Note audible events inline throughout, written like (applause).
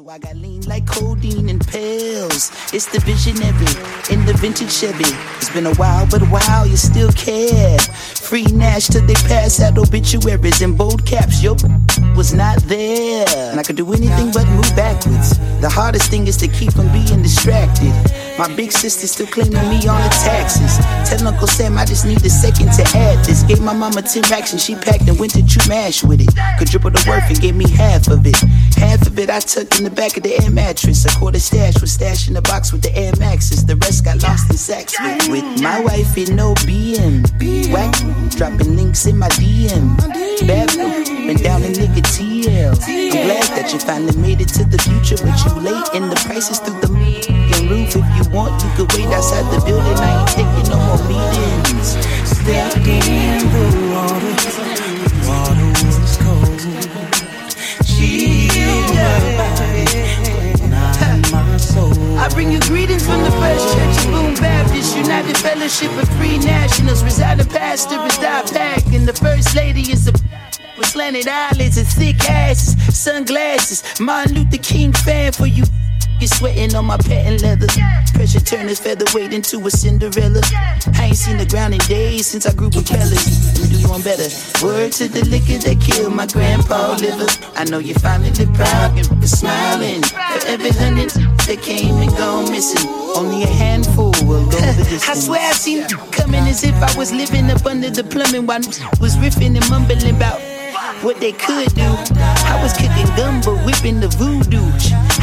So I got lean like codeine and pills. It's the visionary in the vintage Chevy. It's been a while, but wow, you still care. Free Nash till they pass out obituaries in bold caps. Yo, was not there. And I could do anything but move backwards. The hardest thing is to keep from being distracted. My big sister still claiming me on the taxes. Tell Uncle Sam I just need a second to add this. Gave my mama 10 racks and she packed and went to chew mash with it. Could triple the worth and gave me half of it. Half of it I took in the back of the air mattress. A quarter stash was stashed in the box with the Air Maxes. The rest got lost in sacks with, with my wife in no BM. Whack, dropping links in my DM. Bad been down in nigga TL. I'm glad that you finally made it to the future, but you late and the prices through the roof. If you want, you could wait outside the building. I ain't taking no more meetings. Step in. The water bring you greetings from the First Church of Boone Baptist United Fellowship of Free Nationals. Residing pastor is Die Pack, and the First Lady is a with slanted eyelids and thick asses, sunglasses. Martin Luther King fan for you. You sweating on my patent leather. Pressure turn this featherweight into a Cinderella. I ain't seen the ground in days since I grew propellers. Me do one better. Word to the liquor that killed my grandpa liver. I know you're finally proud and smiling. For every hundred that came and gone missing, only a handful will go the distance. (laughs) I swear I seen coming as if I was living up under the plumbing while was riffing and mumbling about what they could do. I was kicking gumbo, whipping the voodoo.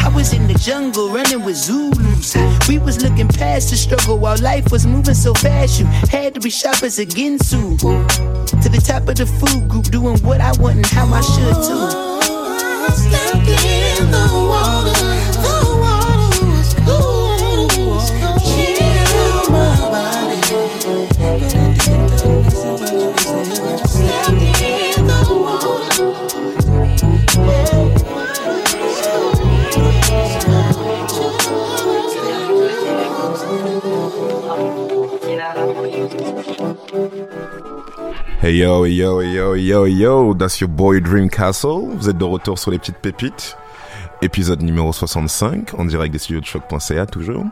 I was in the jungle running with Zulus. We was looking past the struggle while life was moving so fast. You had to be sharp as a Ginsu. To the top of the food group, doing what I want and how I should too. Stuck in the water, Hey yo, yo, yo, yo, yo, that's your boy Dream Dreamcastle. Vous êtes de retour sur les petites pépites. Épisode numéro 65, en direct des studios de choc.ca toujours.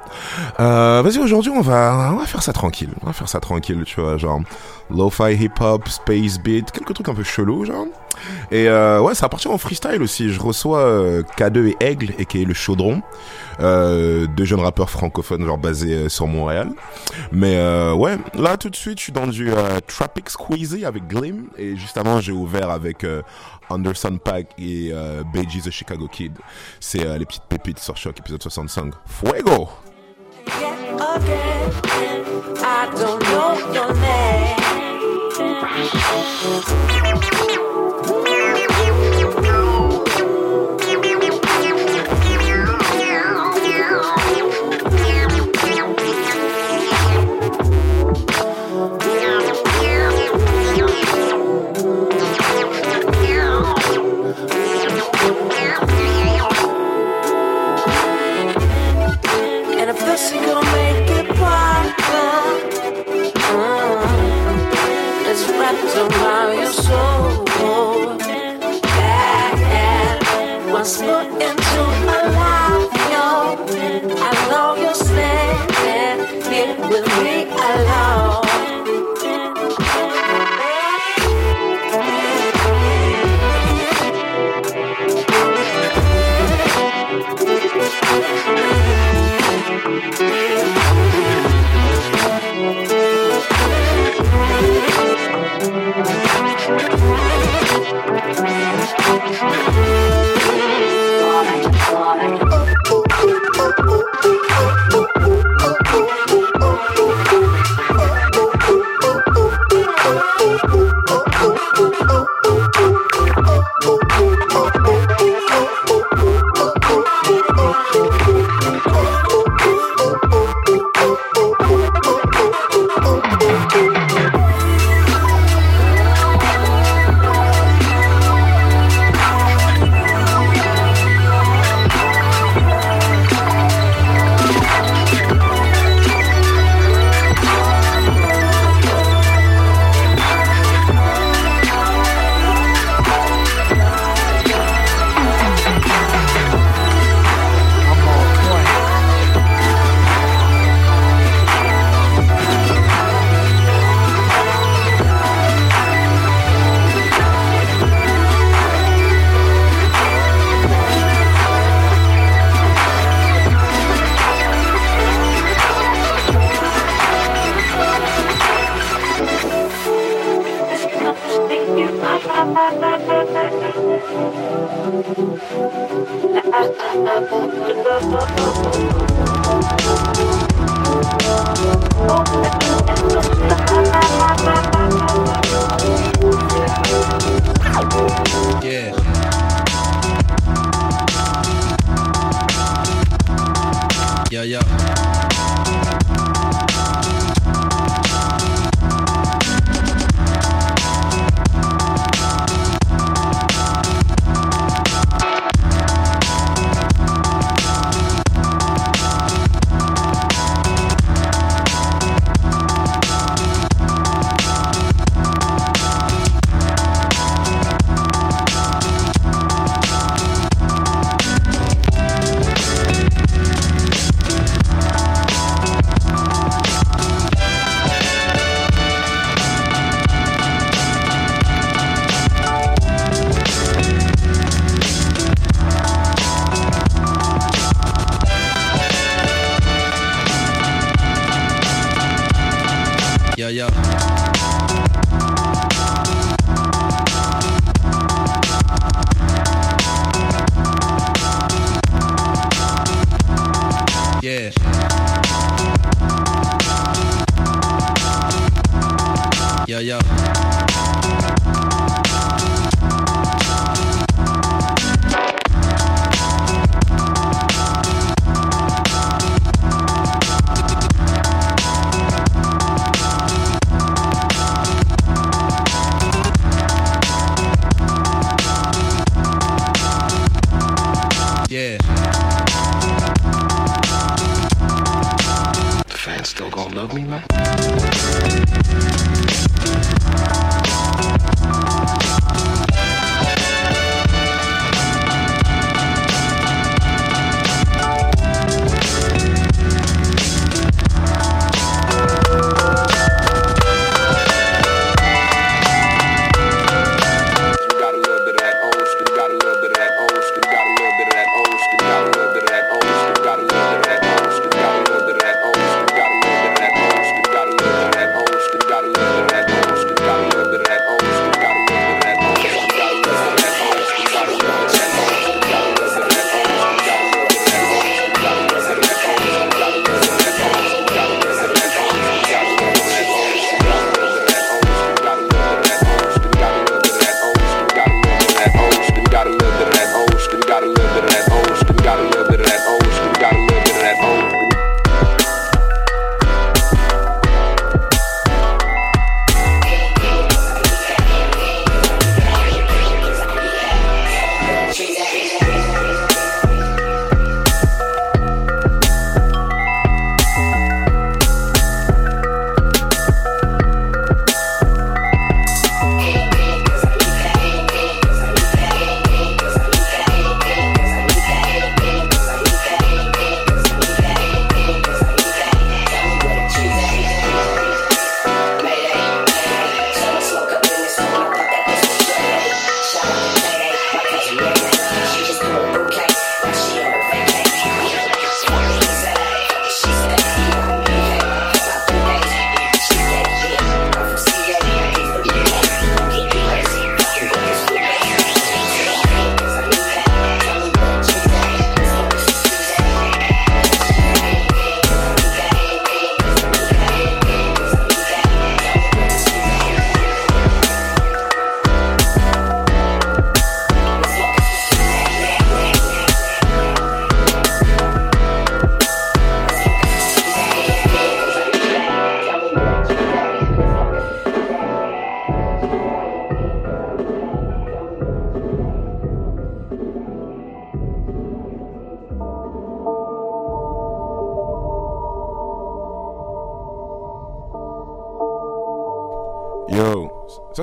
Euh, vas-y, aujourd'hui, on va, on va faire ça tranquille. On va faire ça tranquille, tu vois, genre, lo-fi hip-hop, space beat, quelques trucs un peu chelous, genre. Et euh, ouais, ça va partir en freestyle aussi. Je reçois euh, K2 et Aigle, et qui est le chaudron. Euh, deux jeunes rappeurs francophones genre basés euh, sur Montréal. Mais ouais, là tout de suite, je suis dans du Tropic Squeezy avec Glim et juste avant, j'ai ouvert avec Anderson Pack et euh, the Chicago Kid. C'est euh, les petites pépites sur Choc épisode 65. Fuego. show.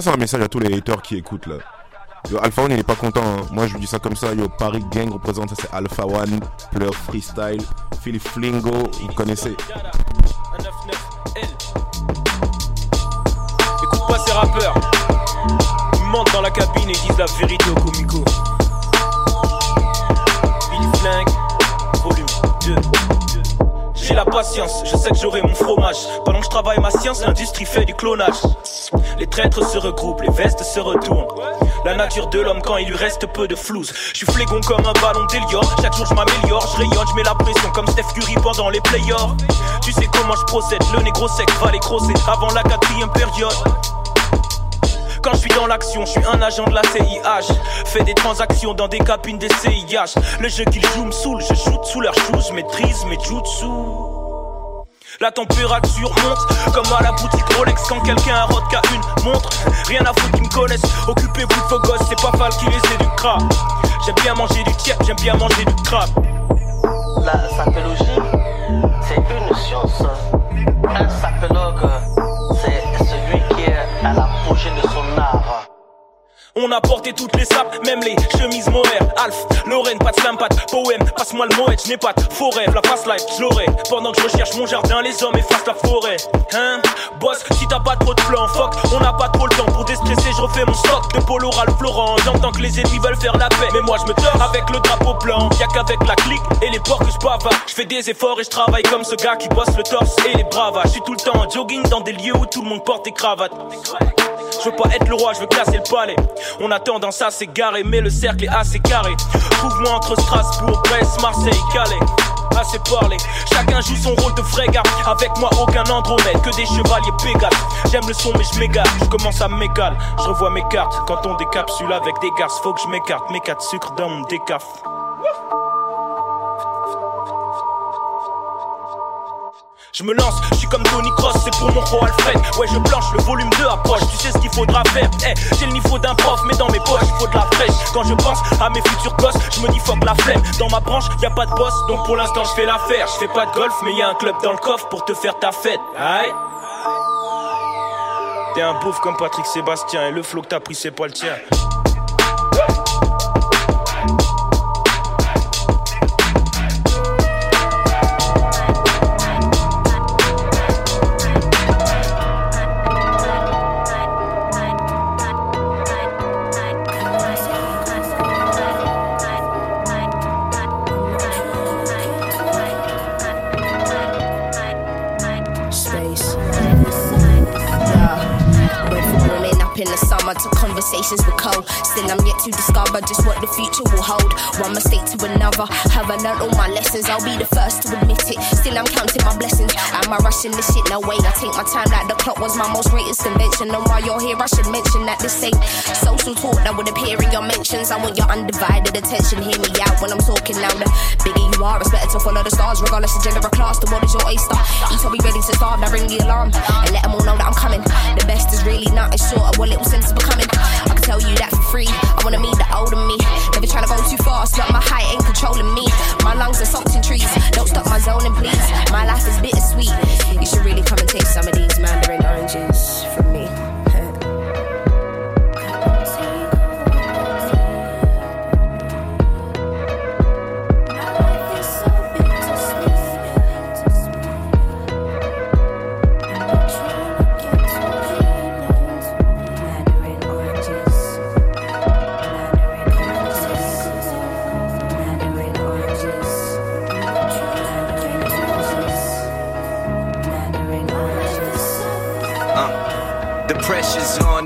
C'est un message à tous les haters qui écoutent là. Yo, Alpha One il est pas content, hein. moi je lui dis ça comme ça. Yo, Paris Gang représente ça, c'est Alpha One, Pleur Freestyle, Philippe Flingo, vous connaissez. Écoute pas ces rappeurs. Ils mentent dans la cabine et disent la vérité au comico. Billy Flingue, volume 2. J'ai la patience, je sais que j'aurai mon fromage. Pendant que je travaille ma science, l'industrie fait du clonage. Traîtres se regroupent, les vestes se retournent. La nature de l'homme quand il lui reste peu de flouze. Je suis flégon comme un ballon d'Elior. Chaque jour je m'améliore, je rayonne, je mets la pression comme Steph Curry pendant les playoffs. Tu sais comment je procède, le négro sec va les crosser avant la quatrième période. Quand je suis dans l'action, je suis un agent de la CIH. Fais des transactions dans des cabines des CIH. Le jeu qu'ils jouent me saoule, je shoot sous leurs shoes, je maîtrise mes jutsu. La température monte comme à la boutique Rolex quand quelqu'un a qu'à une montre. Rien à foutre qu'ils me connaissent. Occupez-vous de vos gosses, c'est pas Fal qui les c'est du crap. J'aime bien manger du tiep, j'aime bien manger du crap. La sapélogie, c'est une science. Un sapélogue, c'est celui qui est à l'apogée de son art. On a porté toutes les sapes, même les chemises Moher, Alf, Lorraine, pas de slam, pas de poème, passe-moi le moët, je n'ai pas de faux rêve, la fast life, je l'aurai. Pendant que je recherche mon jardin, les hommes effacent la forêt. Hein, boss, si t'as pas trop de plan, fuck, on n'a pas trop le temps pour déstresser, je refais mon stock de polo Ralph Florent. J'entends que les ennemis veulent faire la paix, mais moi je me tords avec le drapeau blanc. Y'a qu'avec la clique et les porcs que je bavard. Je fais des efforts et je travaille comme ce gars qui bosse le torse et les bravas. Je suis tout le temps en jogging dans des lieux où tout le monde porte des cravates. Je veux pas être le roi, je veux casser le palais. On attend dans ça, c'est garé, mais le cercle est assez carré. Trouve-moi entre Strasbourg, Brest, Marseille, Calais. Assez parlé, chacun joue son rôle de gars. Avec moi, aucun Andromède, que des chevaliers pégases. J'aime le son, mais je m'égare. Je commence à m'égaler. Je revois mes cartes quand on décapsule avec des garces. Faut que je m'écarte, mes quatre sucres dans mon décaf. Je me lance, je suis comme Tony Cross, c'est pour mon pro Alfred. Ouais, je planche, le volume 2 approche, tu sais ce qu'il faudra faire. Eh, j'ai le niveau d'un prof, mais dans mes poches, faut de la fraîche. Quand je pense à mes futurs gosses, je me dis la flemme. Dans ma branche, y a pas de boss, donc pour l'instant, je fais l'affaire. Je fais pas de golf, mais y a un club dans le coffre pour te faire ta fête. Aïe. T'es un bouffe comme Patrick Sébastien, et le flow que t'as pris, c'est pas le tien. To discover just what the future will hold. One mistake to another. Have I learned all my lessons? I'll be the first to admit it. Still, I'm counting my blessings. Am I rushing this shit? No way. I take my time like the clock was my most greatest invention. And while you're here, I should mention that this ain't social talk that would appear in your mentions. I want your undivided attention. Hear me out when I'm talking louder. Bigger you are, it's better to follow the stars, regardless of gender or class. The world is your oyster. You told me ready to starve, now ring the alarm and let them all know that I'm coming. The best is really nothing short of what little sense is becoming. Tell you that for free. I wanna meet the older me. Never trying to go too fast, but my height ain't controlling me. My lungs are soaked trees. Don't stop my zoning, please. My life is bittersweet. You should really come and taste some of these mandarin oranges from me.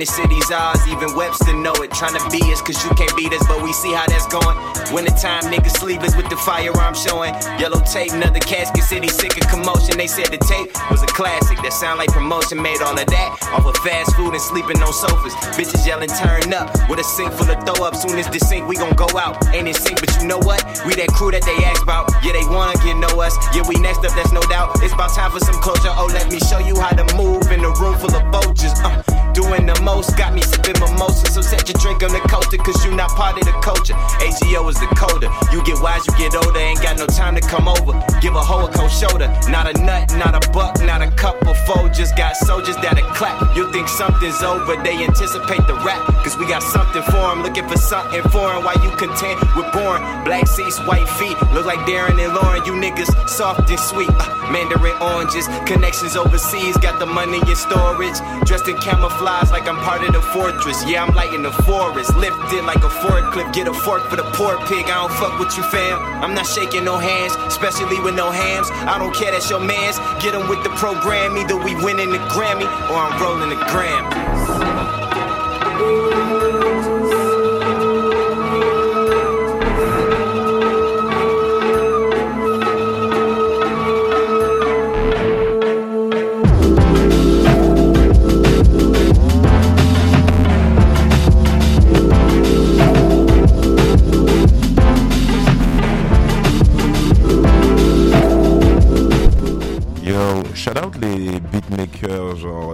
The city's ours, even Webster know it. Trying to be us, cause you can't beat us, but we see how that's going. Wintertime, niggas sleeveless with the firearm showing. Yellow tape, another casket city, sick of commotion. They said the tape was a classic, that sound like promotion. Made all of that off of fast food and sleeping on sofas. Bitches yelling, turn up, with a sink full of throw up. Soon as the sink, we gon' go out. Ain't in sync, but you know what? We that crew that they ask about. Yeah, they wanna get know us. Yeah, we next up, that's no doubt. It's about time for some closure. Oh, let me show you how to move in a room full of vultures. Uh, doing the most, got me sipping mimosas. So set your drink on the coaster, cause you not part of the culture. AGO is the coder. You get wise, you get older, ain't got no time to come over. Give a hoe a cold shoulder. Not a nut, not a buck, not a of foe. Just got soldiers that'll clap. You think something's over, they anticipate the rap. Cause we got something for 'em, looking for something foreign. Why you content with boring? Black seats, white feet, look like Darren and Lauren. You niggas soft and sweet. Uh, Mandarin oranges, connections overseas, got the money in storage. Dressed in camouflage like I'm part of the fortress. Yeah, I'm lighting the forest, lifted like a forklift. Get a fork for the poor pig. I don't fuck with you, fam. I'm not shaking no hands, especially with no hams. I don't care, that's your mans. Get 'em with the program. Either we winning the Grammy or I'm rolling the gram.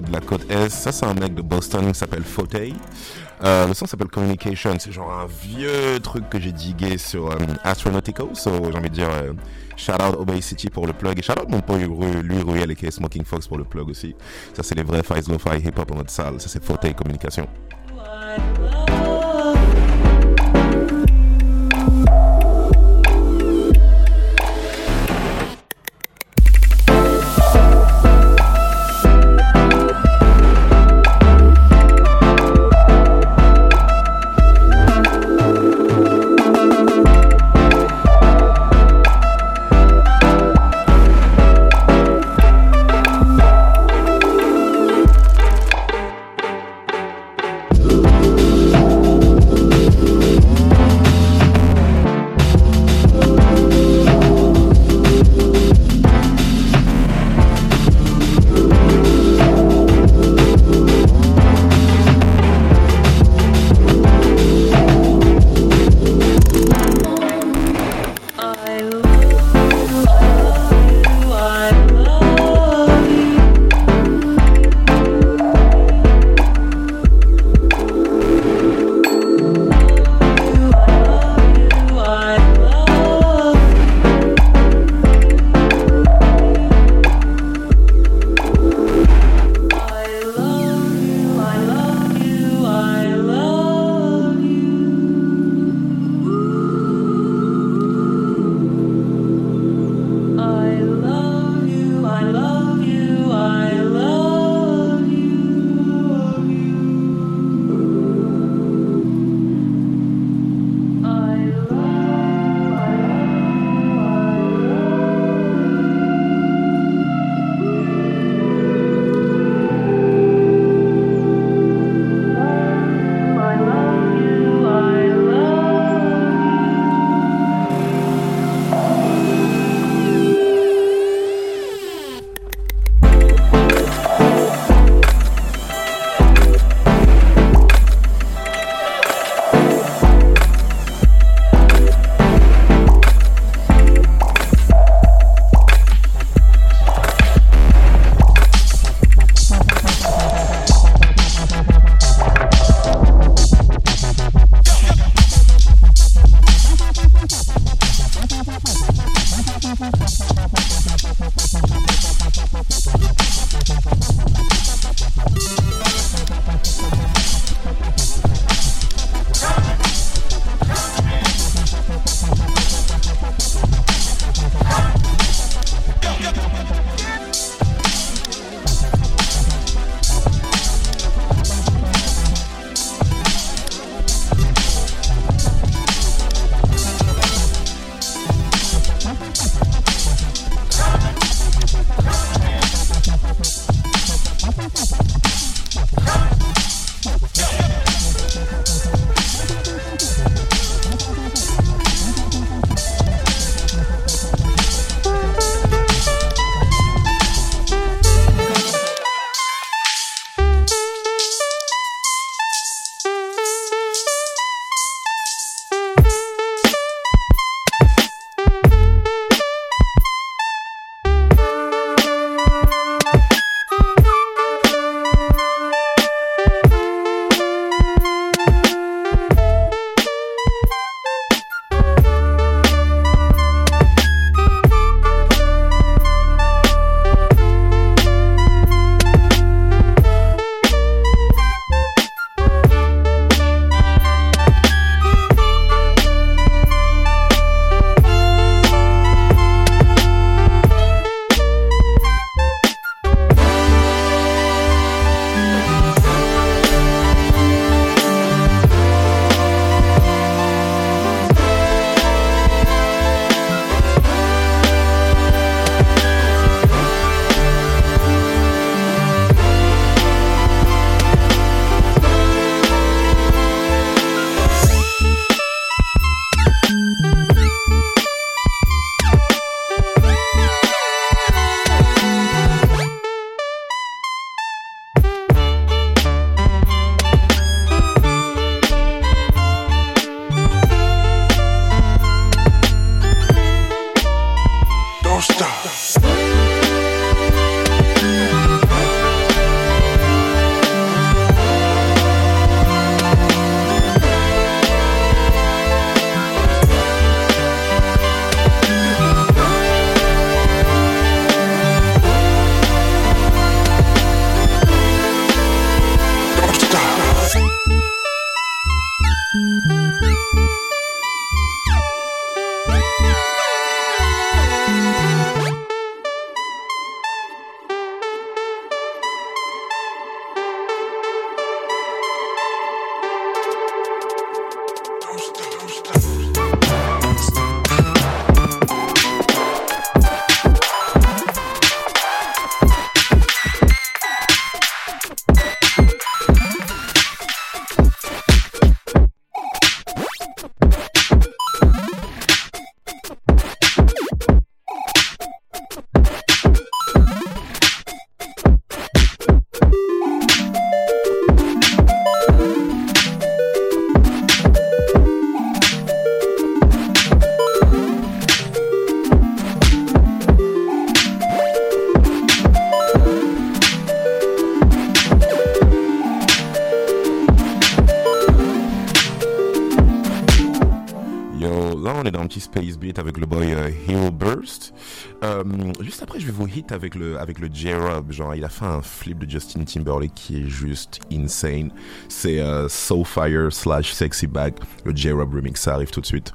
De la côte Est. Ça, c'est un mec de Boston qui s'appelle Fauteuil. Euh, le son s'appelle Communication. C'est genre un vieux truc que j'ai digué sur euh. So, j'ai envie de dire euh, shout out Obey City pour le plug. Et shout out mon pote lui, Ruel, et Smoking Fox pour le plug aussi. Ça, c'est les vrais Fives Lo-Fi hip hop en mode salle. Ça, c'est Fauteuil Communication. Avec le, avec le J-Rob. Genre, il a fait un flip de Justin Timberlake qui est juste insane. C'est euh, Soulfire slash Sexy Bag. Le J-Rob remix, ça arrive tout de suite.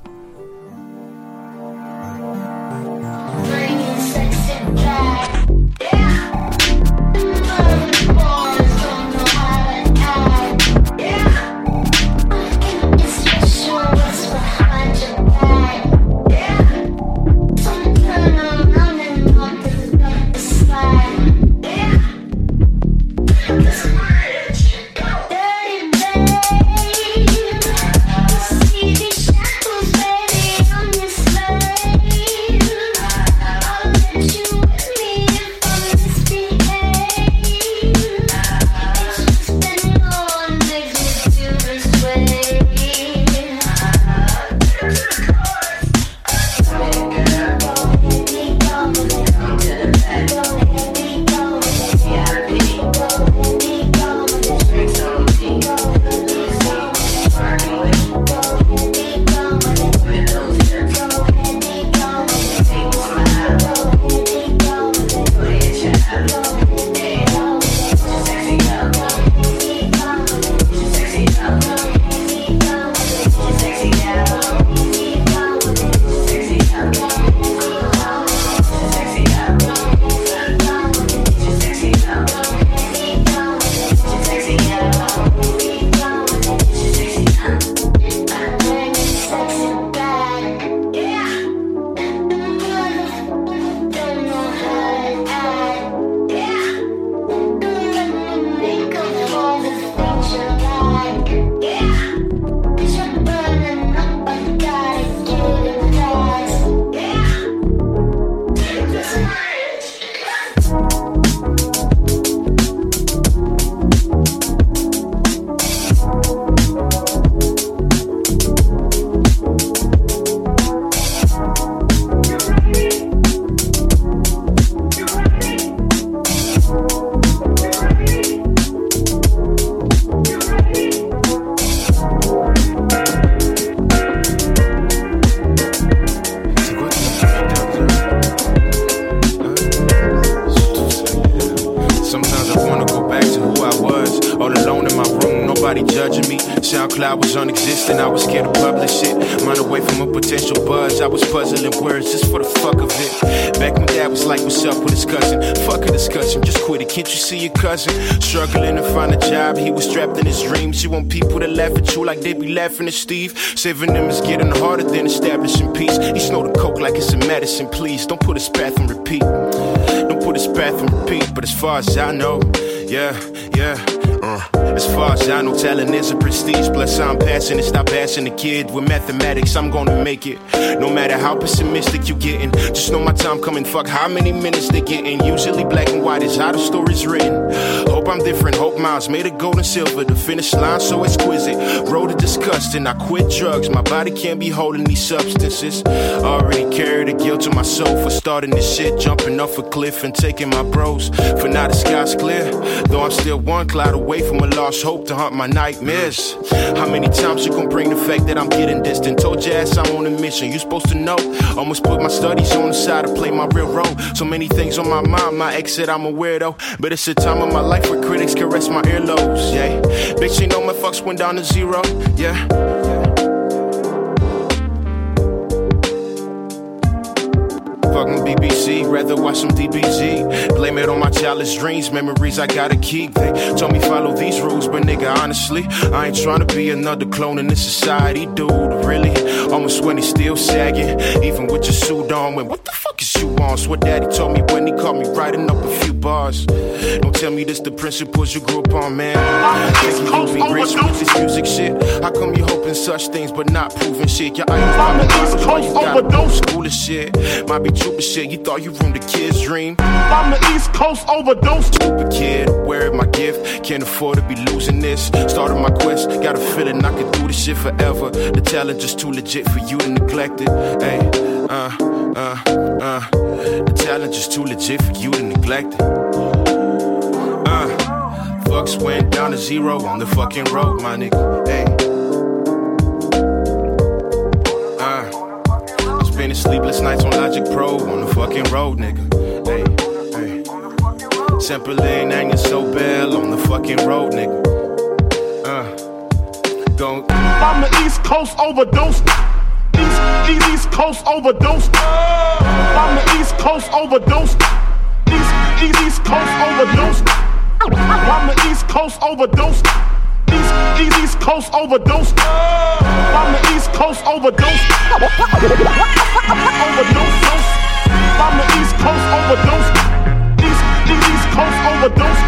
Be Steve. Saving them is getting harder than establishing peace. He snowed the coke like it's a medicine, please. Don't put his path on repeat. Don't put his path on repeat, but as far as I know, yeah, yeah. Uh, as far as I know, talent is a prestige. Plus, I'm passing it. Stop asking the kid with mathematics. I'm gonna make it. No matter how pessimistic you getting, just know my time coming. Fuck how many minutes they getting. Usually black and white is how the story's written. Hope I'm different. Hope miles made of gold and silver. The finish line so exquisite. Road to disgusting. I quit drugs. My body can't be holding these substances. Already carried the guilt to my soul for starting this shit. Jumping off a cliff and taking my bros. For now the sky's clear. Though I'm still one cloud away from a lost hope to haunt my nightmares. How many times you gon' bring the fact that I'm getting distant? Told your ass I'm on a mission. You supposed to know. Almost put my studies on the side to play my real role. So many things on my mind. My ex said I'm a weirdo. But it's a time of my life where critics caress my earlobes. Yeah. Bitch, you know my fucks went down to zero. Yeah. Fucking BBC, rather watch some DBG. Blame it on my childish dreams, memories I gotta keep. They told me follow these rules, but nigga, honestly, I ain't trying to be another clone in this society, dude. Really, almost when he's still sagging, even with your suit on. When what the fuck is you on? So what daddy told me when he caught me writing up a few bars. Don't tell me this the principles you grew up on, man. Think you be rich with this music shit? How come you hoping such things but not proving shit? Your popping bottles while you got old school as shit. Might be true, but shit, you thought you ruined the kid's dream. I'm the East Coast overdose. Stupid kid, where my gift? Can't afford to be losing this. Started my quest, got a feeling I could do this shit forever. The talent just too legit for you to neglect it. Hey, uh, uh, uh. The talent just too legit for you to neglect it. Uh, fucks went down to zero on the fucking road, my nigga. Hey. Uh, spending sleepless nights on Logic Pro on the fucking road, nigga. Hey, hey. Simple ain't hanging so bad on the fucking road, nigga. Uh, don't. I'm the East Coast overdose. East, Coast overdose. I'm the East Coast overdose. East, East, East Coast overdose. I'm the East Coast overdose. East, East, East Coast overdose. I'm the East Coast overdose. Overdose. I'm the East Coast overdose. East, East, East Coast overdose.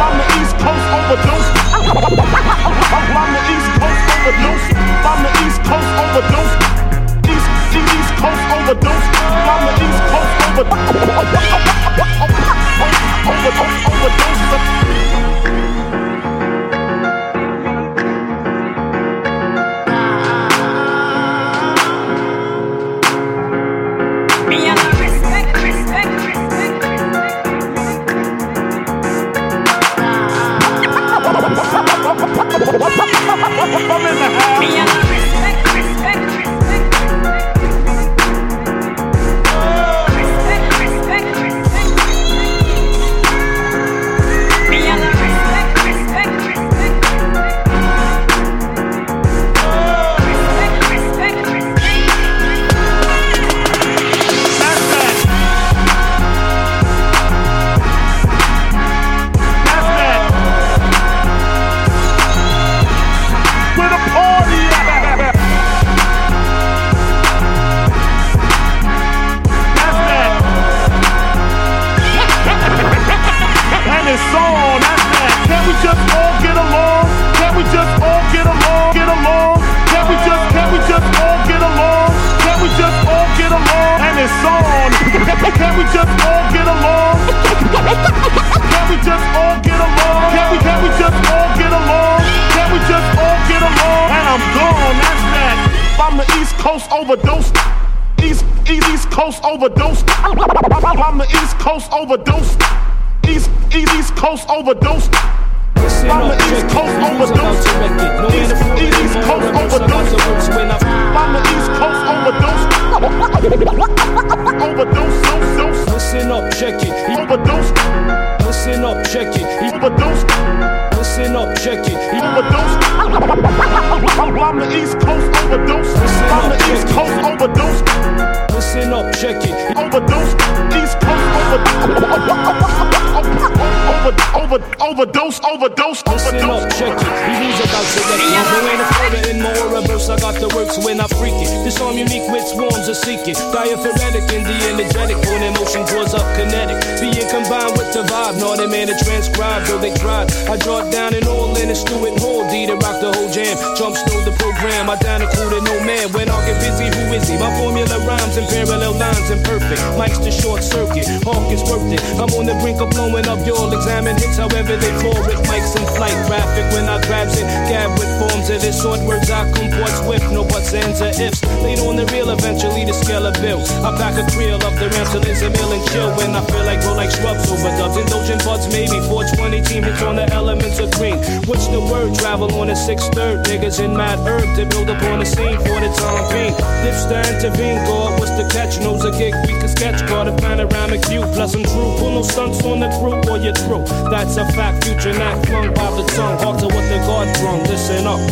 I'm the East Coast overdose. I'm the East Coast overdose. I'm the East Coast overdose. East, East, Coast overdose. I'm the East Coast overdose. Overdose. up in the house. Overdose. East, East, East Coast overdose. I'm the East Coast overdose. East, East, East Coast overdose. I'm the East Coast overdose. East, East, East Coast overdose. I'm the East Coast overdose. Overdose, dose, dose. Listen up, check it. Overdose. Listen up, check it. Overdose. Listen up, check it. Overdose. I'm the East Coast. I'm the East Coast overdose. Listen up, check it. Overdose. East Coast overdose. Over, overdose, overdose, Listen up, check it. He about to wreck it. No ain't a photo in more reverse. I got the works when I freak it. Arm unique with swarms of seeking. Diaphoretic and the energetic. When emotion draws up kinetic. Being combined with the vibe. Not a man to transcribe, though they tried. I draw down and all in a and hold. D to rock the whole jam. Jump through the program. I down a cool to no man. When I get busy, who is he? My formula rhymes and parallel lines and perfect. Mike's the short circuit. Hawk is worth it. I'm on the brink of blowing up. You'll examine hits however they fall it. Mike's in flight. Graphic when I grabs it. With forms of this sort. Words I comport swift. No buts, ands, or ifs. Later on the real, eventually the scale of bill. I pack a creel of the ramp till it's a and chill. When I feel like grow like shrubs overdubs. Indulgent buds maybe. 420 team hits on the elements of green. What's the word? Travel on a six third. Niggas in mad herb to build up on the scene for the time being. Dips to intervene. God, what's the catch? Knows a gig we can sketch. Got a panoramic view. Plus I'm true. Pull no stunts on the crew or you're through. That's a fact. Future not flung by the tongue. Hard to what the guard drunk. Listen up.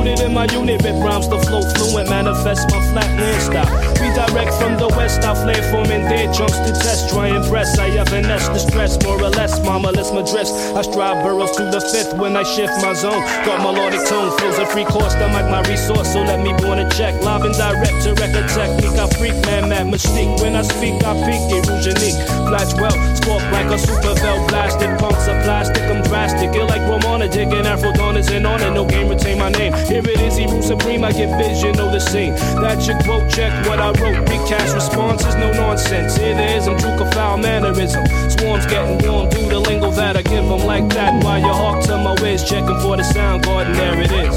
Secluded in my unit, rip rhymes to flow fluent, manifest my flatland style. Redirect from the west, I flare forming dead chunks to test, try and press. I have an S to stress, more or less, mama, let's my dress. I strive burrows to the fifth when I shift my zone. Got melodic tone, flows a free course, I like my resource, so let me born a check. Live and direct to record technique, I freak, man, mad mystique. When I speak, I peak, it rouge unique. Flash well, spark like a super bell blasted. Punks are plastic, I'm drastic. Ill like Romana, digging Afro Dawners and on it. No game, retain my name. Here it is, he rule supreme. I get vision, know the scene. That your quote, check what I wrote. Big cash responses, no nonsense. There is, I'm a foul mannerism. Swarms getting warm, do the lingo better give 'em like that while you hawk to my waist, checking for the sound guard, and there it is.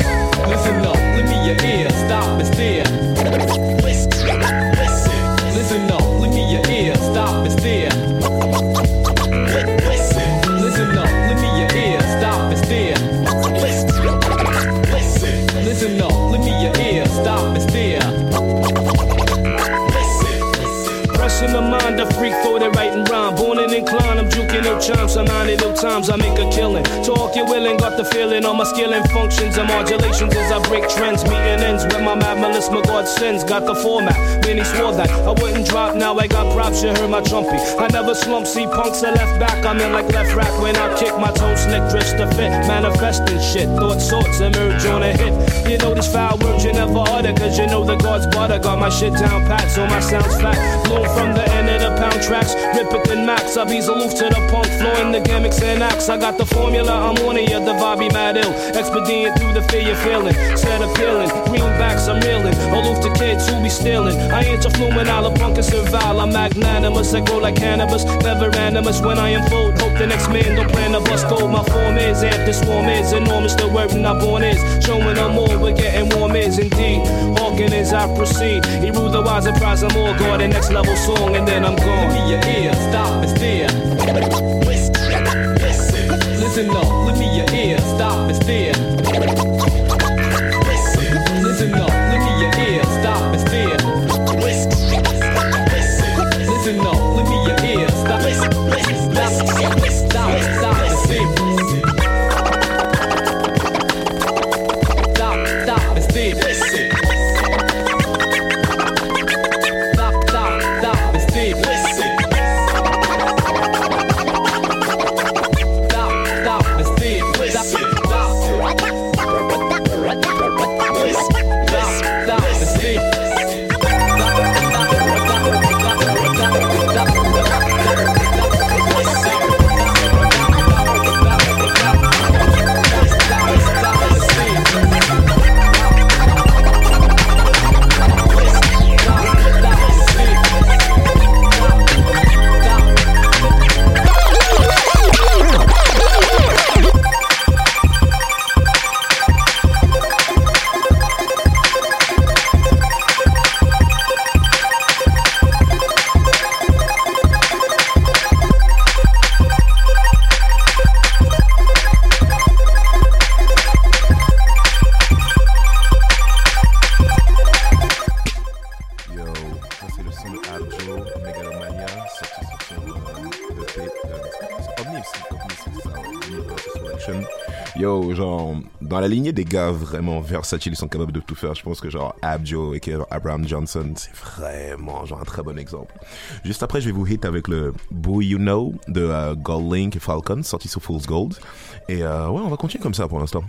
Listen up, lend me your ear, stop and stare. Mind, a freak for the right and rhyme. Born juking no chimes. I'm nine no times, I make a killing. Talk you willing, got the feeling on my skill and functions and modulations as I break trends. Meeting ends with my mad my God sends. Got the format, many swore that I wouldn't drop. Now I got props, you heard my trumpy. I never slump, see punks are left back. I'm in like left rack when I kick my toe slick, dress to fit. Manifesting shit, thought sorts emerge on a hit. You know these foul words, you never utter, cause you know the God's butter. Got my shit down pat, so my sound's fat. Blown from the end of the pound tracks, rip it than max. I bees aloof to the punk, flowing the gimmicks and acts. I got the formula, I'm on it, the vibe be mad ill. Expedient through the fear you're feeling, set appealing. Greenbacks, I'm reeling, aloof to kids who be stealing. I ain't a fluent, I'll a punk and survive. I'm magnanimous, I grow like cannabis, never animus when I unfold. Hope the next man don't plan to bust gold. My form is, amp the swarm is enormous, the word not born is. Showing them more, we're getting warm is indeed. Hawking as I proceed, he rule the wise and prize them all. Go the next level song, and then I'm gone. Your ear, stop and stare. Listen up, lend me your ear, stop and stare. La lignée des gars vraiment versatiles, ils sont capables de tout faire. Je pense que genre Abjo et Abraham Johnson, c'est vraiment genre un très bon exemple. Juste après, je vais vous hit avec le Boy You Know de euh, Gold Link et Falcon, sorti sur Fool's Gold. Et euh, ouais, on va continuer comme ça pour l'instant.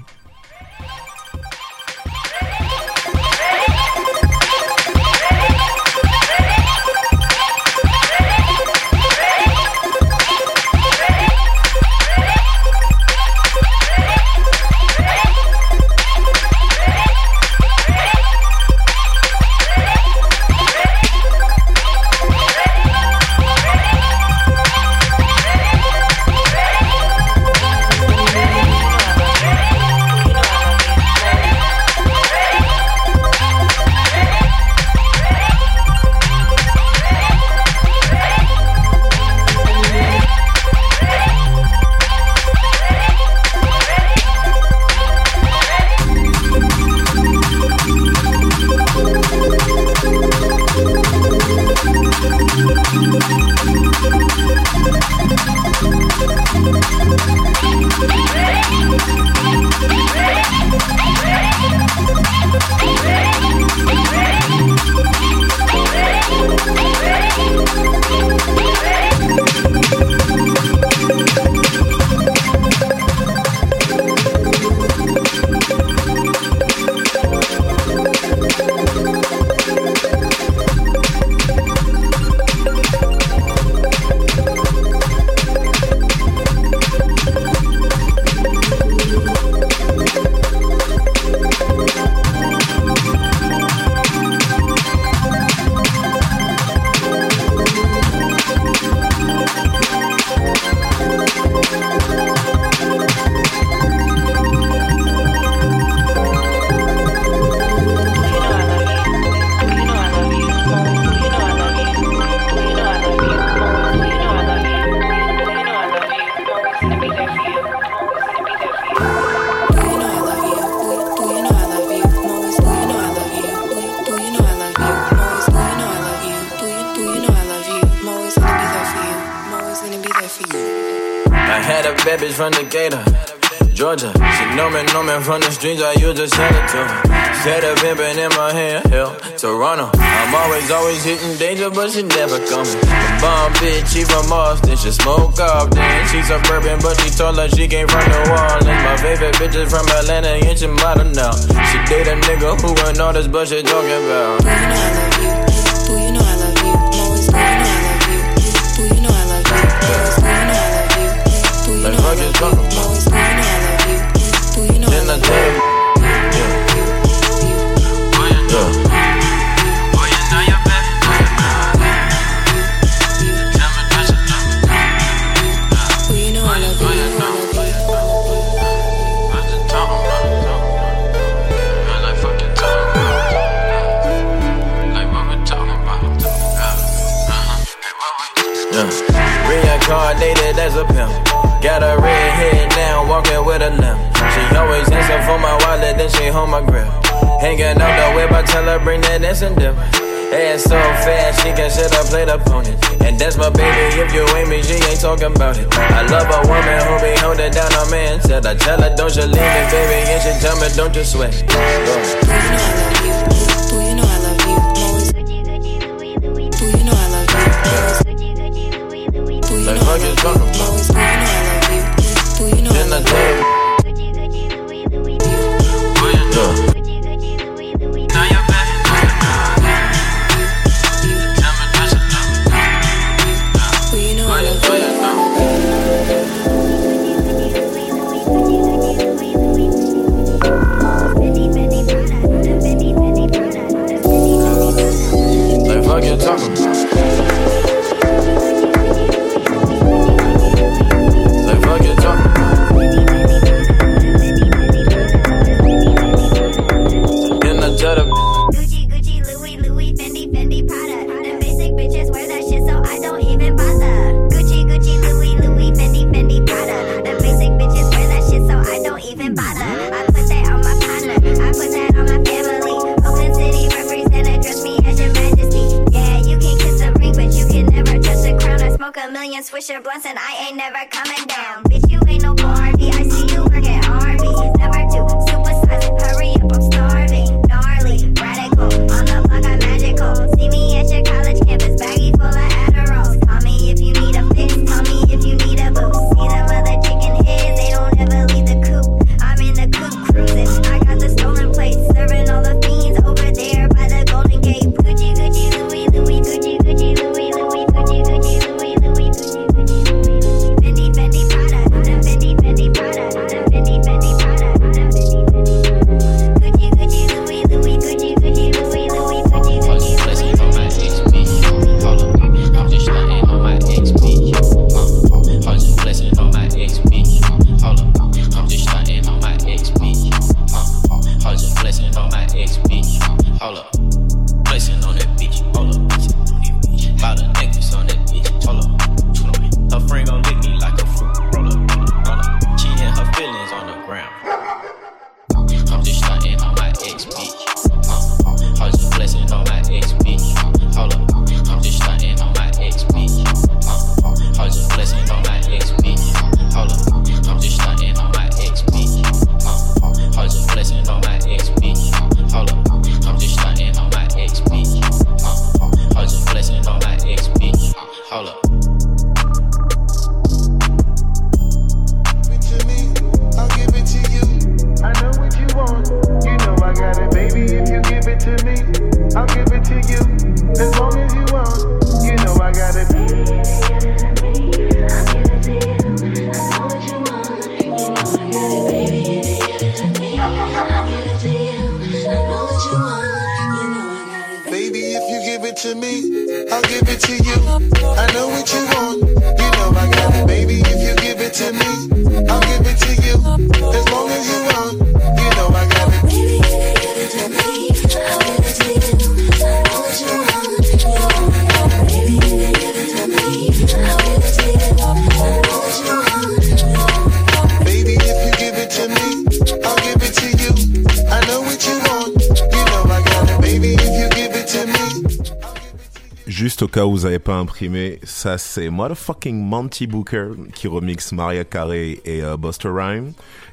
Vous n'avez pas imprimé, ça c'est motherfucking Monty Booker qui remixe Maria Carey et euh, Buster Rhyme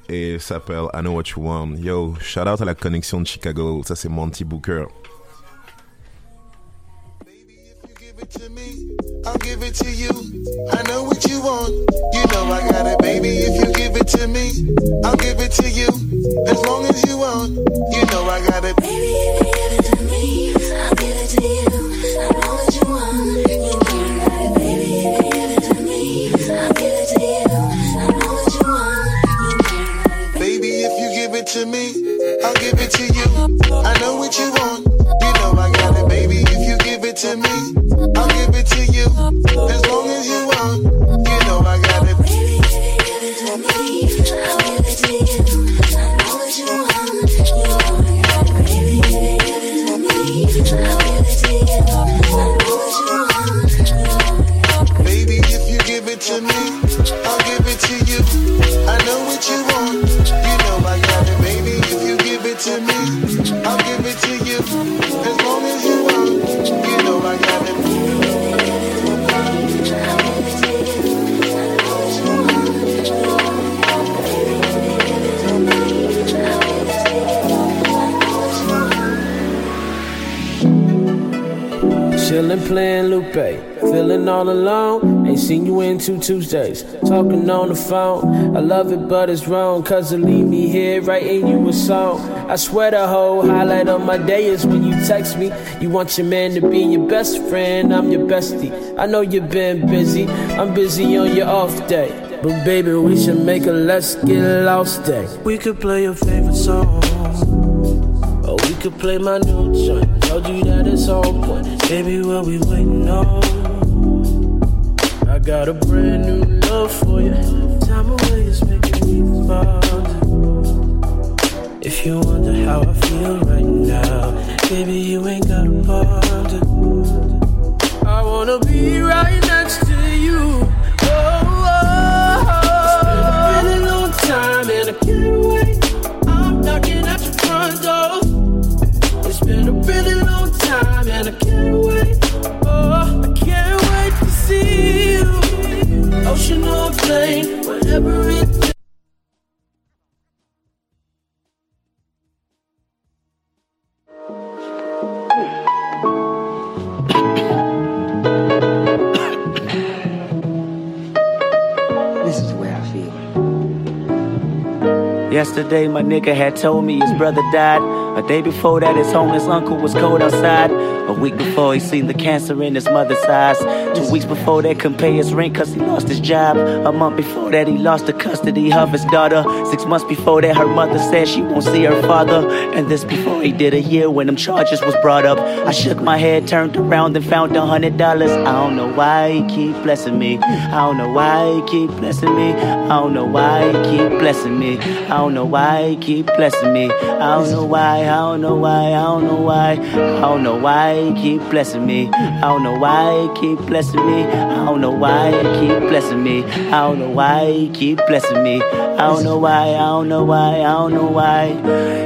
et s'appelle I Know What You Want. Yo, shout out à la connexion de Chicago, ça c'est Monty Booker. Two Tuesdays. Talking on the phone. I love it, but it's wrong. Cause to leave me here writing you a song. I swear the whole highlight of my day is when you text me. You want your man to be your best friend, I'm your bestie. I know you've been busy, I'm busy on your off day. But baby, we should make a let's get lost day. We could play your favorite song. Or we could play my new joint. Told you that it's on point. Baby, what we waiting on? Got a brand new love for you. Time away is making me respond. If you wonder how I feel right now, baby, you ain't got a same Yesterday, my nigga had told me his brother died. A day before that, his homeless uncle was cold outside. A week before, he seen the cancer in his mother's eyes. Two weeks before that, couldn't pay his rent cause he lost his job. A month before that, he lost the custody of his daughter. Six months before that, her mother said she won't see her father. And this before he did a year when them charges was brought up. I shook my head, turned around, and found a hundred dollars. I don't know why he keep blessing me. I don't know why he keep blessing me. I don't know why he keep blessing me. I don't know why he keep blessing me. I don't know why, I don't know why, I don't know why. I don't know why he keep blessing me. I don't know why he keep blessing me. I don't know why he keep blessing me. I don't know why he keep blessing me. I don't know why, I don't know why, I don't know why.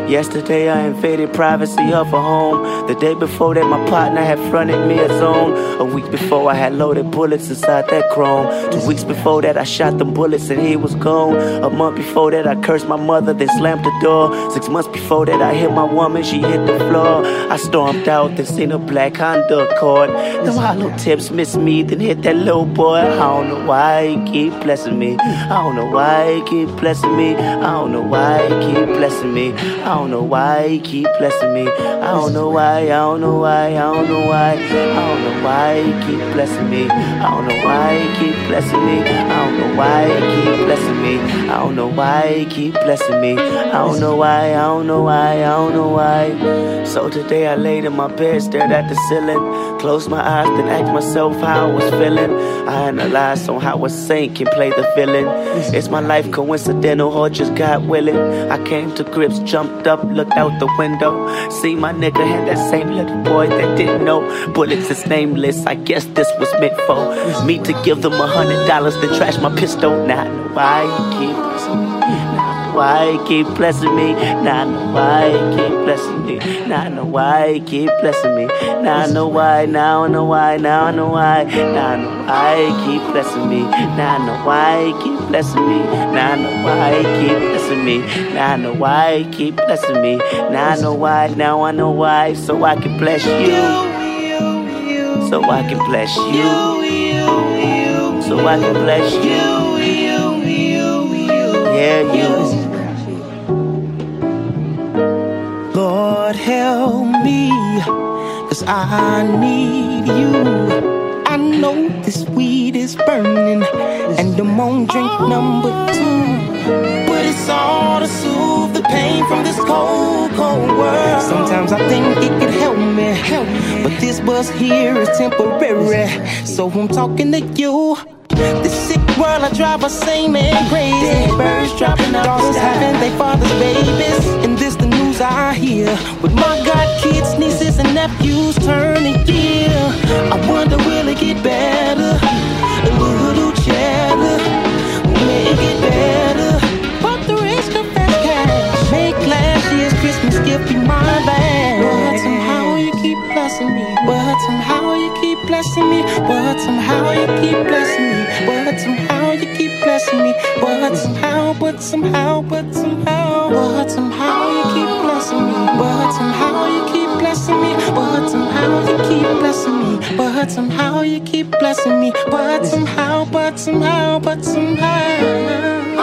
Yesterday I invaded privacy of a home. The day before that my partner had fronted me a zone. A week before I had loaded bullets inside that chrome. Two weeks before that I shot them bullets and he was gone. A month before that I cursed my mother, then slammed the door. Six months before that I hit my woman, she hit the floor. I stormed out, then seen a black Honda Accord. Them hollow tips miss me, then hit that little boy. I don't know why he keep blessing me. I don't know why he keep blessing me. I don't know why he keep blessing me. I don't know why he keep blessing me. I don't know why, I don't know why, I don't know why. I don't know why he keep blessing me. I don't know why he keep blessing me. I don't know why he keep blessing me. I don't know why he keep blessing me. I don't know why, I don't know why, I don't know why. So today I laid in my bed, stared at the ceiling, closed my eyes, then asked myself how I was feeling. I analyzed on how a saint can play the villain. Is my life coincidental or just God willing? I came to grips, jumped up, looked out the window. See my nigga had that same little boy that didn't know. Bullets is nameless, I guess this was meant for me to give them a hundred dollars, then trash my pistol. I know why keep why he keep blessing me. Now I know why he keep blessing me. Now I know why he keep blessing me. Now I know why. Now I know why. Now I know why. Now I know why he keep blessing me. Now I know why he keep blessing me. Now I know why he keep blessing me. Now I know why he keep blessing me. Now I know why. Now I know why. So I can bless you. So I can bless you. So I can bless you. Yeah, you. Lord, help me, cause I need you. I know this weed is burning, and I'm on drink number two. But it's all to soothe the pain from this cold, cold world. Sometimes I think it could help me, but this buzz here is temporary. So I'm talking to you. This sick world I drive a same and crazy. Birds dropping out, daughters having their father's babies, and this news I hear. With my god kids, nieces and nephews turning year. I wonder will it get better? A little cheddar, will it get better? But the of that cash make last year's Christmas gift be my bag. Blessing me. But somehow you keep blessing me. But somehow you keep blessing me. But somehow you keep blessing me. But somehow, but somehow, but somehow, but somehow you keep blessing me. But somehow you keep blessing me. But somehow you keep blessing me. But somehow you keep blessing me. But somehow, but somehow, but. Somehow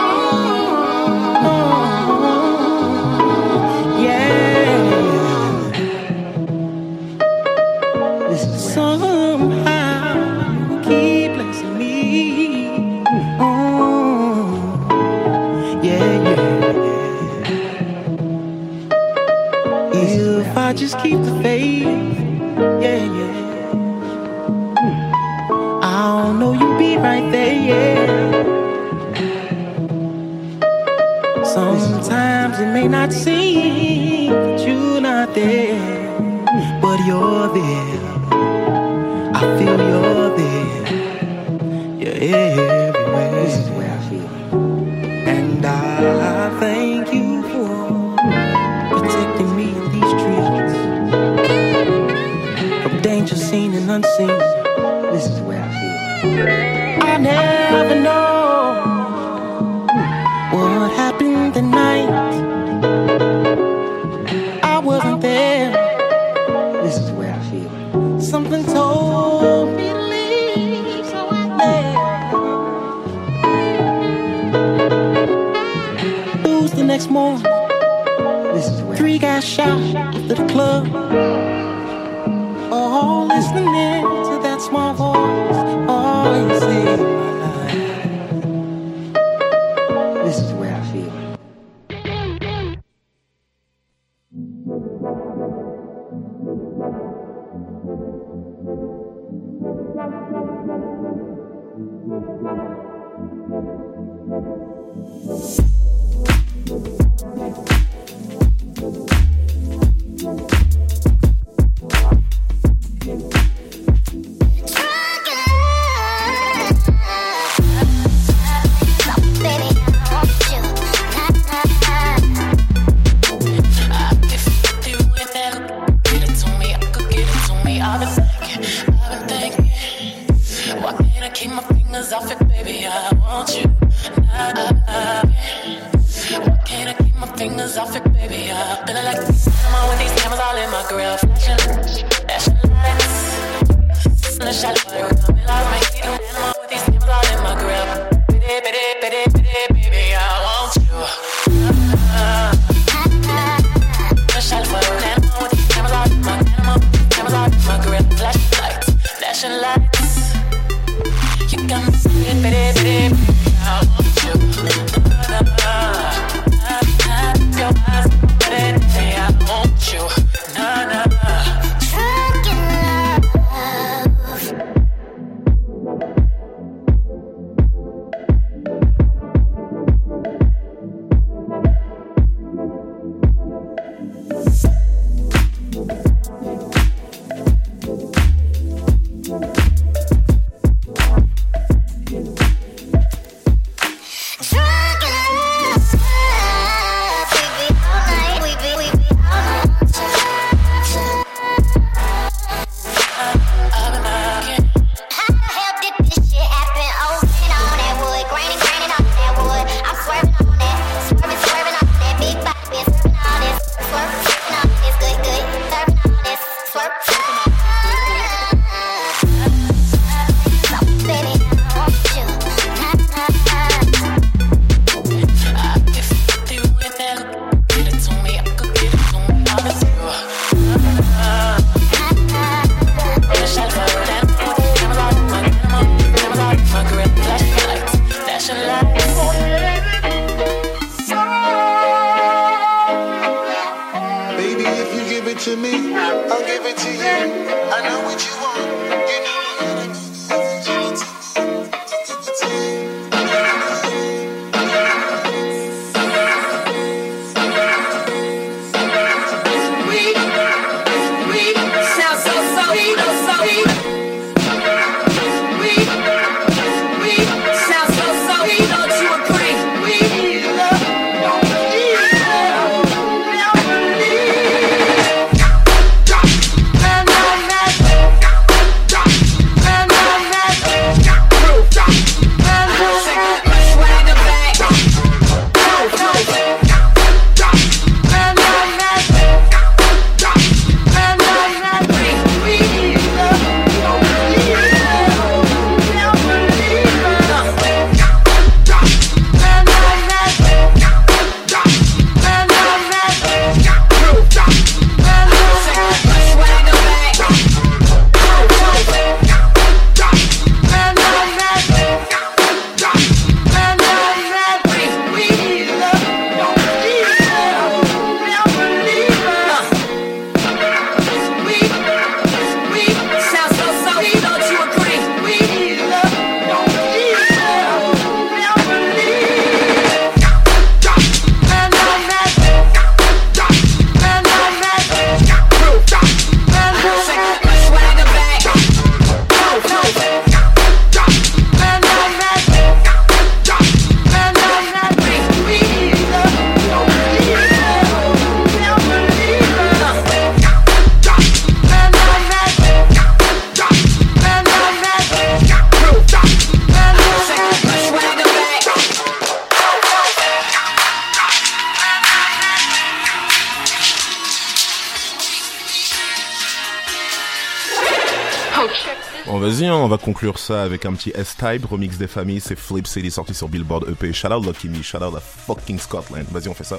conclure ça avec un petit S-Type, remix des familles, c'est Flip City sorti sur Billboard EP. Shout out Lucky Me, shout out à fucking Scotland. Vas-y, on fait ça.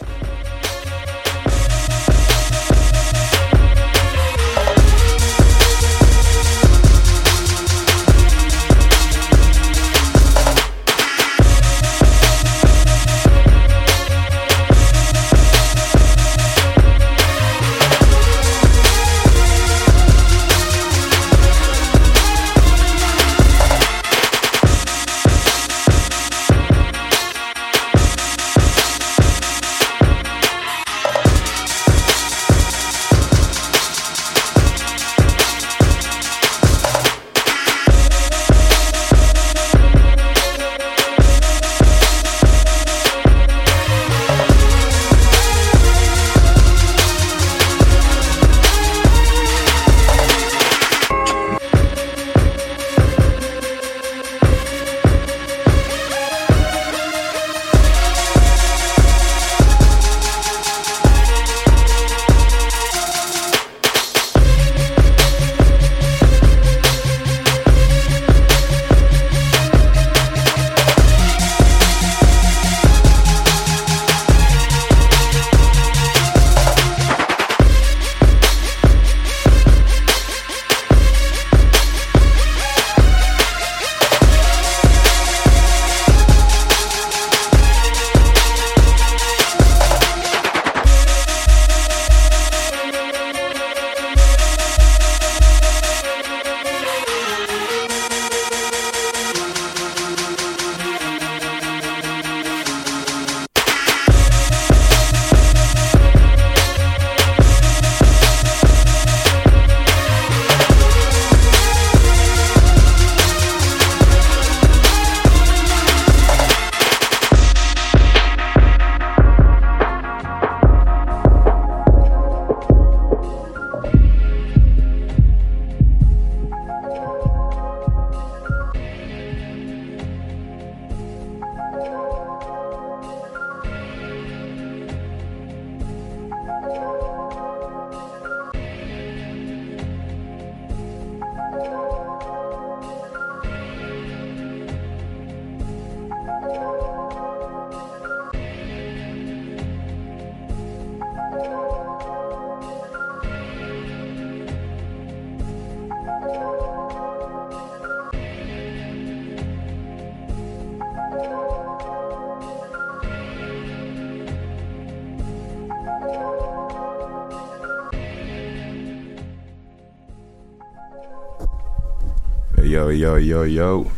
Yo,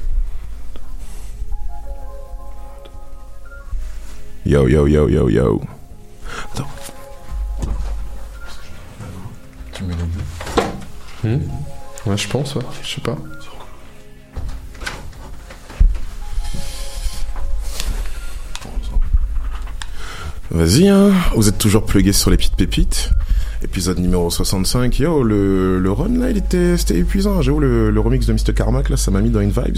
yo, yo. Yo, yo, yo. Attends. Tu mets les deux Hmm? Ouais, je pense, ouais. Je sais pas. Vas-y, hein. Vous êtes toujours plugués sur les petites pépites. Épisode numéro 65. Yo, le, le run là, il était, c'était épuisant. J'avoue, le, le remix de Mr. Carmack là, ça m'a mis dans une vibes.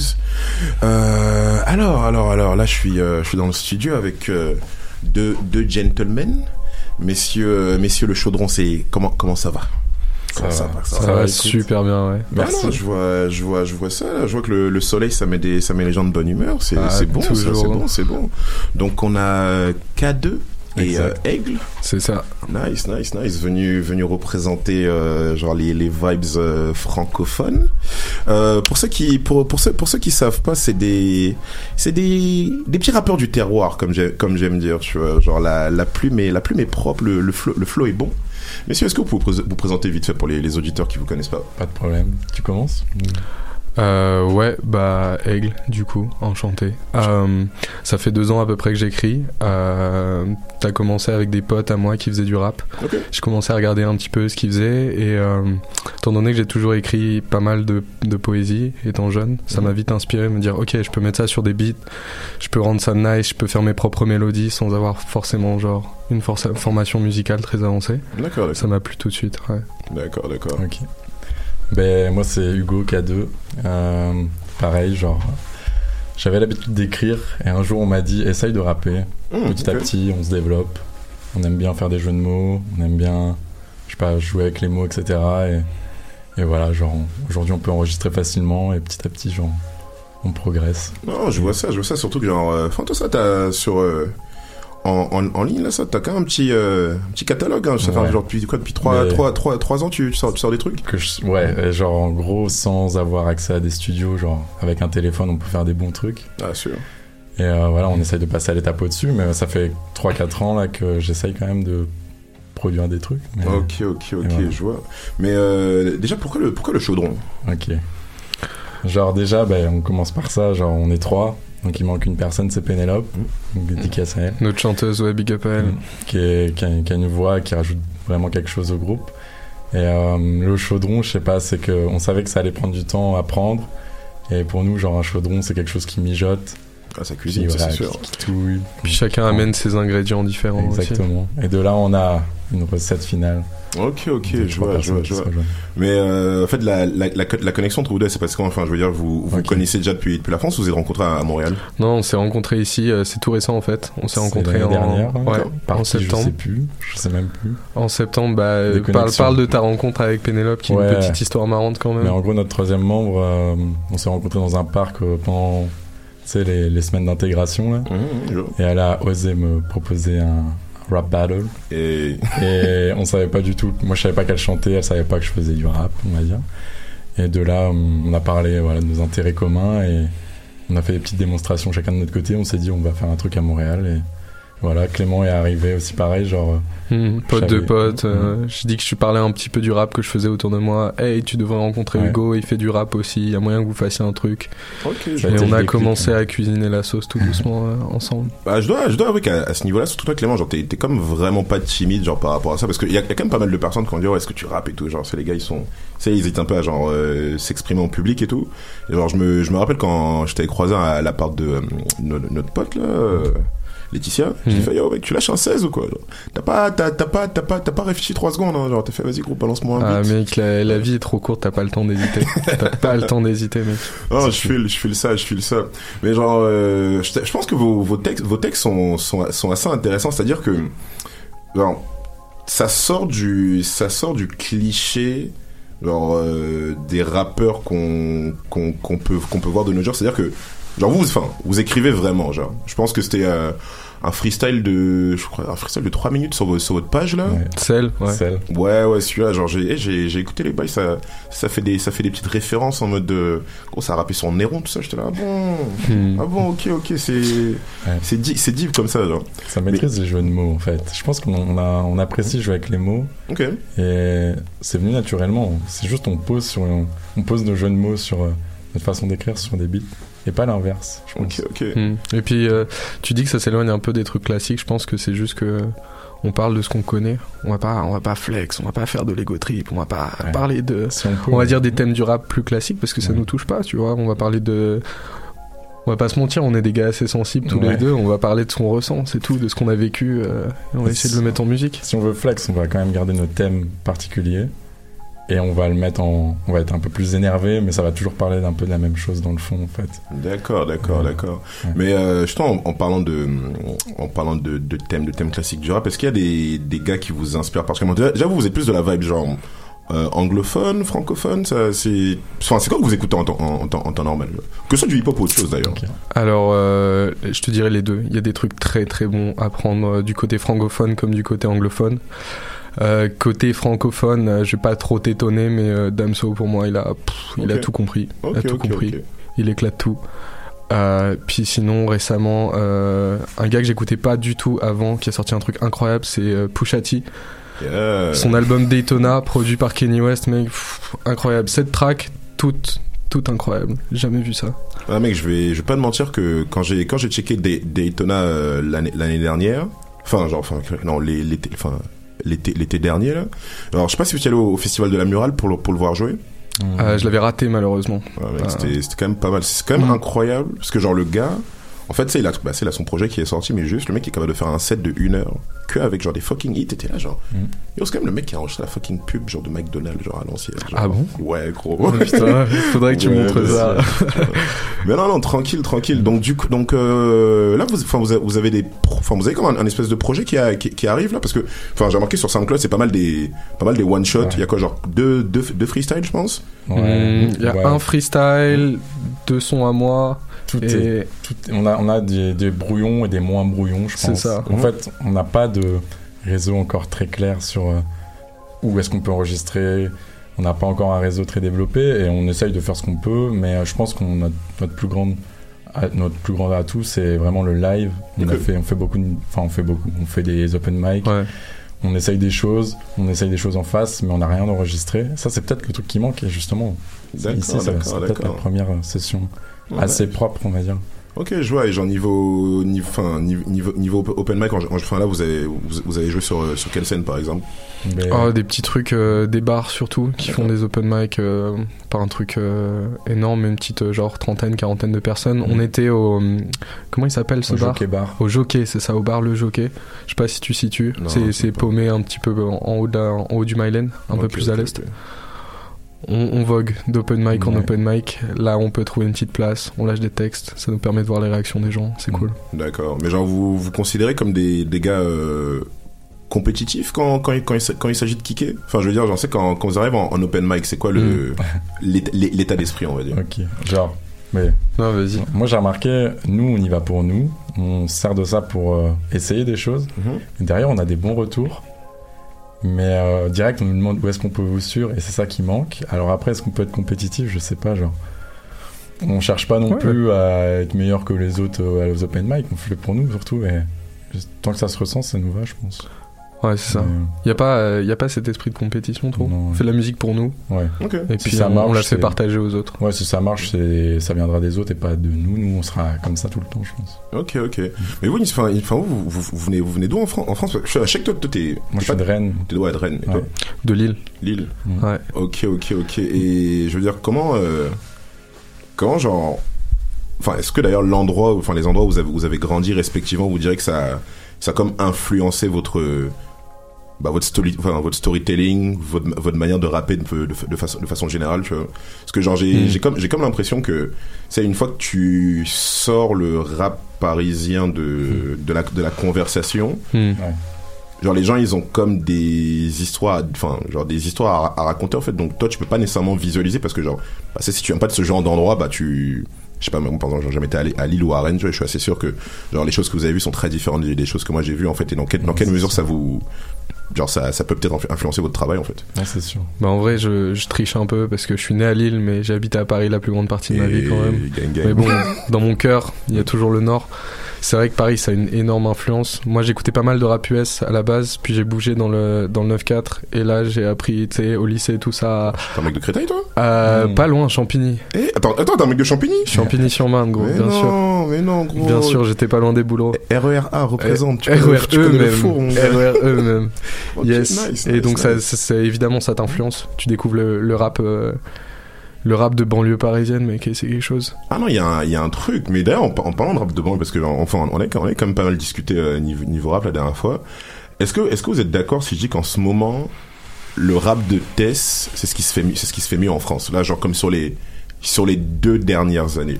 Euh, alors, alors, alors, là, je suis, euh, je suis dans le studio avec euh, deux, deux gentlemen. Messieurs, messieurs le chaudron, c'est comment, comment ça va? Ça va, va, ça va super bien, ouais. Bah Merci. non, je vois, je vois, je vois ça. là. Je vois que le, le soleil, ça met des, ça met les gens de bonne humeur. C'est, Ah, c'est bon, c'est bon, c'est bon. Donc on a K2 et euh. Aigle. C'est ça. Nice, nice, nice. Venu, venu représenter euh, genre les, les vibes euh, francophones. Euh, pour ceux qui, pour, pour ceux, pour ceux qui savent pas, c'est des, c'est des, des petits rappeurs du terroir, comme j'ai, comme j'aime dire. Tu vois, genre la, la plume est, la plume est propre, le, le flow, le flow est bon. Messieurs, est-ce que vous pouvez vous présenter vite fait pour les, les auditeurs qui vous connaissent pas? Pas de problème. Tu commences? Euh, ouais, bah Aigle, du coup, enchanté. Euh, ça fait deux ans à peu près que j'écris. Euh, T'as commencé avec des potes à moi qui faisaient du rap. Ok. J'ai commencé à regarder un petit peu ce qu'ils faisaient et euh, étant donné que j'ai toujours écrit pas mal de, de poésie étant jeune, ça m'a vite inspiré, me dire ok, je peux mettre ça sur des beats, je peux rendre ça nice, je peux faire mes propres mélodies sans avoir forcément genre une formation musicale très avancée. D'accord, Ça m'a plu tout de suite. Ouais. D'accord, d'accord. Ok. Ben, moi, c'est Hugo K2. Euh, pareil, genre, j'avais l'habitude d'écrire et un jour, on m'a dit essaye de rapper. Mmh, petit à petit, on se développe. On aime bien faire des jeux de mots, on aime bien, je sais pas, jouer avec les mots, etc. et voilà, genre, aujourd'hui, on peut enregistrer facilement et petit à petit, genre, on progresse. Non, je vois ça, je vois ça surtout que genre, euh, toi ça t'as sur euh, en, en, en ligne là ça t'as quand même un petit euh, un petit catalogue, hein, ça Ouais. fait genre depuis quoi depuis trois Mais- trois trois trois ans tu, tu sors tu sors des trucs. Que je- ouais, et genre, en gros, sans avoir accès à des studios, genre, avec un téléphone, on peut faire des bons trucs. Ah, sûr. Et euh, voilà, on essaye de passer à l'étape au-dessus, mais ça fait 3-4 ans là que j'essaye quand même de produire des trucs. mais- Ok ok ok voilà. je vois. Mais euh, déjà pourquoi le pourquoi le chaudron? Ok. Genre déjà, ben, on commence par ça, genre on est trois, donc il manque une personne, c'est Pénélope, dédicace à elle. Notre chanteuse, ouais, big up à elle. Qui, est, qui, a, qui a une voix, qui rajoute vraiment quelque chose au groupe. Et euh, le chaudron, je sais pas, c'est qu'on savait que ça allait prendre du temps à prendre. Et pour nous, genre un chaudron, c'est quelque chose qui mijote. Ah, ça cuisine, c'est sûr. Qui, qui touille. Puis chacun amène ses ingrédients différents aussi. Exactement. Et de là, on a une recette finale. Ok, ok, je vois, je vois, je vois. Mais euh, en fait, la, la, la, co- la connexion entre vous deux, c'est parce qu'enfin, je veux dire, vous vous connaissez déjà depuis, depuis la France ou vous êtes rencontrés à, à Montréal? Non, on s'est rencontrés ici, euh, c'est tout récent en fait. On s'est rencontrés en, dernière, hein, ouais, par en qui, je septembre. sais plus, je sais même plus. En septembre, bah, euh, parle, de ta rencontre avec Pénélope, qui est une petite histoire marrante quand même. Mais en gros, notre troisième membre, euh, on s'est rencontrés dans un parc euh, pendant sais, les, les semaines d'intégration. là. Mmh, et elle a osé me proposer un rap battle. Et, et on savait pas du tout. Moi, je savais pas qu'elle chantait, elle savait pas que je faisais du rap, on va dire. Et de là, on a parlé voilà, de nos intérêts communs et on a fait des petites démonstrations chacun de notre côté. On s'est dit, on va faire un truc à Montréal. Et voilà, Clément est arrivé aussi pareil, genre. Hmm, je pote de pote, euh, je dis que je parlais un petit peu du rap que je faisais autour de moi. Hey, tu devrais rencontrer Ouais. Hugo, il fait du rap aussi, il y a moyen que vous fassiez un truc. Ok, je Et on a déclic, commencé hein. à cuisiner la sauce tout doucement euh, ensemble. Bah, je dois, je dois avouer qu'à à ce niveau-là, surtout toi, Clément, genre, t'es, t'es comme vraiment pas timide, genre, par rapport à ça, parce qu'il y a, y a quand même pas mal de personnes qui vont dire, ouais, est-ce que tu rappes et tout, genre, c'est les gars, ils sont, tu sais, ils hésitent un peu à, genre, euh, s'exprimer en public et tout. Et genre, je me, je me rappelle quand je t'avais croisé à l'appart de euh, notre, notre pote, là, Laetitia, j'ai Mhm. fait, yo, mec, tu lâches un 16 ou quoi. T'as pas, t'as, pas, t'as pas, t'as pas réfléchi 3 secondes, hein, genre, t'as fait, vas-y, gros, balance-moi un Ah mec, la, la vie est trop courte, t'as pas le temps d'hésiter. t'as pas le temps d'hésiter mec. Non, je file, je file ça, je file ça. Mais genre, euh, je, je pense que vos, vos textes, vos textes sont, sont, sont assez intéressants. C'est-à-dire que, genre, ça sort du, ça sort du cliché, genre, euh, des rappeurs qu'on, qu'on, qu'on peut, qu'on peut voir de nos jours. C'est-à-dire que, genre, vous, enfin, vous écrivez vraiment, genre. Je pense que c'était euh, un freestyle de, je crois, un freestyle de 3 minutes sur, vo- sur votre page là. Celle, ouais. Celle. Ouais, ouais, celui-là, genre, j'ai, eh, j'ai, j'ai écouté les bails, ça, ça fait des, ça fait des petites références en mode de, gros, ça a rappé sur Néron, tout ça, j'étais là, ah bon, Hmm. ah bon, ok, ok, c'est, c'est deep, c'est deep comme ça, genre. Ça maîtrise les jeux de mots en fait. Je pense qu'on on a, on apprécie jouer avec les mots. Ok. Et c'est venu naturellement. C'est juste on pose sur, on pose nos jeux de mots sur euh, notre façon d'écrire sur des beats et pas l'inverse. Ok, ok. Hmm. Et puis euh, tu dis que ça s'éloigne un peu des trucs classiques. Je pense que c'est juste que on parle de ce qu'on connaît. On va pas, on va pas flex, on va pas faire de l'ego trip, on va pas parler de, Si on peut, on va ouais. dire des thèmes du rap plus classiques parce que ça nous touche pas, tu vois. On va parler de on va pas se mentir, on est des gars assez sensibles tous les Ouais. deux. On va parler de ce qu'on ressent, c'est tout, de ce qu'on a vécu. euh, et on va essayer de le mettre en musique. Si on veut flex, on va quand même garder nos thèmes particuliers et on va le mettre en, on va être un peu plus énervé, mais ça va toujours parler d'un peu de la même chose dans le fond en fait. D'accord, d'accord, d'accord. Mais euh, justement, en, en parlant de, en parlant de, de thèmes, de thèmes classiques du rap, est-ce qu'il y a des, des gars qui vous inspirent particulièrement? Déjà, vous, vous êtes plus de la vibe genre euh, anglophone, francophone, ça, c'est, enfin, c'est quoi que vous écoutez en temps, en, en temps, en temps normal? Que ce soit du hip-hop ou autre chose d'ailleurs. Alors, euh, je te dirais les deux. Il y a des trucs très très bons à prendre euh, du côté francophone comme du côté anglophone. Euh, côté francophone, euh, je vais pas trop t'étonner, mais euh, Damso pour moi, il a, pff, il a tout compris. il a tout compris. Il éclate tout. Euh, puis sinon, récemment, euh, un gars que j'écoutais pas du tout avant, qui a sorti un truc incroyable, c'est euh, Pusha T. Yeah. Son album Daytona, produit par Kenny West, mec, pff, incroyable. Cette track, toute, toute incroyable. Jamais vu ça. Ah mec, je vais, je vais pas te mentir que quand j'ai, quand j'ai checké Day- Daytona l'année, l'année dernière, enfin genre, enfin non les- l'été, enfin l'été, l'été dernier là. Alors je sais pas si vous êtes allé au, au festival de la Murale pour le, pour le voir jouer. Euh, je l'avais raté malheureusement. Ouais, mec, Euh, c'était, c'était quand même pas mal. C'est quand même incroyable parce que genre le gars, En fait, c'est il a, bah, c'est là son projet qui est sorti, mais juste le mec qui est capable de faire un set de une heure que avec genre des fucking hits. T'étais là, genre. Mm. Yo, c'est quand même le mec qui a enregistré la fucking pub, genre de McDonald's, genre à l'ancienne. genre. Ah bon? Ouais, gros. Oh, putain, (laughs) faudrait que tu montres ça. mais non, non, tranquille, tranquille. Donc, du coup, donc, euh, là, vous, enfin, vous, avez- vous avez des, enfin, vous avez comme un, un espèce de projet qui, a, qui, qui arrive là, parce que, enfin, j'ai remarqué sur SoundCloud, c'est pas mal des, pas mal des one shot. Il y a quoi, genre deux, deux, deux freestyles, je pense? Hum, Il y a un freestyle, deux sons à moi. Tout et... est, tout on a, on a des, des brouillons et des moins brouillons, je pense. C'est ça. En fait, on n'a pas de réseau encore très clair sur euh, où est-ce qu'on peut enregistrer. On n'a pas encore un réseau très développé et on essaye de faire ce qu'on peut, mais euh, je pense qu'on a notre plus grande notre plus grand atout c'est vraiment le live. On a fait on fait beaucoup de- enfin on fait beaucoup, on fait des open mic. On essaye des choses, on essaye des choses en face, mais on n'a rien enregistré. Ça, c'est peut-être le truc qui manque, et justement. Ici, c'est peut-être la première euh, session Ouais. assez propre, on va dire. Ok, je vois. Et genre niveau, niveau, enfin, niveau, niveau, open mic, en- en- enfin là, vous avez, vous, vous avez joué sur, euh, sur quelle scène, par exemple? Oh, des petits trucs, euh, des bars surtout, qui font des open mic, euh, pas un truc euh, énorme, mais une petite euh, genre trentaine, quarantaine de personnes. On était au. Comment il s'appelle ce Au bar? Jockey Bar. Au Jockey, c'est ça, au bar Le Jockey. Je sais pas si tu situes. Non, C'est paumé un petit peu en, haut, de la- en haut du Mylen, un peu plus à l'est. On, on vogue d'open mic en open mic. Là, on peut trouver une petite place, on lâche des textes, ça nous permet de voir les réactions des gens, c'est cool. D'accord. Mais genre, vous vous considérez comme des, des gars euh, compétitifs quand, quand, il- quand, il, s- quand il s'agit de kicker? Enfin, je veux dire, j'en sais, quand, quand vous arrivez en, en open mic, c'est quoi le (laughs) l'état- l'état d'esprit, on va dire? Ok, genre, mais. Non, vas-y. Moi, j'ai remarqué, nous, on y va pour nous. On sert de ça pour euh, essayer des choses. Mhm. Et derrière, on a des bons retours. Mais euh, direct, on nous demande où est-ce qu'on peut vous suivre, et c'est ça qui manque. Alors après, est-ce qu'on peut être compétitif? Je sais pas, genre. On cherche pas non Ouais, plus à être meilleur que les autres euh, aux open mic. On fait pour nous surtout, et tant que ça se ressent, ça nous va, je pense. Ouais, c'est ça. Il y a pas, euh, y a pas cet esprit de compétition trop. Non, ouais. fait de la musique pour nous. Ouais. Ok. Et Si puis ça on, marche, on la fait c'est- partager aux autres. Ouais, si ça marche, c'est- ça viendra des autres et pas de nous. Nous, on sera comme ça tout le temps, je pense. Ok, ok. Mais vous, enfin, vous, vous, vous venez, vous venez d'où en, Fran- en France? Je sais que toi, toi, t'es. Moi, je suis pas- de Rennes. T'es ouais, de Rennes. Et toi Ouais. De Lille. Lille. Mm. Ouais. Ok, ok, ok. Et je veux dire, comment, euh, comment genre, enfin, est-ce que d'ailleurs l'endroit, où- enfin les endroits où vous avez, vous avez grandi respectivement, vous direz que ça, ça a comme influencé votre, bah, votre story, enfin, votre storytelling, votre, votre manière de rapper de, de, de façon, de façon générale, tu vois. Parce que genre j'ai, Mm. j'ai comme, j'ai comme l'impression que c'est une fois que tu sors le rap parisien de, de la, de la conversation. Hmm. Genre les gens ils ont comme des histoires, enfin genre des histoires à, à raconter en fait. Donc toi tu peux pas nécessairement visualiser parce que genre bah, si tu viens pas de ce genre d'endroit bah tu je sais pas moi par exemple j'ai jamais été allé à Lille ou à Rennes je suis assez sûr que genre les choses que vous avez vues sont très différentes des, choses que moi j'ai vues en fait et dans quelle, dans quelle mesure ça vous genre ça, ça peut peut-être influ- influencer votre travail en fait. Ouais, c'est sûr. Bah en vrai, je, je triche un peu parce que je suis né à Lille, mais j'ai habité à Paris la plus grande partie de ma vie quand même. gang, gang. Mais bon, (laughs) dans mon cœur, il y a toujours le Nord. C'est vrai que Paris, ça a une énorme influence. Moi, j'écoutais pas mal de rap US à la base, puis j'ai bougé dans le dans le 9-4, et là, j'ai appris, tu sais, au lycée, tout ça. T'es un mec de Créteil toi? Euh, Mm. Pas loin, Champigny. Eh attends attends t'es un mec de Champigny? Champigny-sur-Marne, gros, Mais bien sûr. Mais non gros. Bien sûr, j'étais pas loin des boulots. RERA représente. tu RERE connais- tu connais le même. four, mon gars. RERE même. (laughs) Ok, yes. nice, et nice, donc ça, nice. ça- ça- évidemment, ça t'influence. Tu découvres le, le rap, euh, le rap de banlieue parisienne, mais c'est quelque chose? Ah non, il y, a un- il y a un truc. Mais d'ailleurs, en, en parlant de rap de banlieue, parce que enfin, on a, on a quand même pas mal discuté euh, niveau, niveau rap la dernière fois. Est-ce que, est-ce que vous êtes d'accord si je dis qu'en ce moment, le rap de Tess, c'est ce qui se fait, mieux- c'est ce qui se fait mieux en France? Là, genre comme sur les, sur les deux dernières années.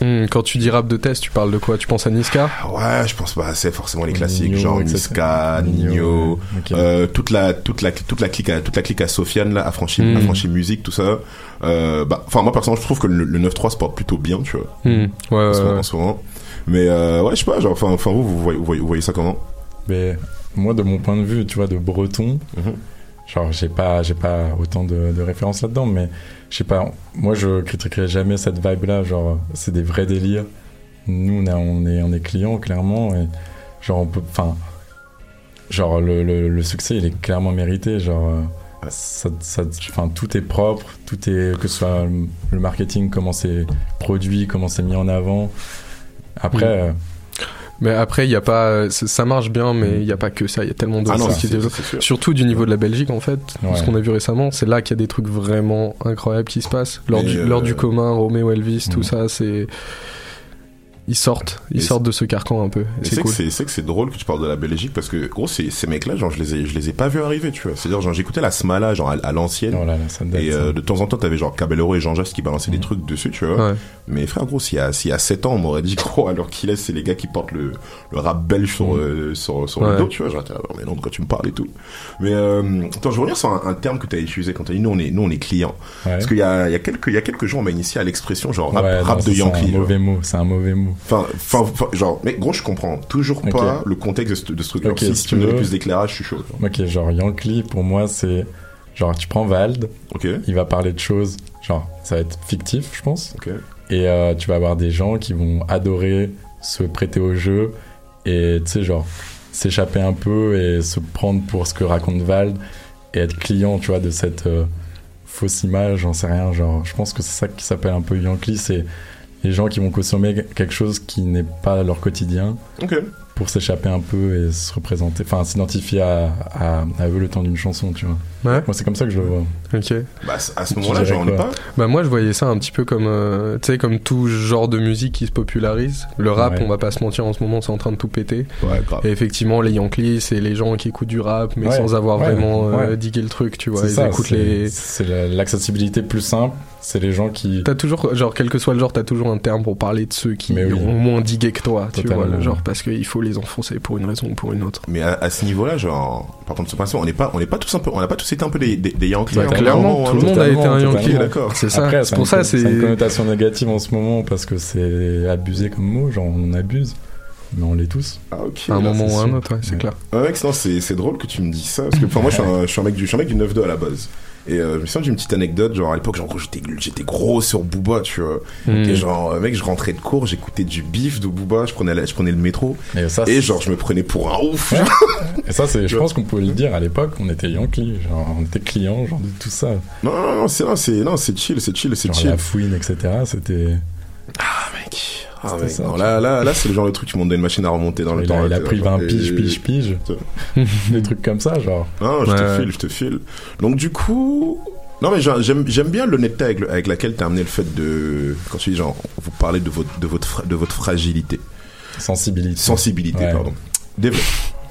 Hmm, quand tu dis rap de test, tu parles de quoi? Tu penses à Niska? Ouais, je pense pas. C'est forcément les classiques, Nino, genre. Niska, Nino, euh, toute la, toute la, toute la clique, à, toute la clique à Sofiane là, affranchie, Mm. affranchie musique, tout ça. Euh, bah, enfin moi personnellement, je trouve que le, le 9-3 se porte plutôt bien, tu vois. Hmm, Ouais, en, ouais, ce, ouais. en ce moment. Mais euh, ouais, je sais pas, genre, enfin, enfin vous, vous voyez, vous voyez, vous voyez ça comment? Mais moi, de mon point de vue, tu vois, de breton, Mhm. genre, j'ai pas, j'ai pas autant de, de références là-dedans, mais je sais pas, moi, je critiquerai jamais cette vibe-là, genre, c'est des vrais délires. Nous, on, a- on est, on est clients, clairement, et genre, on peut, enfin, genre, le, le, le succès, il est clairement mérité, genre, euh, ça, ça, enfin, tout est propre, tout est, que ce soit le- marketing, comment c'est produit, comment c'est mis en avant. Après, Mhm. Euh, Mais après, il y a pas, euh, ça marche bien, mais il y a pas que ça. Il y a tellement d'autres Ah choses qui développent. Surtout du niveau de la Belgique, en fait. Ouais. Ce qu'on a vu récemment, c'est là qu'il y a des trucs vraiment incroyables qui se passent. Lors, Mais, du, euh, lors du commun, Roméo Elvis, tout Mhm. ça, c'est. Ils sortent, ils Et sortent de ce carcan un peu. C'est cool. que c'est c'est que c'est drôle que tu parles de la Belgique parce que gros ces, ces mecs là genre je les ai je les ai pas vus arriver tu vois. C'est à dire genre j'écoutais la Smala genre à, à l'ancienne. Oh là là, ça date, et euh, de temps en temps t'avais genre Caballero et Jean Jacques qui balançaient des trucs dessus tu vois. Ouais. mais frère gros s'il y a s'il y a 7 ans on m'aurait dit (laughs) gros alors qu'il est c'est les gars qui portent le, le rap belge sur euh, sur, sur le dos tu vois. Genre là, mais non de quoi tu me parles et tout. Mais euh, attends je veux revenir sur un, un terme que t'as utilisé quand t'as dit nous on est nous on est clients. Parce qu'il y a il y a quelques il y a quelques jours on m'a initié à l'expression genre rap, Ouais, rap non, de Yankee C'est un mauvais mot, c'est un mauvais mot. Enfin, genre, mais gros, je comprends toujours pas le contexte de ce, de ce truc-là. Ok, si, si tu me donnes veux. plus d'éclairage, je suis chaud. Ok, genre Yankee, pour moi, c'est. Genre, tu prends Vald, il va parler de choses, genre, ça va être fictif, je pense. Et euh, tu vas avoir des gens qui vont adorer se prêter au jeu et, tu sais, genre, s'échapper un peu et se prendre pour ce que raconte Vald et être client, tu vois, de cette euh, fausse image, j'en sais rien. Genre, je pense que c'est ça qui s'appelle un peu Yankee, c'est les gens qui vont consommer quelque chose qui n'est pas leur quotidien pour s'échapper un peu et se représenter, enfin s'identifier à, à, à eux le temps d'une chanson, tu vois. Ouais. Moi, c'est comme ça que je le vois. Ok. Bah, à ce moment-là, j'en ai pas. Bah moi je voyais ça un petit peu comme euh, tu sais comme tout genre de musique qui se popularise. Le rap, Ouais. on va pas se mentir en ce moment, c'est en train de tout péter. Ouais, grave. Et effectivement, les Yankees, c'est les gens qui écoutent du rap mais Ouais, sans avoir ouais, vraiment euh, ouais. digué le truc, tu vois, ils ça, écoutent c'est- les c'est la- l'accessibilité plus simple, c'est les gens qui. T'as toujours, genre, quel que soit le genre, t'as toujours un terme pour parler de ceux qui Mais oui. ont moins digué que toi, tu vois, Totalement. le genre, parce qu'il faut les enfoncer pour une raison ou pour une autre. Mais à, à ce niveau-là, genre, par contre, ce principe, on n'est pas, on n'est pas tous un peu, on n'a pas tous été un peu des, des, des Yankees. Bah, un clairement, tout le un monde a été un Totalement, Yankee. Totalement. d'accord. C'est ça, Après, c'est pour une- ça, c'est une connotation négative en ce moment parce que c'est abusé comme mot, genre on abuse, mais on l'est tous. Ah, ok. À un là, moment c'est ou à un autre, ouais, c'est Ouais. clair. Ouais, mec, non, c'est, drôle que tu me dises ça, parce que pour moi, je suis un, je suis un mec du, je suis un mec du 9-2 à la base. Et euh, je me souviens d'une petite anecdote, genre à l'époque, genre, j'étais, j'étais gros sur Booba, tu vois. Mm. Et genre, euh, mec, je rentrais de cours, j'écoutais du bif de Booba, je prenais, la- je prenais le métro, Et ça, et genre, je me prenais pour un ouf. Ouais. Et ça, c'est, je pense qu'on pouvait le dire à l'époque, on était Yankee, genre on était clients, genre de tout ça. Non, non, non, c'est, non, c'est, non, c'est chill, c'est chill, c'est Genre chill. la fouine, etc. C'était. Ah. Ah, mec. ça, non, tu là, là, là, c'est le genre de truc, tu montes dans une machine à remonter dans le Il temps. a, il a pris genre, 20 et- piges, piges, piges. (laughs) Des trucs comme ça, genre. Non, je Ouais. te file, je te file. Donc du coup, non mais j'aime j'aime bien l'honnêteté avec, avec laquelle t'as amené le fait de quand tu dis genre vous parlez de votre de votre fra- de votre fragilité, Sensibilité. sensibilité Ouais. pardon. Développe,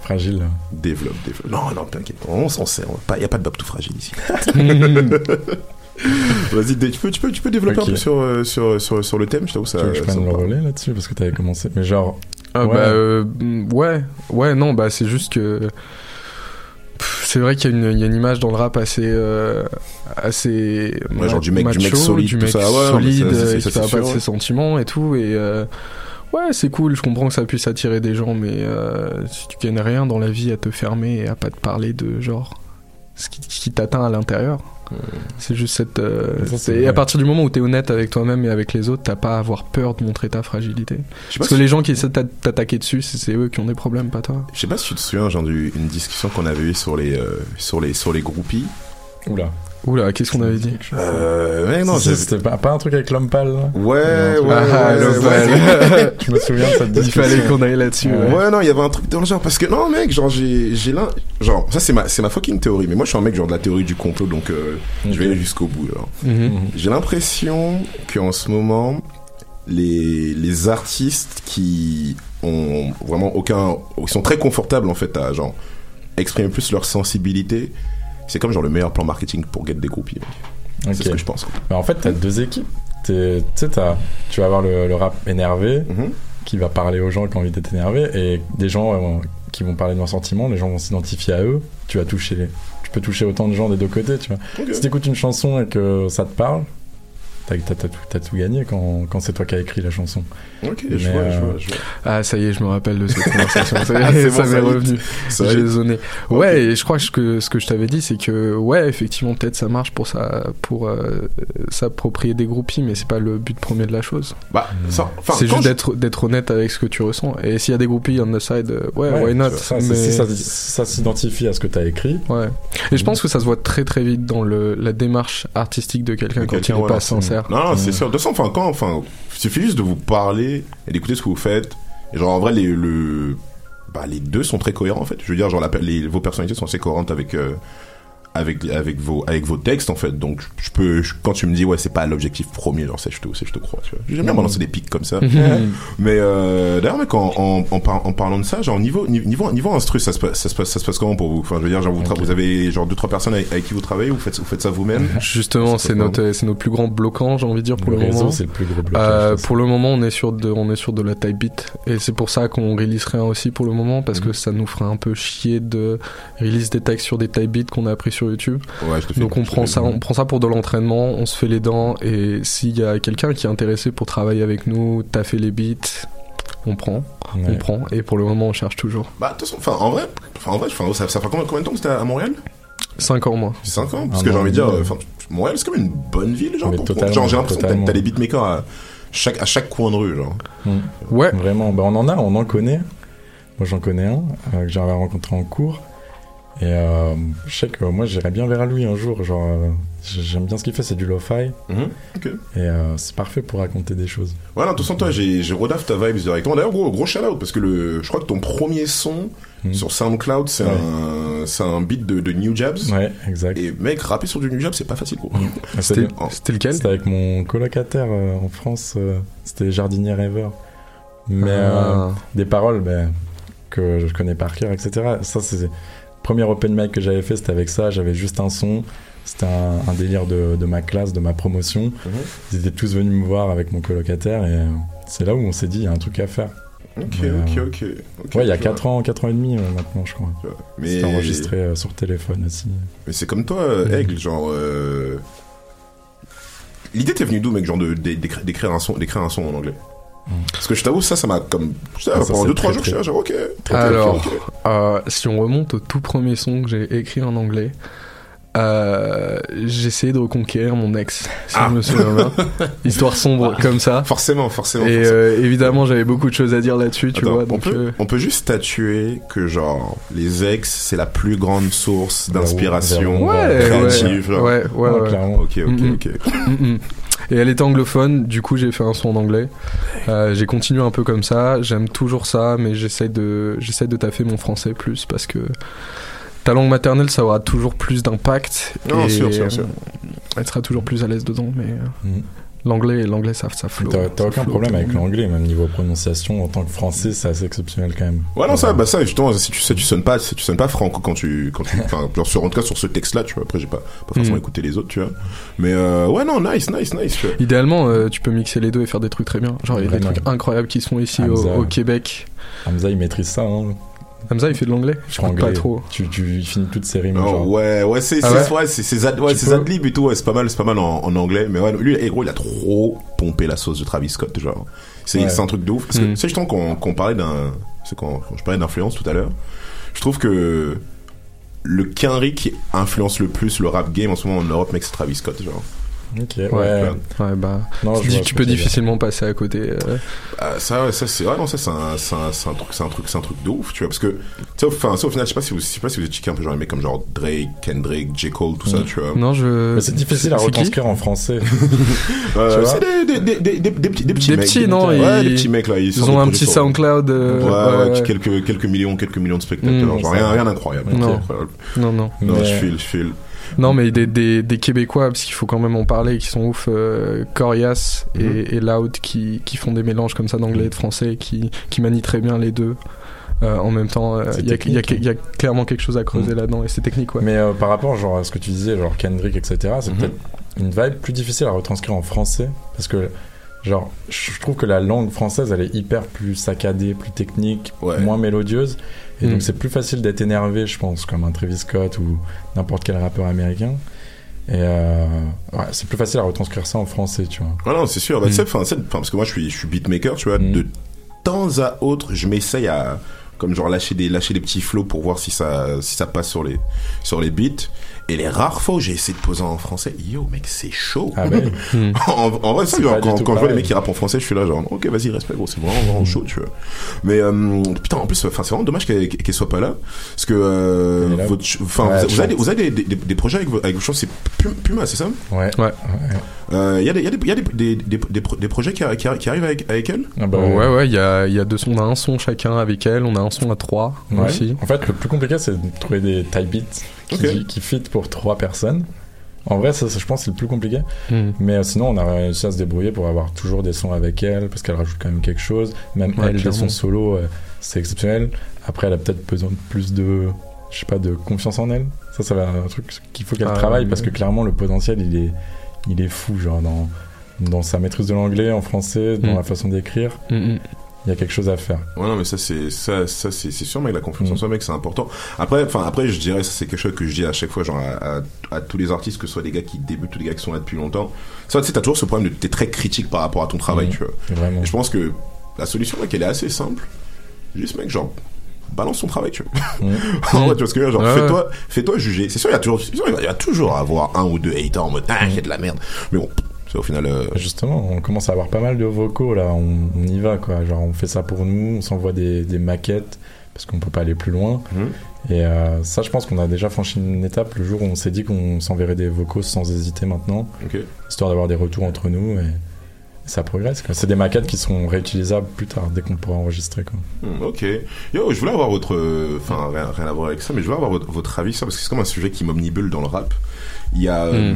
Fragile. développe, développe. Non non t'inquiète, on s'en sert. on va pas- Y a pas de bab tout fragile ici. (laughs) (laughs) (laughs) Vas-y, tu peux tu peux tu peux développer un peu sur euh, sur sur sur le thème, je t'avoue ça. tu veux que je prenne me le relais là-dessus parce que t'avais commencé. Mais genre. Ah Ouais. bah euh, ouais, ouais, non, bah c'est juste que c'est vrai qu'il y, a une- il y a une image dans le rap assez euh, assez Ouais, genre du mec- du macho, mec solide, du tout mec ça, ouais, solide ça, qui ça, parle pas de ses sentiments et tout et euh, ouais c'est cool je comprends que ça puisse attirer des gens mais euh, si tu gagnes rien dans la vie à te fermer et à pas te parler de genre ce qui, qui t'atteint à l'intérieur c'est juste cette euh, et à partir du moment où t'es honnête avec toi-même et avec les autres t'as pas à avoir peur de montrer ta fragilité parce que si- les gens qui essaient de t'a- t'attaquer dessus c'est c'est eux qui ont des problèmes pas toi Je sais pas si tu te souviens genre d'une discussion qu'on avait eue sur les euh, sur les sur les groupies. Oula. Oula qu'est-ce qu'on avait dit Euh, ouais, non, c'était pas, pas un truc avec l'homme pâle là Ouais, Non, ouais, Ah, ouais, ouais, ouais. (laughs) (laughs) Je me souviens de cette il discussion. fallait qu'on aille là-dessus Ouais. ouais. non, il y avait un truc dans le genre parce que non, mec, genre j'ai j'ai l'un genre ça c'est ma c'est ma fucking théorie, mais moi je suis un mec genre de la théorie du complot donc euh, je vais aller jusqu'au bout. genre. Mhm. J'ai l'impression qu'en ce moment les les artistes qui ont vraiment aucun ils sont très confortables en fait à genre exprimer plus leur sensibilité, c'est comme genre le meilleur plan marketing pour get des groupies. C'est ce que je pense. Mais en fait, t'as deux équipes. T'es- Tu sais, t'as- tu vas avoir le, le rap énervé Mhm. qui va parler aux gens qui ont envie d'être énervés et des gens euh, qui vont parler de leurs sentiments. Les gens vont s'identifier à eux. Tu vas toucher. Tu peux toucher autant de gens des deux côtés, tu vois. Si t'écoutes une chanson et que ça te parle, t'as t'as- t'as tout, t'as tout gagné quand, quand c'est toi qui as écrit la chanson. Ok, Mais, je vois, je euh, vois, je vois. Ah ça y est, je me rappelle de cette (laughs) conversation. Ça, y est, Ah, ça bon, m'est ça y est. revenu. J'ai zoné. Ouais, et je crois que ce que, je t'avais dit, c'est que ouais, effectivement, peut-être ça marche pour ça, pour euh, s'approprier des groupies, mais c'est pas le but premier de la chose. Bah, ça, enfin, c'est juste je- d'être d'être honnête avec ce que tu ressens. Et s'il y a des groupies on the side, euh, ouais, why not? Ça, mais- Si ça, si ça s'identifie à ce que t'as écrit, Ouais. Et je pense que ça se voit très très vite dans le, la démarche artistique de quelqu'un quand il est voilà, pas c'est- Non, non, c'est sûr. De toute façon, enfin, quand, enfin, il suffit juste de vous parler et d'écouter ce que vous faites. Et genre, en vrai, les, le, bah, les deux sont très cohérents, en fait. Je veux dire, genre, la, les, vos personnalités sont assez cohérentes avec, euh, avec avec vos avec vos textes en fait. Donc je peux je- quand tu me dis ouais c'est pas l'objectif premier genre c'est je te c'est je te crois. tu vois. J'aime bien balancer des pics comme ça. (laughs) Mais euh, d'ailleurs mec en, en, en, par- en parlant de ça genre niveau niveau niveau instru ça se passe ça se passe ça se passe comment pour vous? Enfin je veux dire genre vous, tra- vous avez genre deux trois personnes avec, avec qui vous travaillez vous faites vous faites ça vous-même? (laughs) Justement, c'est notre, c'est notre plus grand bloquant, j'ai envie de dire pour Le le, réseau, moment. c'est le plus gros blocage, Euh, pour le moment, on est sur de, on est sur de la type beat, et c'est pour ça qu'on release rien aussi pour le moment, parce Mhm. que ça nous ferait un peu chier de release des textes sur des type beats qu'on a appris sur YouTube. Ouais, Donc on prend ça, on prend ça pour de l'entraînement, on se fait les dents, et s'il y a quelqu'un qui est intéressé pour travailler avec nous, taffer les beats, on prend, on prend, et pour le moment, on cherche toujours. Bah de toute façon enfin en vrai enfin en vrai ça, ça fait combien, combien de temps que c'était à Montréal? 5 ans, moi. 5 ans Parce Un que j'ai envie de dire, euh, Montréal, c'est quand même une bonne ville, genre. Mais pour- genre, j'ai l'impression que t'as- des beatmakers à chaque, à chaque coin de rue, genre. Ouais. Vraiment, bah on en a, on en connaît. Moi j'en connais un euh, que j'avais rencontré en cours. Et euh, je sais que moi j'irais bien vers lui un jour. Genre, euh, j'aime bien ce qu'il fait, c'est du lo-fi. Mhm. Et euh, c'est parfait pour raconter des choses. Voilà, de toute façon, toi, j'ai, j'ai rodaf ta vibes directement. D'ailleurs, gros, gros shout out, parce que le, je crois que ton premier son sur SoundCloud, c'est Ouais. un, c'est un beat de, de New Jabs. Ouais, exact. Et mec, rapper sur du New Jabs, c'est pas facile, gros. (laughs) C'était c'était lequel? C'était avec mon colocataire euh, en France. euh, c'était Jardinier Rêveur. Mais Ah. euh, des paroles ben, que je connais par cœur, etc. Ça, c'est premier open mic que j'avais fait. C'était avec ça. J'avais juste un son. C'était un, un délire de, de ma classe, de ma promotion. Mhm. Ils étaient tous venus me voir avec mon colocataire. Et euh, c'est là où on s'est dit, il y a un truc à faire. Ok, euh, ok. ok, ouais, il y a tu 4 ans, 4 ans et demi euh, maintenant, je crois. Mais- C'était enregistré euh, sur téléphone aussi. Mais c'est comme toi, Mhm. Aigle, genre. L'idée t'est venue d'où, mec, genre de- un son, d'écrire un son en anglais? Parce que je t'avoue, ça, ça m'a comme. Ah, ça, pendant c'est 2-3 très, jours, je très- suis là, genre, ok. ok, Alors, ok. euh, si on remonte au tout premier son que j'ai écrit en anglais, euh, j'ai essayé de reconquérir mon ex, si Ah. je me souviens bien. (laughs) Histoire sombre comme ça. Forcément, forcément. Et forcément. euh, évidemment, j'avais beaucoup de choses à dire là-dessus, tu Attends, vois. on, Donc, peut, euh, on peut juste statuer que genre les ex c'est la plus grande source d'inspiration Ouais, créative. ouais, ouais, ouais, ouais. Ok, ok, ok. Mm, mm. Et elle était anglophone, du coup j'ai fait un son en anglais. Euh, j'ai continué un peu comme ça, j'aime toujours ça, mais j'essaie de, j'essaie de taffer mon français plus parce que ta langue maternelle ça aura toujours plus d'impact. Non, et sûr, sûr, sûr. Elle sera toujours plus à l'aise dedans, mais euh, Mhm. L'anglais, l'anglais ça, ça flotte. T'as t'as ça aucun problème avec l'anglais, même niveau prononciation. En tant que français, c'est assez exceptionnel quand même. Ouais non ça bah ça justement si tu sais tu sonnes pas si tu sonnes pas franco quand tu quand tu enfin genre sur en tout cas sur ce texte là tu vois après j'ai pas pas forcément Mm. écouté les autres tu vois mais euh, ouais non nice nice nice tu vois. Idéalement, euh, tu peux mixer les deux et faire des trucs très bien. Genre, il y a des trucs incroyables qui se font ici au, Hamza. au Québec. Hamza, il maîtrise ça. Hein. Hamza, il fait de l'anglais Je crois pas trop. Tu, tu finis toutes ces rimes. Oh, genre. ouais ouais c'est Ah ouais ouais, c'est ad, ouais, adlib et tout ouais, c'est pas mal c'est pas mal en, en anglais mais ouais lui eh, gros il a trop pompé la sauce de Travis Scott genre c'est un truc de ouf parce que Mm. tu sais justement qu'on qu'on parlait d'un c'est quand, quand je parlais d'influence tout à l'heure je trouve que le quinri qui influence le plus le rap game en ce moment en Europe mec c'est Travis Scott genre Ok, ouais. Ouais, ouais, bah. Non, je dis- tu que peux tu dire. difficilement passer à côté. euh. Ah, ça ouais, ça c'est ouais, non ça c'est un, c'est un, c'est un truc c'est un truc c'est un truc de ouf tu vois parce que tu sais enfin ça au final je sais pas si vous je sais pas si vous êtes checké un peu genre les mecs comme genre Drake Kendrick J Cole tout ça Mm. tu vois Non, je. Mais c'est difficile à retranscrire en français. Euh, (laughs) Tu vois? c'est des, des, des, des, des petits des petits Des mecs petits, non, ouais ils- des petits mecs là ils, Ils ont des un petit SoundCloud. euh, ouais, ouais, ouais, ouais. quelques quelques millions quelques millions de spectateurs Mm, genre rien d'incroyable Non. Incroyable. Non, non. non je file je file Non, mais des, des, des Québécois, parce qu'il faut quand même en parler, qui sont ouf, euh, Corias Mhm. et, et Loud, qui, qui font des mélanges comme ça d'anglais et de français, qui, qui manient très bien les deux. Euh, en même temps, euh, il y, a- y y clairement quelque chose à creuser Mhm. là-dedans, et c'est technique, ouais. Mais euh, par rapport genre, à ce que tu disais, genre Kendrick, etc., c'est Mhm. peut-être une vibe plus difficile à retranscrire en français. Parce que, genre, je trouve que la langue française, elle est hyper plus saccadée, plus technique, Ouais. moins mélodieuse. Et donc, c'est plus facile d'être énervé, je pense, comme un Travis Scott ou n'importe quel rappeur américain. Et euh, ouais, c'est plus facile à retranscrire ça en français, tu vois. Ouais, non, c'est sûr. Bah, Mm. parce que moi, je suis, je suis beatmaker, tu vois. Mm. De temps à autre, je m'essaye à, comme genre, lâcher des, lâcher des petits flows pour voir si ça, si ça passe sur les, sur les beats. Et les rares fois où j'ai essayé de poser en français, yo, mec, c'est chaud. Ah ben, (laughs) Hmm. en, en vrai, C'est quand, je vois les mecs qui rappent en français, je suis là, genre, ok, vas-y, respect, gros, c'est vraiment, vraiment chaud, tu vois. Mais, euh, putain, en plus, enfin, c'est vraiment dommage qu'elle qu'elle soit pas là. Parce que, euh, Elle est là. votre, enfin, Ouais, vous, je vous avez, des- chante. vous avez des, des, des projets avec vos, avec vos chansons, c'est Puma- c'est ça? ouais. Ouais. Euh, Il y a des, il y a des, il y a des, des, des, des, pro- des projets qui, arri- qui, arri- qui arrivent avec, avec elle? Ah bah, ouais, ouais, il y a, il y a deux sons, on a un son chacun avec elle, on a un son à 3 Ouais. aussi. En fait, le plus compliqué, c'est de trouver des type beats qui, Ok. qui fit pour trois personnes. En vrai, ça, ça, je pense, c'est le plus compliqué. Mm. Mais euh, sinon, on a réussi à se débrouiller pour avoir toujours des sons avec elle, parce qu'elle rajoute quand même quelque chose. Même Ouais, elle, des clairement. sons solo, euh, c'est exceptionnel. Après, elle a peut-être besoin de plus de, je sais pas, de confiance en elle. Ça, ça va être un truc qu'il faut qu'elle Ah, travaille, parce que clairement, le potentiel, il est, il est fou, genre dans, dans sa maîtrise de l'anglais, en français, dans Mm. la façon d'écrire. Mm, mm. Il y a quelque chose à faire. Ouais, non, mais ça, c'est, ça, ça, c'est, sûr, mec, la confiance en soi, mec, c'est important. Après, enfin, après, je dirais, ça, c'est quelque chose que je dis à chaque fois, genre, à, à- à tous les artistes, que ce soit des gars qui débutent ou des gars qui sont là depuis longtemps. Ça, tu sais, t'as toujours ce problème de, t'es très critique par rapport à ton travail, Mhm. tu vois. Vraiment. Et je pense que la solution, mec, elle est assez simple. Juste, mec, genre, balance ton travail, tu vois. (laughs) en vrai, tu vois ce que je veux dire, genre, Ouais, fais-toi, fais-toi juger. C'est sûr, il y a toujours, sûr, il va- il va toujours avoir un ou deux haters en mode, ah, il y a de la merde. Mais bon, au final, euh, Justement, on commence à avoir pas mal de vocaux là, on, on y va quoi. Genre on fait ça pour nous, on s'envoie des, des maquettes parce qu'on peut pas aller plus loin. Et euh, ça, je pense qu'on a déjà franchi une étape le jour où on s'est dit qu'on s'enverrait des vocaux sans hésiter maintenant, histoire d'avoir des retours entre nous et, et ça progresse. quoi. C'est des maquettes qui seront réutilisables plus tard dès qu'on pourra enregistrer. Quoi. Hmm, ok. Yo, je voulais avoir votre. euh, Enfin, rien, rien à voir avec ça, mais je voulais avoir votre, votre avis sur ça parce que c'est comme un sujet qui m'omnibule dans le rap. Il y a euh,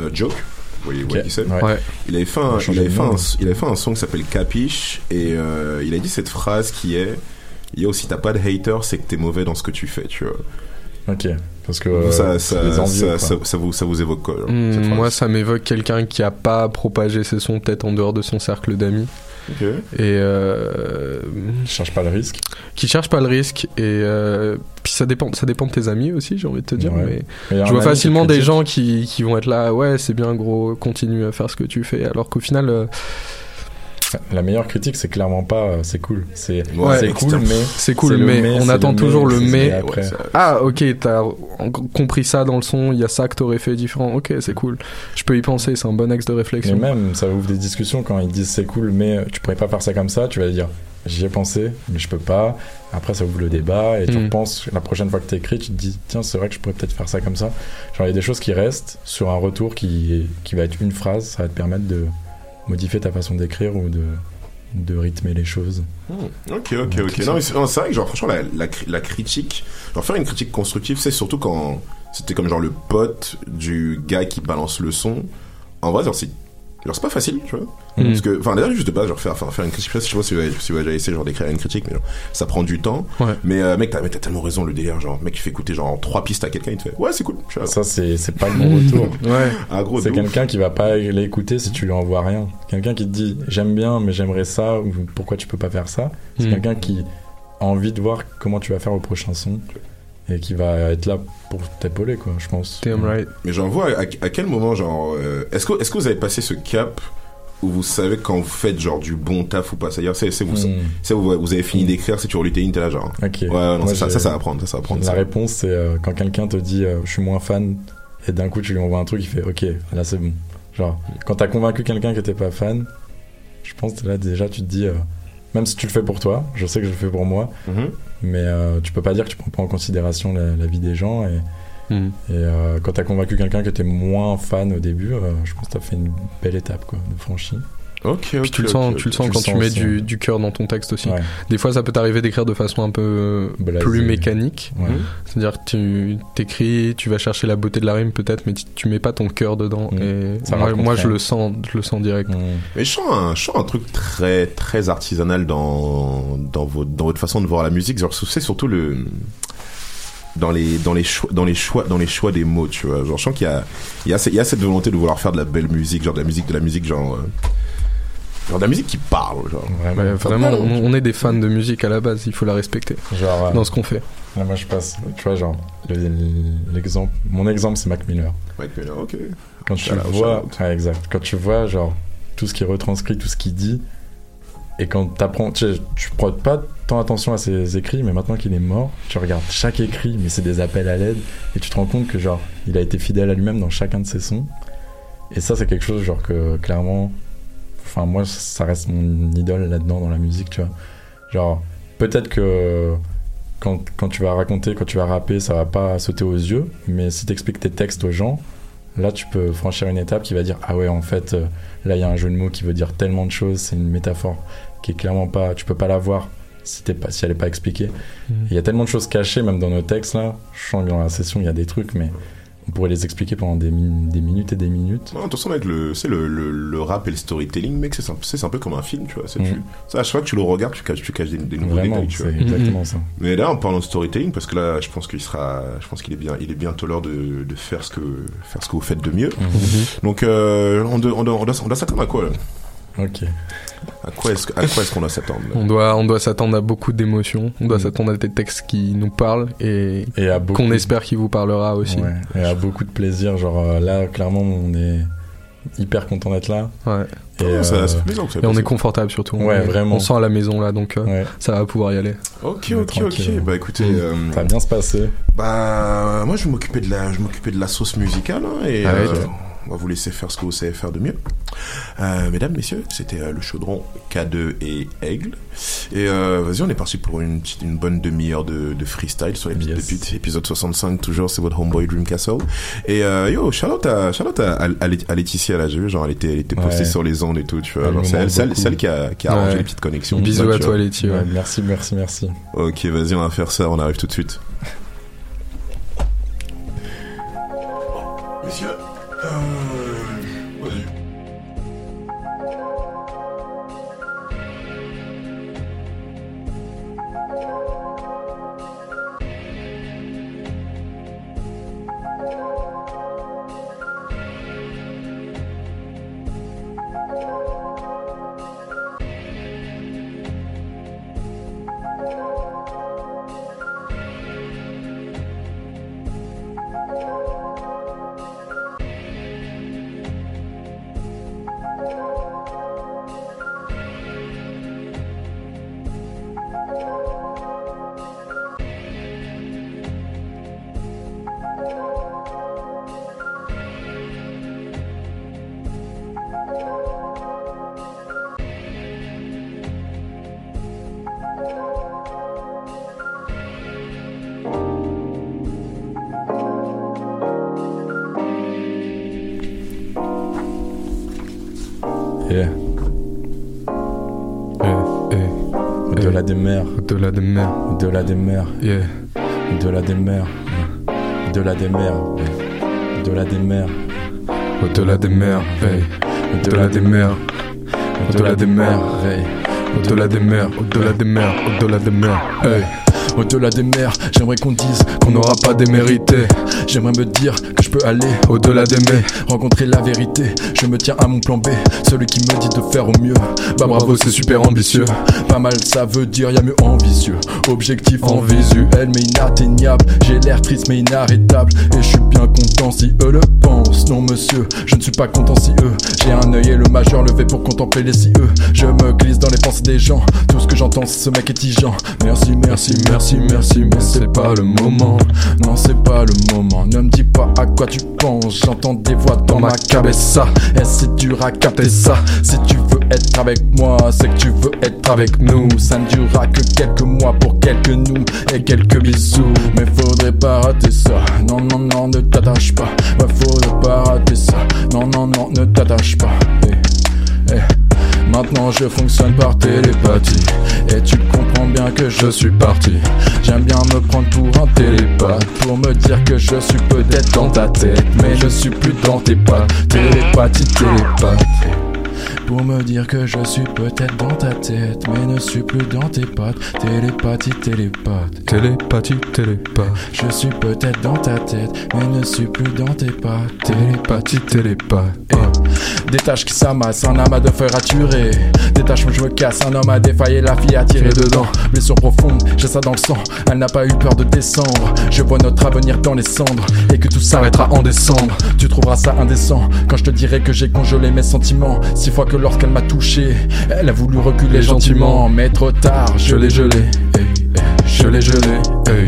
euh, Joke. Vous voyez, vous voyez Ok, qui c'est ouais. Ouais. Il avait fait un, il avait fait un, il avait fait un son qui s'appelle Capiche et euh, il a dit cette phrase qui est Yo, si t'as pas de hater, c'est que t'es mauvais dans ce que tu fais, tu vois. Ok, parce que Vous, euh, ça, ça, envieux, ça, ça, ça vous, ça vous évoque quoi genre, Mm, phrase moi, ça m'évoque quelqu'un qui a pas propagé ses sons peut-être en dehors de son cercle d'amis. Et euh, cherche pas le risque. Qui cherche pas le risque. Et euh, puis ça dépend, ça dépend de tes amis aussi, j'ai envie de te dire. Ouais. Mais je vois qui facilement des gens qui, qui vont être là, ouais, c'est bien gros, continue à faire ce que tu fais. Alors qu'au final, euh, La meilleure critique, c'est clairement pas euh, c'est cool. C'est Ouais, cool, mais c'est cool, mais, on attend toujours le mais. après. Ah, ok, t'as compris ça dans le son, il y a ça que t'aurais fait différent. Ok, c'est cool. Je peux y penser, c'est un bon axe de réflexion. même, ça ouvre des discussions quand ils disent c'est cool, mais tu pourrais pas faire ça comme ça. Tu vas dire j'y ai pensé, mais je peux pas. Après, ça ouvre le débat et tu Mm. repenses la prochaine fois que t'écris, tu te dis tiens, c'est vrai que je pourrais peut-être faire ça comme ça. Genre, il y a des choses qui restent sur un retour qui, qui va être une phrase, ça va te permettre de modifier ta façon d'écrire ou de, de rythmer les choses. Hmm, Ok, ok, ok. Non, c'est vrai que, genre, franchement, la, la, cri- la critique, genre, faire une critique constructive, c'est surtout quand c'était comme, genre, le pote du gars qui balance le son. En vrai, genre, c'est, genre, c'est pas facile, tu vois. Mm. Parce que, enfin, déjà, juste de base, genre, faire, faire, faire une critique, je sais pas si vous avez, si vous avez déjà essayé, genre, d'écrire une critique, mais genre, ça prend du temps. Ouais. Mais, euh, mec, t'as, tellement raison, le délire, genre, mec, tu fais écouter, genre, trois pistes à quelqu'un, il te fait, ouais, c'est cool. Suis là. Ça, c'est c'est pas le bon retour. (laughs) Ouais. Ah, gros, C'est quelqu'un qui va pas l'écouter si tu lui envoies rien. Quelqu'un qui te dit j'aime bien, mais j'aimerais ça, ou pourquoi tu peux pas faire ça. C'est Mm. quelqu'un qui a envie de voir comment tu vas faire au prochain son et qui va être là pour t'épauler, quoi, je pense. Damn right. Mais j'en vois à, à quel moment, genre, euh, est-ce que, est-ce que vous avez passé ce cap où vous savez quand vous faites genre du bon taf ou pas C'est-à-dire, c'est, c'est vous, Mm. c'est vous, vous avez fini d'écrire, c'est tu relis tes lignes, t'es là, genre. Ok. Ouais, non, Moi, ça, ça, va prendre, ça, ça va prendre. La ça. réponse, c'est euh, quand quelqu'un te dit euh, je suis moins fan, et d'un coup tu lui envoies un truc, il fait ok, là c'est bon. Genre, quand t'as convaincu quelqu'un qui était pas fan, je pense que là déjà tu te dis, euh, même si tu le fais pour toi, je sais que je le fais pour moi, Mhm. Mais euh, tu peux pas dire que tu prends pas en considération la, la vie des gens. Et, Mm. et euh, quand t'as convaincu quelqu'un qui était moins fan au début, euh, je pense que t'as fait une belle étape quoi, de franchie. Puis tu le sens, tu le sens Tu quand le tu mets du, cœur dans ton texte aussi. Ouais. Des fois, ça peut t'arriver d'écrire de façon un peu Blasé. plus mécanique. Ouais. C'est-à-dire que tu t'écris, tu vas chercher la beauté de la rime peut-être, mais tu, tu mets pas ton cœur dedans. Mm. Et Ça moi, je le sens, je le sens direct. Mm. Mais je sens un, je sens un truc très, très artisanal dans, dans votre, dans votre façon de voir la musique. Genre, c'est surtout le, dans les, dans les choix, dans les choix, dans les choix des mots, tu vois. Genre, je sens qu'il y a, il y a, ce- il y a cette volonté de vouloir faire de la belle musique, genre de la musique, de la musique, genre, euh, genre de la musique qui parle, genre. Vraiment. Ouais, vraiment, on, on est des fans de musique à la base, il faut la respecter Genre, euh, dans ce qu'on fait. là, moi je passe, tu vois, genre, le- l'exemple, mon exemple c'est Mac Miller. Mais là, ok. Quand tu vois, ouais, exact. Quand tu vois, genre, tout ce qui retranscrit, tout ce qu'il dit, et quand t'apprends, tu sais, tu prêtes pas tant attention à ses écrits, mais maintenant qu'il est mort, tu regardes chaque écrit, mais c'est des appels à l'aide, et tu te rends compte que, genre, il a été fidèle à lui-même dans chacun de ses sons. Et ça, c'est quelque chose, genre, que clairement, enfin, moi, ça reste mon idole là-dedans, dans la musique, tu vois. Genre, peut-être que quand, quand tu vas raconter, quand tu vas rapper, ça va pas sauter aux yeux, mais si t'expliques tes textes aux gens, là tu peux franchir une étape qui va dire ah ouais en fait euh, là il y a un jeu de mots qui veut dire tellement de choses c'est une métaphore qui est clairement pas tu peux pas la voir si, pas, si elle est pas expliquée. Mhm. Il y a tellement de choses cachées, même dans nos textes là. Je sens que dans la session, il y a des trucs, mais on pourrait les expliquer pendant des, min- des minutes et des minutes. Non, attention avec le, c'est le, le, le rap et le storytelling, mec, c'est un, peu comme un film, tu vois. Mm. tu, ça, à chaque fois que tu le regardes, tu caches, tu caches des, des nouveaux Vraiment, détails, tu vois. c'est exactement ça. Mais là, en parlant de storytelling, parce que là, je pense qu'il sera, je pense qu'il est bien, il est bientôt l'heure de, de faire ce que, faire ce que vous faites de mieux. Donc, euh, on, doit, on, doit, on doit, on doit s'attendre à quoi, là? Ok. À quoi est-ce, qu'on doit s'attendre On doit, on doit s'attendre à beaucoup d'émotions. On doit s'attendre à des textes qui nous parlent et, qu'on espère qu'il vous parlera aussi. Ouais, et à beaucoup de plaisir. Genre euh, là, clairement, on est hyper content d'être là. Ouais. Et, Oh, ça- euh, ça fait plaisir que ça Et on est confortable surtout. Ouais, On- vraiment. On sent à la maison là, donc euh, ça va pouvoir y aller. Ok, ok, ok. Bah écoutez, Mm. euh, Ça va bien se passer. Bah, moi, je vais m'occuper de la, je m'occuper de la sauce musicale hein, et Ah euh. On va vous laisser faire ce que vous savez faire de mieux. Euh, mesdames, messieurs, c'était euh, le chaudron K2 et Aigle. Et euh, vas-y, on est parti pour une petite, une bonne demi-heure de, de freestyle sur les petites pépites. Épisode 65, toujours, c'est votre homeboy Dream Castle. Et euh, yo, shout out à, out à, à, à Laetitia là, j'ai vu, genre elle était, elle était postée Ouais. sur les ondes et tout, tu vois. C'est elle, manque c'est elle- beaucoup. c'est elle qui a, qui a arrangé les petites connexions. Bisous à toi. Letty, ouais. Ouais, merci, merci, merci. Ok, vas-y, on va faire ça, on arrive tout de suite. Messieurs, euh, des mers. Au-delà des mers. Au-delà des mers. Yeah. Au-delà des mers. Au-delà des mers. Au-delà des mers. Au-delà des mers. Au-delà des mers. Au-delà des mers. Au-delà des mers, au-delà des mers, au-delà des mers, hey. Au-delà des mers, j'aimerais qu'on dise qu'on n'aura pas démérité. J'aimerais me dire que je peux aller au-delà d'aimer, rencontrer la vérité. Je me tiens à mon plan B, celui qui me dit de faire au mieux. Bah bravo, c'est super ambitieux. Pas mal, ça veut dire y a mieux en vicieux. Objectif en visuel, mais inatteignable. J'ai l'air triste, mais inarrêtable. Et je suis bien content si eux le pensent. Non, monsieur, je ne suis pas content si eux. J'ai un œil et le majeur levé pour contempler les si eux. Je me glisse dans les pensées des gens. Tout ce que j'entends, c'est ce mec est. Merci, merci, merci, merci, mais c'est pas le moment. Non, c'est pas le moment. Ne me dis pas à quoi tu penses. J'entends des voix dans ma cabessa. Et c'est dur à capter ça. Si tu veux être avec moi, c'est que tu veux être avec nous. Ça ne durera que quelques mois pour quelques nous et quelques bisous. Mais faudrait pas rater ça. Non, non, non, ne t'attache pas. Ouais, faudrait pas rater ça. Non, non, non, ne t'attache pas. Eh, eh. Maintenant je fonctionne par télépathie. Et tu comprends bien que je suis parti. J'aime bien me prendre pour un télépathe Pour me dire que je suis peut-être dans ta tête Mais je suis plus dans tes pattes Télépathie, télépathe pour me dire que je suis peut-être dans ta tête, mais ne suis plus dans tes pattes. Télépathie, télépathe. Télépathie, télépathe. Je suis peut-être dans ta tête, mais ne suis plus dans tes pattes. Télépathie, télépathe. Eh, Des tâches qui s'amassent, un amas de feuilles raturées. Des tâches où je me casse, un homme a défaillé, la fille a tiré dedans. Blessure profonde, j'ai ça dans le sang. Elle n'a pas eu peur de descendre. Je vois notre avenir dans les cendres et que tout s'arrêtera en décembre. Tu trouveras ça indécent quand je te dirai que j'ai congelé mes sentiments. Six fois que lorsqu'elle m'a touché, elle a voulu reculer gentiment. Mais trop tard, je l'ai gelé. Je l'ai gelé. Eh.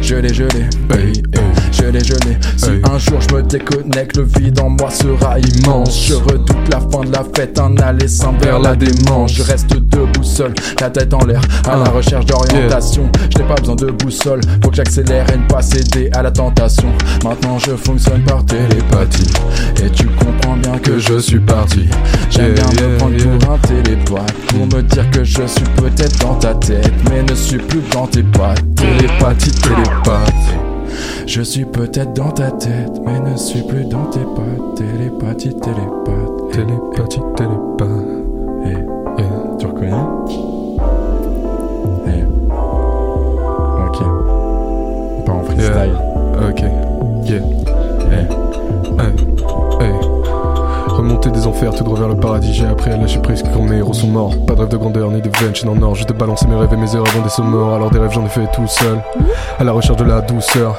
Je l'ai, l'ai, hey, hey, je l'ai, l'ai. Si un jour je me déconnecte, le vide en moi sera immense. Je redoute la fin de la fête, un aller sans vers la démence. Je reste debout seul, la tête en l'air, à la recherche d'orientation. Je n'ai pas besoin de boussole, faut que j'accélère et ne pas céder à la tentation. Maintenant je fonctionne par télépathie, et tu comprends bien que je suis parti. J'aime bien me prendre pour un télépathe, pour me dire que je suis peut-être dans ta tête, mais ne suis plus dans pattes. Télépathie, télépathe. Je suis peut-être dans ta tête, mais ne suis plus dans tes pattes. Télépathie, télépathe. Télépathie, télépathe. Eh, Tu reconnais? Eh. Ok. Part en freestyle. Ok. Yeah. Eh. Hey. Des enfers, tout droit vers le paradis. J'ai appris à lâcher prise quand mes héros sont morts. Pas de rêve de grandeur ni de vengeance en or. Je te balancer mes rêves et mes erreurs dans des sommets Alors des rêves, j'en ai fait tout seul. À la recherche de la douceur.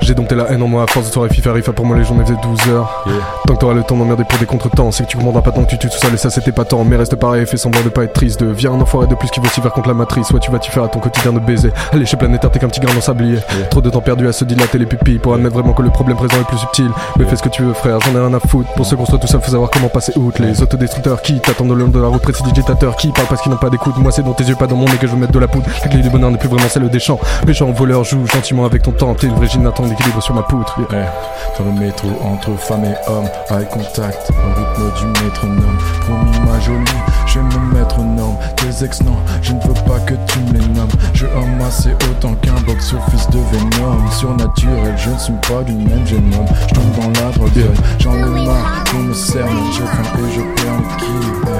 J'ai dompté la haine en moi à force de soirée FIFA Rifa. Pour moi, les journées faisaient 12 heures. Tant que t'auras le temps d'emmerder pour des contretemps, c'est que tu comprendras pas tant que tu tues tout seul et ça c'était pas tant. Mais reste pareil, fais semblant de pas être triste. Deviens un enfoiré de plus qui va s'y faire contre la matrice. Soit tu vas t'y faire à ton quotidien de baiser. Allez, chez Planétaire, t'es qu'un petit grain dans sablier. Trop de temps perdu à se dilater les pupilles pour admettre vraiment que le problème présent est plus subtil. Mais fais ce que tu veux, frère, j'en ai rien à foutre. Pour se construire tout seul, faut savoir comment passer outre. Les autodestructeurs qui t'attendent le long de la route, précipitateur qui parlent parce qu'ils n'ont pas d'écoute. Moi, c'est dans tes yeux, pas dans mon nez que je veux mettre de la poudre. La clé du bonheur n'est plus vraiment celle des champs. Méchant voleur, joue gentiment avec ton temps. T'es une vraie gymnate d'équilibre sur ma poutre. Yeah. Dans le métro, entre femmes et hommes, eye contact, au rythme du métronome. Promis ma jolie, je vais me mettre aux normes. Tes ex, non, je ne veux pas que tu me les nommes. Je homme assez autant qu'un box-office de Venom. Surnaturel, je ne suis pas du même génome. Je tombe dans la drogue, j'en ai marre qu'on me cerne. Je et je perds l'équilibre.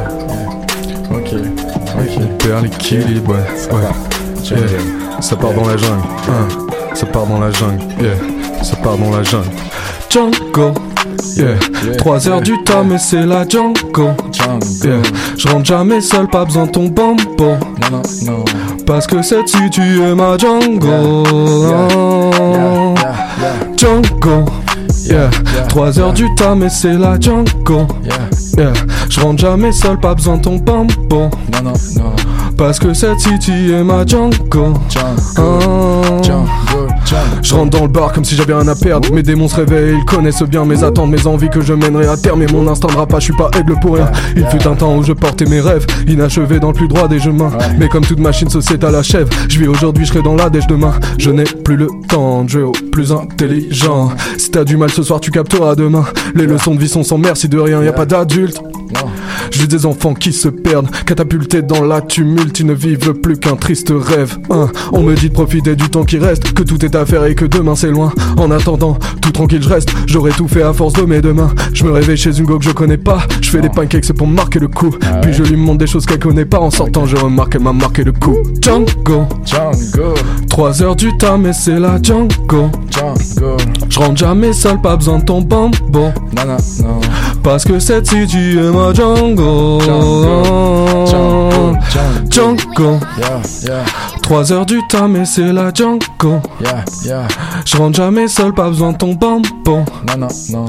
Ok, ok. On perd l'équilibre, ouais. ouais. Yeah. Ça part dans la jungle. hein. Ça part dans la jungle. Yeah. Ça part dans la jungle. Django. Yeah. 3 heures du temps, mais c'est la Django. Yeah. Je rentre jamais seul, pas besoin de ton bambo. Non, non, non. Parce que cette si tu es ma Django. Django. Yeah. 3 heures du temps, mais c'est la Django. Yeah. Je rentre jamais seul, pas besoin de ton bambo. Non, non, non. Parce que cette city est ma Django. Je rentre dans le bar comme si j'avais rien à perdre. Mes démons se réveillent, ils connaissent bien mes attentes, mes envies que je mènerai à terme. Et mon instinct de rap, je suis pas aigle pour rien. Il fut un temps où je portais mes rêves, inachevés dans le plus droit des chemins. Mais comme toute machine sociétale achève, je vis aujourd'hui, je serai dans la dèche demain. Je n'ai plus le temps de jouer au plus intelligent. Si t'as du mal ce soir, tu capteras demain. Les leçons de vie sont sans merci de rien, y a pas d'adulte. J'ai des enfants qui se perdent, catapultés dans la tumulte, ils ne vivent plus qu'un triste rêve. Hein, on me dit de profiter du temps qui reste, que tout est à faire et que demain c'est loin. En attendant, tout tranquille je reste, j'aurais tout fait à force de mes deux mains. Je me réveille chez une go que je connais pas, je fais des pancakes c'est pour marquer le coup. Puis je lui montre des choses qu'elle connaît pas, en sortant je remarque qu'elle m'a marqué le coup. Django, Django, 3 heures du temps mais c'est la Django. Django. Je rentre jamais seul, pas besoin de ton bambo. Non, non, non. Parce que cette city est ma Django. Django, Django. Yeah, yeah, 3 heures du temps, mais c'est la Django. yeah, yeah. Je rentre jamais seul, pas besoin de ton bambo. Non, non, non.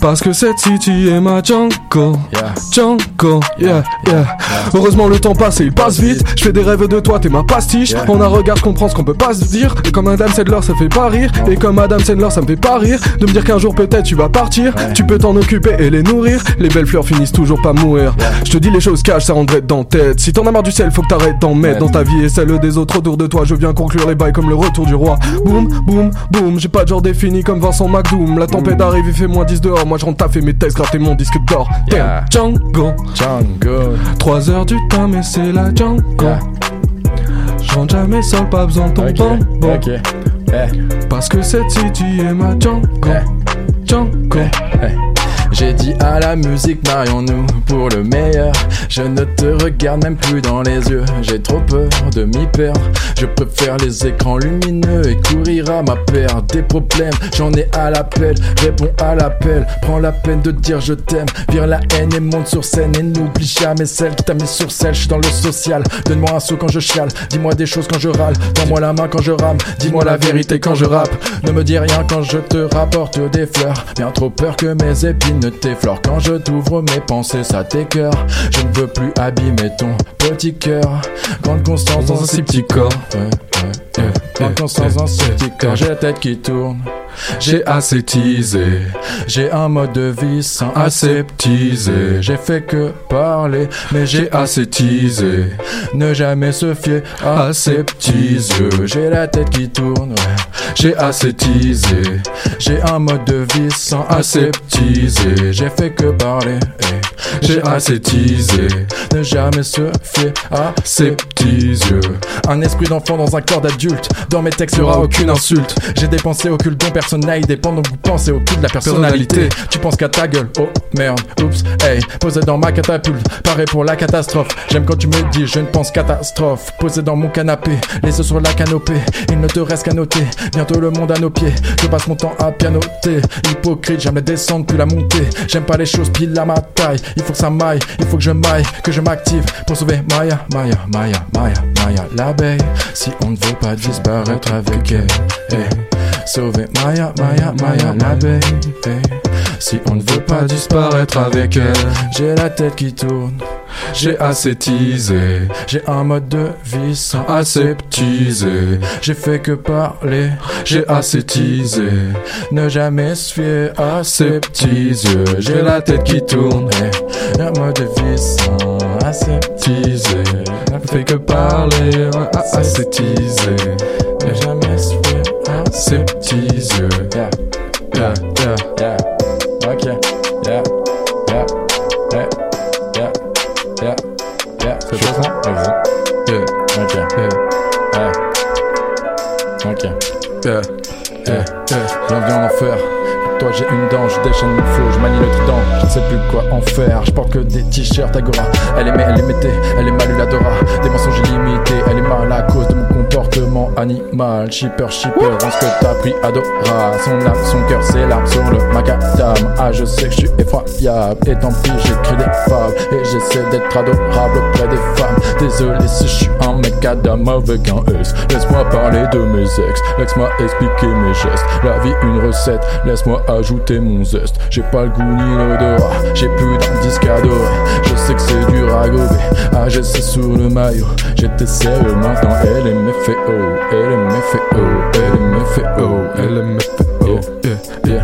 Parce que cette city est ma Django. Yeah. Django, yeah, yeah. Heureusement, le temps passe et il passe vite. Je fais des rêves de toi, t'es ma pastiche. On a regard, je comprends ce qu'on peut pas se dire. Et comme Adam Sandler, ça fait pas rire. Et comme Adam Sandler, ça me fait pas rire. De me dire qu'un jour peut-être tu vas partir. Tu peux t'en occuper et les nourrir. Les belles fleurs finissent toujours pas mourir. Je te dis les choses caches, ça rendrait dans tête. Si t'en as marre du sel, faut que t'arrêtes d'en mettre dans ta vie et celle des autres autour de toi. Je viens conclure les bails comme le retour du roi. Boum, boum, boum. J'ai pas de genre défini comme Vincent McDoom. La tempête arrive, il fait moins 10 dehors. Moi je rentre taffer mes textes, gratter mon disque d'or. Yeah. Django. Django. 3 heures du temps, mais c'est la Django. Je rentre jamais seul, pas besoin de ton Ok, bambo. ok. Eh. Parce que cette city est ma Django. Django. J'ai dit à la musique, marions-nous pour le meilleur. Je ne te regarde même plus dans les yeux. J'ai trop peur de m'y perdre. Je préfère les écrans lumineux et courir à ma paire. Des problèmes, j'en ai à l'appel. Réponds à l'appel. Prends la peine de dire je t'aime. Vire la haine et monte sur scène. Et n'oublie jamais celle qui t'a mis sur selle. Je suis dans le social. Donne-moi un saut quand je chiale. Dis-moi des choses quand je râle. Tends-moi la main quand je rame. Dis-moi la vérité quand je rappe. Ne me dis rien quand je te rapporte des fleurs. Bien trop peur que mes épines ne t'effleure quand je t'ouvre mes pensées, ça t'écœure. Je ne veux plus abîmer ton petit cœur. Grande constance dans un si petit corps. Grande constance dans ce petit corps. J'ai la tête qui tourne. J'ai assez teasé, j'ai un mode de vie sans aseptiser. J'ai fait que parler, mais j'ai assez teasé. Ne jamais se fier à ces petits yeux. J'ai la tête qui tourne. J'ai assez teasé, j'ai un mode de vie sans aseptiser. J'ai fait que parler, eh. j'ai assez teasé. Ne jamais se fier à ces petits yeux. Un esprit d'enfant dans un corps d'adulte. Dans mes textes, y'aura aucune insulte. J'ai des pensées occultes dont personne n'a idée. Pendant que vous pensez au cul de la personnalité. Tu penses qu'à ta gueule, oh merde, oups, hey. Posé dans ma catapulte, paré pour la catastrophe. J'aime quand tu me dis, je ne pense catastrophe. Posé dans mon canapé, les yeux sur la canopée. Il ne te reste qu'à noter, bientôt le monde à nos pieds. Je passe mon temps à pianoter. Hypocrite, j'aime la descente puis la montée. J'aime pas les choses pile à ma taille. Il faut que ça maille, il faut que je maille, que je m'active pour sauver Maya, Maya, Maya, Maya, Maya, l'abeille. Si on ne veut pas disparaître avec elle. Sauver Maya, Maya, Maya, l'abeille. eh. Si on ne veut pas disparaître avec elle, j'ai la tête qui tourne. J'ai assez teasé, j'ai un mode de vie sans aseptiser. J'ai fait que parler, j'ai assez teasé. Ne jamais se fier. J'ai la tête qui tourne, eh. un mode de vie sans aseptiser. Ne fait que parler, ouais, aseptiser. Ne jamais ces petits yeux. Yeah, yeah, yeah, yeah. Ok, yeah, yeah, yeah, yeah, yeah, yeah. C'est chaud ça? Vas-y. Yeah. Ok. Yeah. Yeah. Ok. Yeah. Yeah. Yeah. Bienvenue en enfer. J'ai une dent, je déchaîne mon flow, je manie le trident, je sais plus quoi en faire. Je porte que des t-shirts Agora. Elle aimait, elle aimait, elle est mal l'adora. Des mensonges illimités, elle est mal à cause de mon comportement animal. Shipper, shipper, rends ce que t'as pris Adora. Son âme, son cœur, c'est l'arme sur le macadam. Ah, je sais que je suis effroyable, et tant pis, j'écris des fables. Et j'essaie d'être adorable auprès des femmes. Désolé si je suis un macadam avec un S. Laisse-moi parler de mes ex, laisse-moi expliquer mes gestes. La vie, une recette, laisse-moi ajouter mon zeste. J'ai pas le goût ni l'odorat, j'ai plus d'un disque adoré. Je sais que c'est dur à gober. Ah, je sais sur le maillot, j'étais sérieux maintenant. Elle est mes fait oh, elle est mes fait oh, elle est mes fait oh, elle est oh. Yeah, yeah.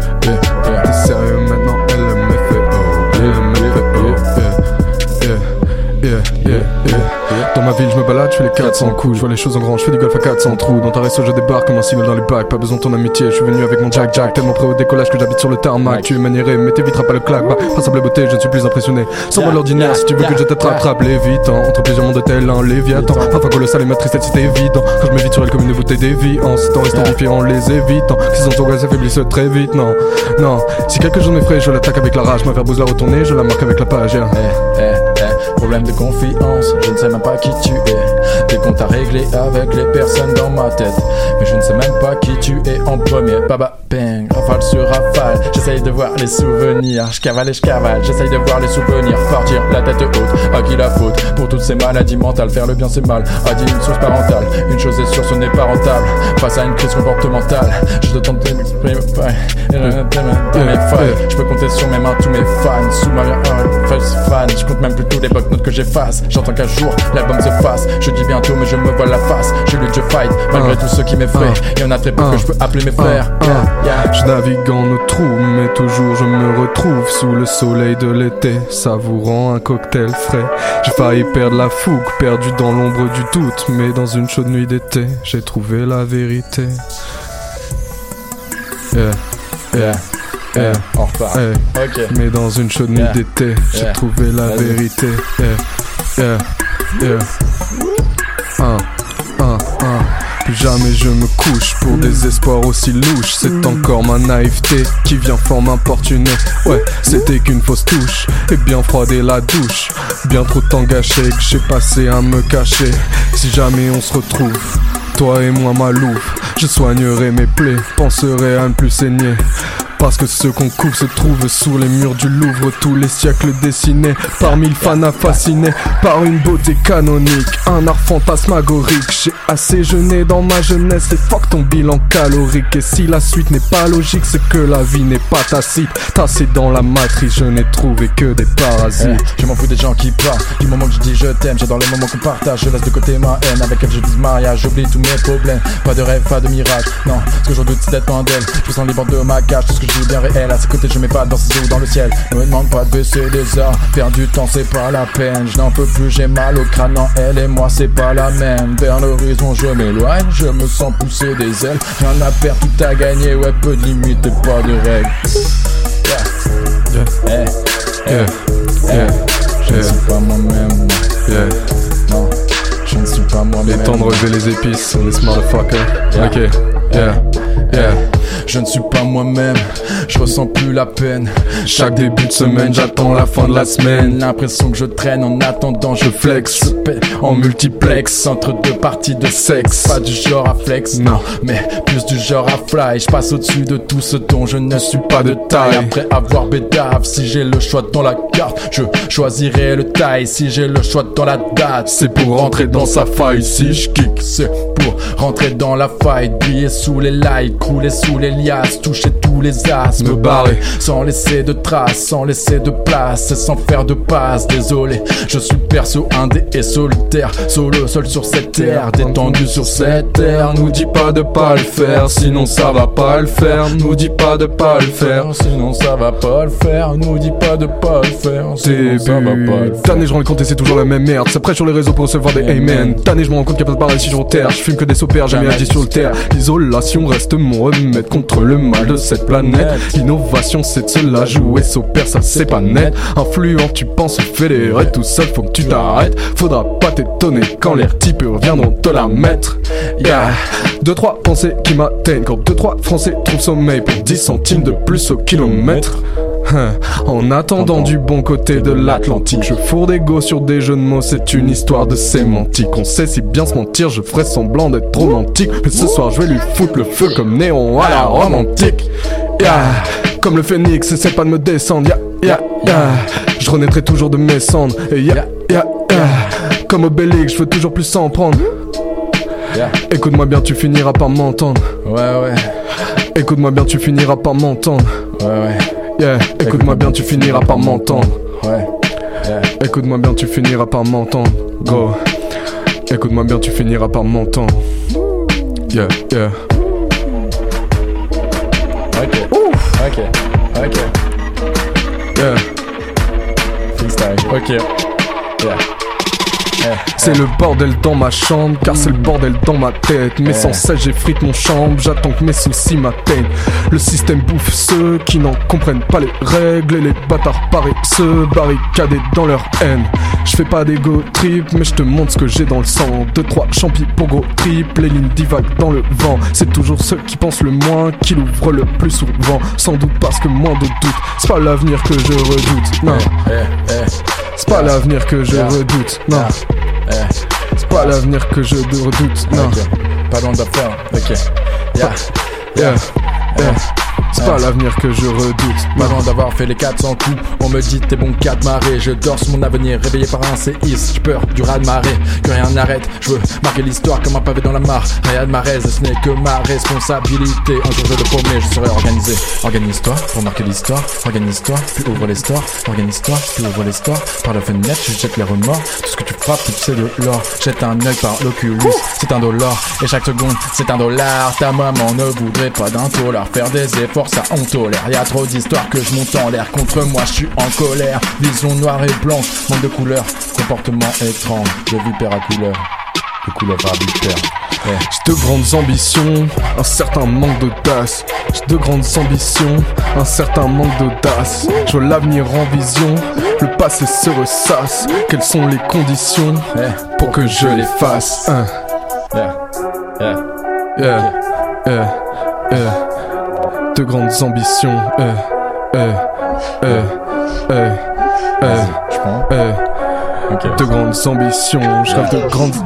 Yeah, yeah. Dans ma ville, je me balade, je fais les 400 coups, je vois les choses en grand, je fais du golf à 400 trous. Dans ta resto, je débarque comme un cigale dans les bacs, pas besoin de ton amitié, je suis venu avec mon Jack Jack, tellement prêt au décollage que j'habite sur le tarmac. Tu es maniéré, mais t'éviteras pas le claque, bah, passable beauté, je ne suis plus impressionné. Sans moi l'ordinaire, si tu veux que je t'attrape, lévitant. Entre plusieurs mondes tel un léviathan. Enfin, colossal et ma tristesse, c'est évident. Quand je m'évite sur elle comme une bouteille déviance, en restant différent, les évitant. Qui sont angoisses s'affaiblissent très vite, non, non. Si quelque chose m'effraie, je l'attaque avec la rage, ma verbose la retourner, je la marque avec la page, yeah. Eh, eh, problème de confiance, je ne sais même pas qui tu es. Des comptes à régler avec les personnes dans ma tête. Mais je ne sais même pas qui tu es en premier. Baba bang, rafale sur rafale. J'essaye de voir les souvenirs. Je cavale et je cavale. J'essaye de voir les souvenirs. Partir la tête haute. À qui la faute? Pour toutes ces maladies mentales. Faire le bien c'est mal. A dit une source parentale. Une chose est sûre, ce n'est pas rentable. Face à une crise comportementale, je te tente de m'exprimer. Je peux compter sur mes mains tous mes fans. Sous ma face fan, je compte même plus tous les notes que j'efface. J'entends qu'un jour l'album se fasse. Je dis bientôt, mais je me vois la face. Je lutte, je fight, malgré tout ce qui m'effraie. Il y en a très peu que je peux appeler mes frères. Yeah, yeah. Je navigue en eau trou, mais toujours je me retrouve sous le soleil de l'été, savourant un cocktail frais. J'ai failli perdre la fougue, perdu dans l'ombre du doute, mais dans une chaude nuit d'été, j'ai trouvé la vérité. Yeah, yeah. Yeah, on repart. Mais dans une chaude nuit d'été, j'ai trouvé la vérité. Yeah, yeah, yeah. Jamais je me couche pour des espoirs aussi louches. C'est encore ma naïveté qui vient fort m'importuner. Ouais, c'était qu'une fausse touche. Et bien froider la douche. Bien trop de temps gâché que j'ai passé à me cacher. Si jamais on se retrouve. Toi et moi, ma louve, je soignerai mes plaies, penserai à ne plus saigner. Parce que ce qu'on coupe se trouve sous les murs du Louvre. Tous les siècles dessinés par mille fans fascinés par une beauté canonique. Un art fantasmagorique. J'ai assez jeûné dans ma jeunesse et fuck ton bilan calorique. Et si la suite n'est pas logique, c'est que la vie n'est pas tacite. Tassé dans la matrice, je n'ai trouvé que des parasites. Je m'en fous des gens qui partent Du moment que je dis je t'aime J'adore les moments qu'on partage Je laisse de côté ma haine Avec elle je dis mariage J'oublie tous mes problèmes Pas de rêve, pas de mirage Non, ce que je redoute c'est d'être d'elle Je me sens libre de ma cage Tout ce que est bien réel À ses côtés je mets pas dans ses yeux ou dans le ciel. Ne me demande pas de baisser les arts Perdre du temps c'est pas la peine. Je n'en peux plus j'ai mal au crâne Non elle et moi c'est pas la même. Vers l'horizon je m'éloigne. Je me sens pousser des ailes. Rien à perdre tout à gagner. Ouais peu de limites et pas de règles. Yeah. Je ne suis pas moi-même. moi. Non, je ne suis pas moi-même. Les temps de relever les épices, on est motherfucker. Ok, yeah, yeah. Je ne suis pas moi-même, je ressens plus la peine. Chaque début de semaine, j'attends la fin de la semaine. L'impression que je traîne en attendant, je flex. En multiplex entre deux parties de sexe. Pas du genre à flex, non, mais plus du genre à fly. Je passe au-dessus de tout ce dont je ne suis pas de taille. Après avoir bédave, si j'ai le choix dans la carte, je choisirai le taille. Si j'ai le choix dans la date, c'est pour rentrer dans sa faille. Si je kick, c'est pour rentrer dans la faille. Briller sous les lights, couler sous les liasses, toucher tous les as, me barrer sans laisser de traces, sans laisser de place et sans faire de passe. Désolé, je suis perso indé et solitaire, solo seul sur cette terre, détendu sur cette terre. Nous dis pas de pas le faire, sinon ça va pas le faire. Nous dis pas de pas le faire, sinon ça va pas le faire. Nous dis pas de pas le faire, sinon ça va pas le faire. Tanné, je rends compte et c'est toujours la même merde. C'est prêt sur les réseaux pour recevoir des amen. Tanné, je me rends compte qu'il n'y a pas de paradis sur terre. Je fume que des sopères, mis la sur le terre. L'isolation reste mon remède contre le mal de cette planète. L'innovation, c'est de se la jouer. Sopère, ça c'est pas net. Influent, tu penses fédérer tout seul, faut que tu t'arrêtes. Faudra pas t'étonner quand les types reviendront te la mettre. Yeah. Deux, trois pensées qui m'atteignent. Quand deux, trois français trouvent sommeil pour 10 centimes de plus au kilomètre. (laughs) En attendant du bon côté de l'Atlantique, je fourre des go sur des jeux de mots, c'est une histoire de sémantique. On sait si bien se mentir, je ferai semblant d'être romantique. Mais ce soir, je vais lui foutre le feu comme néon à la romantique. Yeah. Comme le phénix, essaie pas de me descendre. Yeah, yeah, yeah. Je renaîtrai toujours de mes cendres. Et yeah, yeah, yeah. Comme Obélix, je veux toujours plus s'en prendre. Écoute-moi bien, tu finiras par m'entendre. Ouais, ouais. Écoute-moi bien, tu finiras par m'entendre. Ouais, ouais. Yeah, écoute-moi bien, tu finiras par m'entendre. Ouais. Yeah. Écoute-moi bien, tu finiras par m'entendre. Go. Écoute-moi bien, tu finiras par m'entendre. Yeah, yeah. Ok. Ok. Ok. Yeah. Freestyle. Ok. Yeah. C'est le bordel dans ma chambre, car c'est le bordel dans ma tête. Mais sans cesse, j'effrite mon chambre, j'attends que mes soucis m'atteignent. Le système bouffe ceux qui n'en comprennent pas les règles, et les bâtards paresseux barricadés dans leur haine. Je fais pas d'ego trip, mais je te montre ce que j'ai dans le sang. Deux, trois champis pour gros trip, les lignes divaguent dans le vent. C'est toujours ceux qui pensent le moins qui l'ouvrent le plus souvent. Sans doute parce que moins de doute, c'est pas l'avenir que je redoute. Non. C'est pas l'avenir que je redoute, non. C'est pas l'avenir que je redoute, non. Pas loin d'affaire, ok. Yeah. Yeah. Yeah. C'est pas l'avenir que je redoute. Loin d'avoir fait les 400 coups, on me dit t'es bon 4 marées. Je dors sur mon avenir, réveillé par un séisme. J'ai peur du raz de marée, que rien n'arrête. Je veux marquer l'histoire comme un pavé dans la mare. Rien de Marez, ce n'est que ma responsabilité. Un jour je le promets, je serai organisé. Organise-toi pour marquer l'histoire. Organise-toi, puis ouvre les stores. Organise-toi, puis ouvre les stores. Par la fenêtre, je jette les remords. Tout ce que tu frappes, tu sais de l'or. Jette un œil par l'oculus, c'est un dollar. Et chaque seconde, c'est un dollar. Ta maman ne voudrait pas d'un dollar. Faire des efforts, ça on tolère. Y a trop d'histoires que je monte en l'air. Contre moi, je suis en colère. Vision noire et blanche, manque de couleurs. Comportement étrange, de vipère à couleur. De couleur arbitraire. Ouais. J'ai de grandes ambitions, un certain manque d'audace. J'ai de grandes ambitions, un certain manque d'audace. Je l'avenir en vision, le passé se ressasse. Quelles sont les conditions pour que je les fasse? Hein. Yeah. Yeah. Yeah. De grandes ambitions, euh, euh, euh, euh, euh, je prends. euh. Ok. De grandes ambitions, je rêve de grandes.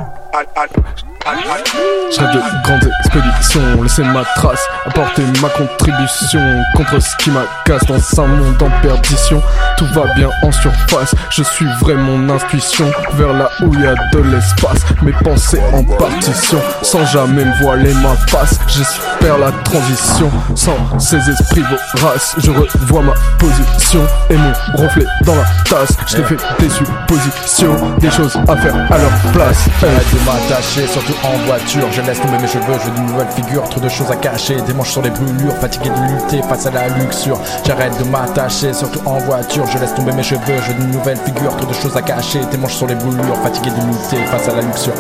Je de grandes expéditions, laisser ma trace, apporter ma contribution contre ce qui m'agace dans un monde en perdition. Tout va bien en surface, je suivrai mon intuition vers là où il y a de l'espace. Mes pensées en partition, sans jamais me voiler ma face. J'espère la transition, sans ces esprits voraces. Je revois ma position et mon reflet dans la tasse. Je te fais des suppositions, des choses à faire à leur place. J'arrête de m'attacher, surtout en voiture. Je laisse tomber mes cheveux, je veux d'une nouvelle figure. Trop de choses à cacher, des manches sur les brûlures. Fatigué de lutter face à la luxure. J'arrête de m'attacher, surtout en voiture. Je laisse tomber mes cheveux, je veux d'une nouvelle figure. Trop de choses à cacher, des manches sur les brûlures. Fatigué de lutter face à la luxure.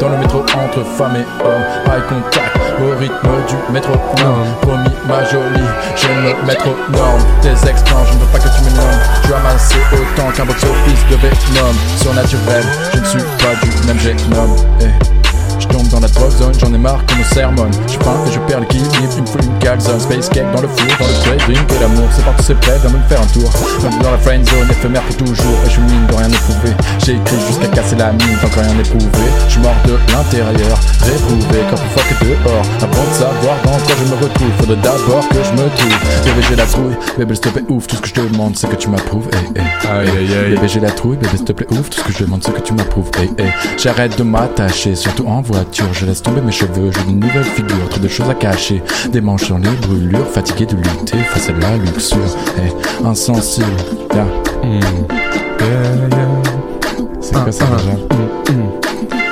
Dans le métro entre femmes et hommes, eye contact au rythme du métronome. Promis, ma jolie, j'aime le métronome. Tes ex-plans, je ne veux pas que tu me nommes. Tu as amassé autant qu'un box office de Venom. Surnaturel, je ne suis pas du même génome. Je tombe dans la drop zone, j'en ai marre comme au sermon. Je peins et je perds l'équilibre, il me faut une calzone. Space cake dans le four, dans le trade, drink et l'amour. C'est parti, c'est prêt, viens me faire un tour. Dans la friend zone, éphémère pour toujours. Et je mine de rien éprouver. J'ai écrit jusqu'à casser la mine, tant que rien n'est prouvé. Je mors de l'intérieur, réprouvé, comme plus fort que dehors. Avant de savoir dans quoi je me retrouve, faudrait d'abord que je me trouve. Bébé, j'ai la trouille, bébé, s'il te plaît, ouf. Tout ce que je te demande, c'est que tu m'approuves. Eh, eh. Aïe, aïe, aïe. Bébé, j'ai la trouille, bébé, s'il te plaît, ouf. Tout ce que je demande, c'est que tu m'approuves. Eh, eh. J'arrête de m'attacher, surtout en voiture. Je laisse tomber mes cheveux, j'ai une nouvelle figure, trop de choses à cacher. Des manches sur les brûlures, fatigué de lutter face à la luxure. Eh, insensible, yeah. Hmm. C'est quoi ça déjà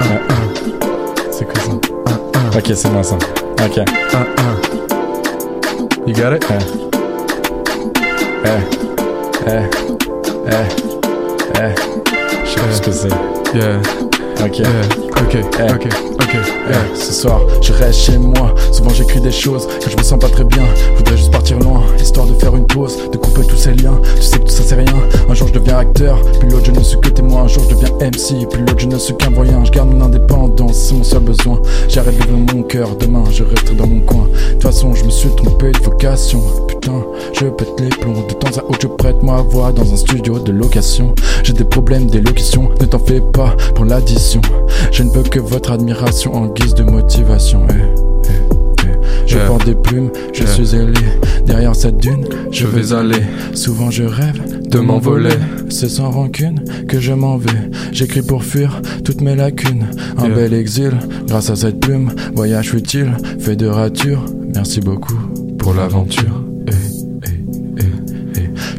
Ah, ah. C'est quoi ça Ok, c'est moi ça. Ok. You got it? Eh. Eh. Eh. Eh. Eh. Je sais pas ce que c'est. Yeah. Ok. Yeah. Ok, Eh. ok, ok. Eh, ce soir, je reste chez moi. Souvent, j'écris des choses que je me sens pas très bien. Voudrais juste partir loin, histoire de faire une pause, de Tu sais que tout ça, c'est rien. Un jour, je deviens acteur, puis l'autre, je ne suis que témoin. Un jour, je deviens MC, puis l'autre, je ne suis qu'un voyant. Je garde mon indépendance, c'est mon seul besoin. J'arrête d'ouvrir mon cœur, demain, je resterai dans mon coin. De toute façon, je me suis trompé de vocation. Putain, je pète les plombs. De temps à autre, je prête ma voix dans un studio de location. J'ai des problèmes d'élocution, ne t'en fais pas pour l'addition. Je ne veux que votre admiration en guise de motivation. Eh, Je Yeah. porte des plumes, je Yeah. suis ailé. Derrière cette dune, Je vais aller Souvent je rêve de m'envoler. C'est sans rancune que je m'en vais. J'écris pour fuir toutes mes lacunes. Un Yeah. bel exil, grâce à cette plume. Voyage futile, fait de rature. Merci beaucoup pour l'aventure.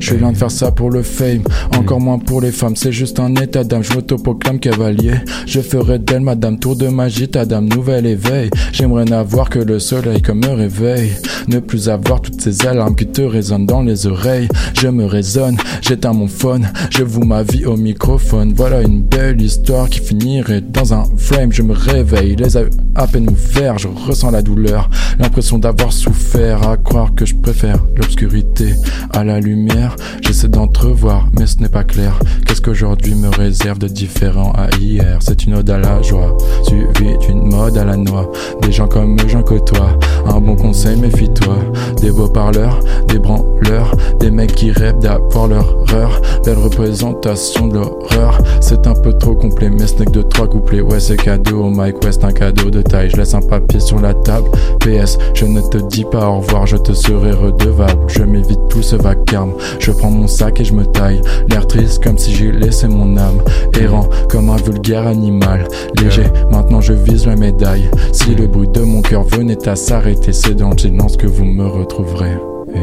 Je suis de faire ça pour le fame, encore moins pour les femmes. C'est juste un état d'âme. Je m'autoproclame cavalier. Je ferai d'elle madame tour de magie, ta dame nouvel éveil. J'aimerais n'avoir que le soleil comme me réveil. Ne plus avoir toutes ces alarmes qui te résonnent dans les oreilles. Je me raisonne, j'éteins mon phone. Je vous ma vie au microphone. Voilà une belle histoire qui finirait dans un frame. Je me réveille, les yeux à peine ouverts. Je ressens la douleur, l'impression d'avoir souffert. À croire que je préfère l'obscurité à la lumière. J'essaie d'entrevoir, mais ce n'est pas clair. Qu'est-ce qu'aujourd'hui me réserve de différent à hier? C'est une ode à la joie, suivie d'une mode à la noix. Des gens comme eux, j'en côtoie. Un bon conseil, méfie-toi. Des beaux parleurs, des branleurs, des mecs qui rêvent d'avoir leur heure. Belle représentation de l'horreur. C'est un peu trop complet, mais ce n'est que de trois couplets. Ouais, c'est cadeau au Mike West, un cadeau de taille. Je laisse un papier sur la table. PS, je ne te dis pas au revoir, je te serai redevable. Je m'évite tout ce vacarme. Prends mon sac et je me taille. L'air triste comme si j'ai laissé mon âme. Errant comme un vulgaire animal. Léger, maintenant je vise la médaille. Si le bruit de mon cœur venait à s'arrêter, c'est dans le silence que vous me retrouverez. Eh,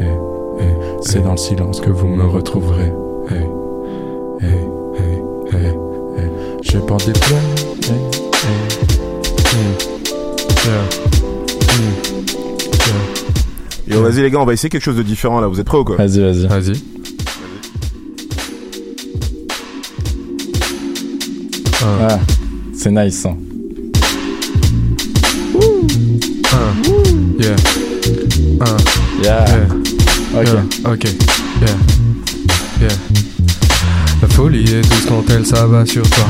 eh, eh, c'est dans le silence que vous me retrouverez. Je porte des eh. Yo, vas-y les gars, on va essayer quelque chose de différent là. Vous êtes prêts ou quoi Vas-y, vas-y. Vas-y. Ah, c'est nice. Hein. Yeah. Uh, Yeah. Ok. Yeah. Ok. Yeah. Yeah. La folie est douce quand elle s'abat sur toi.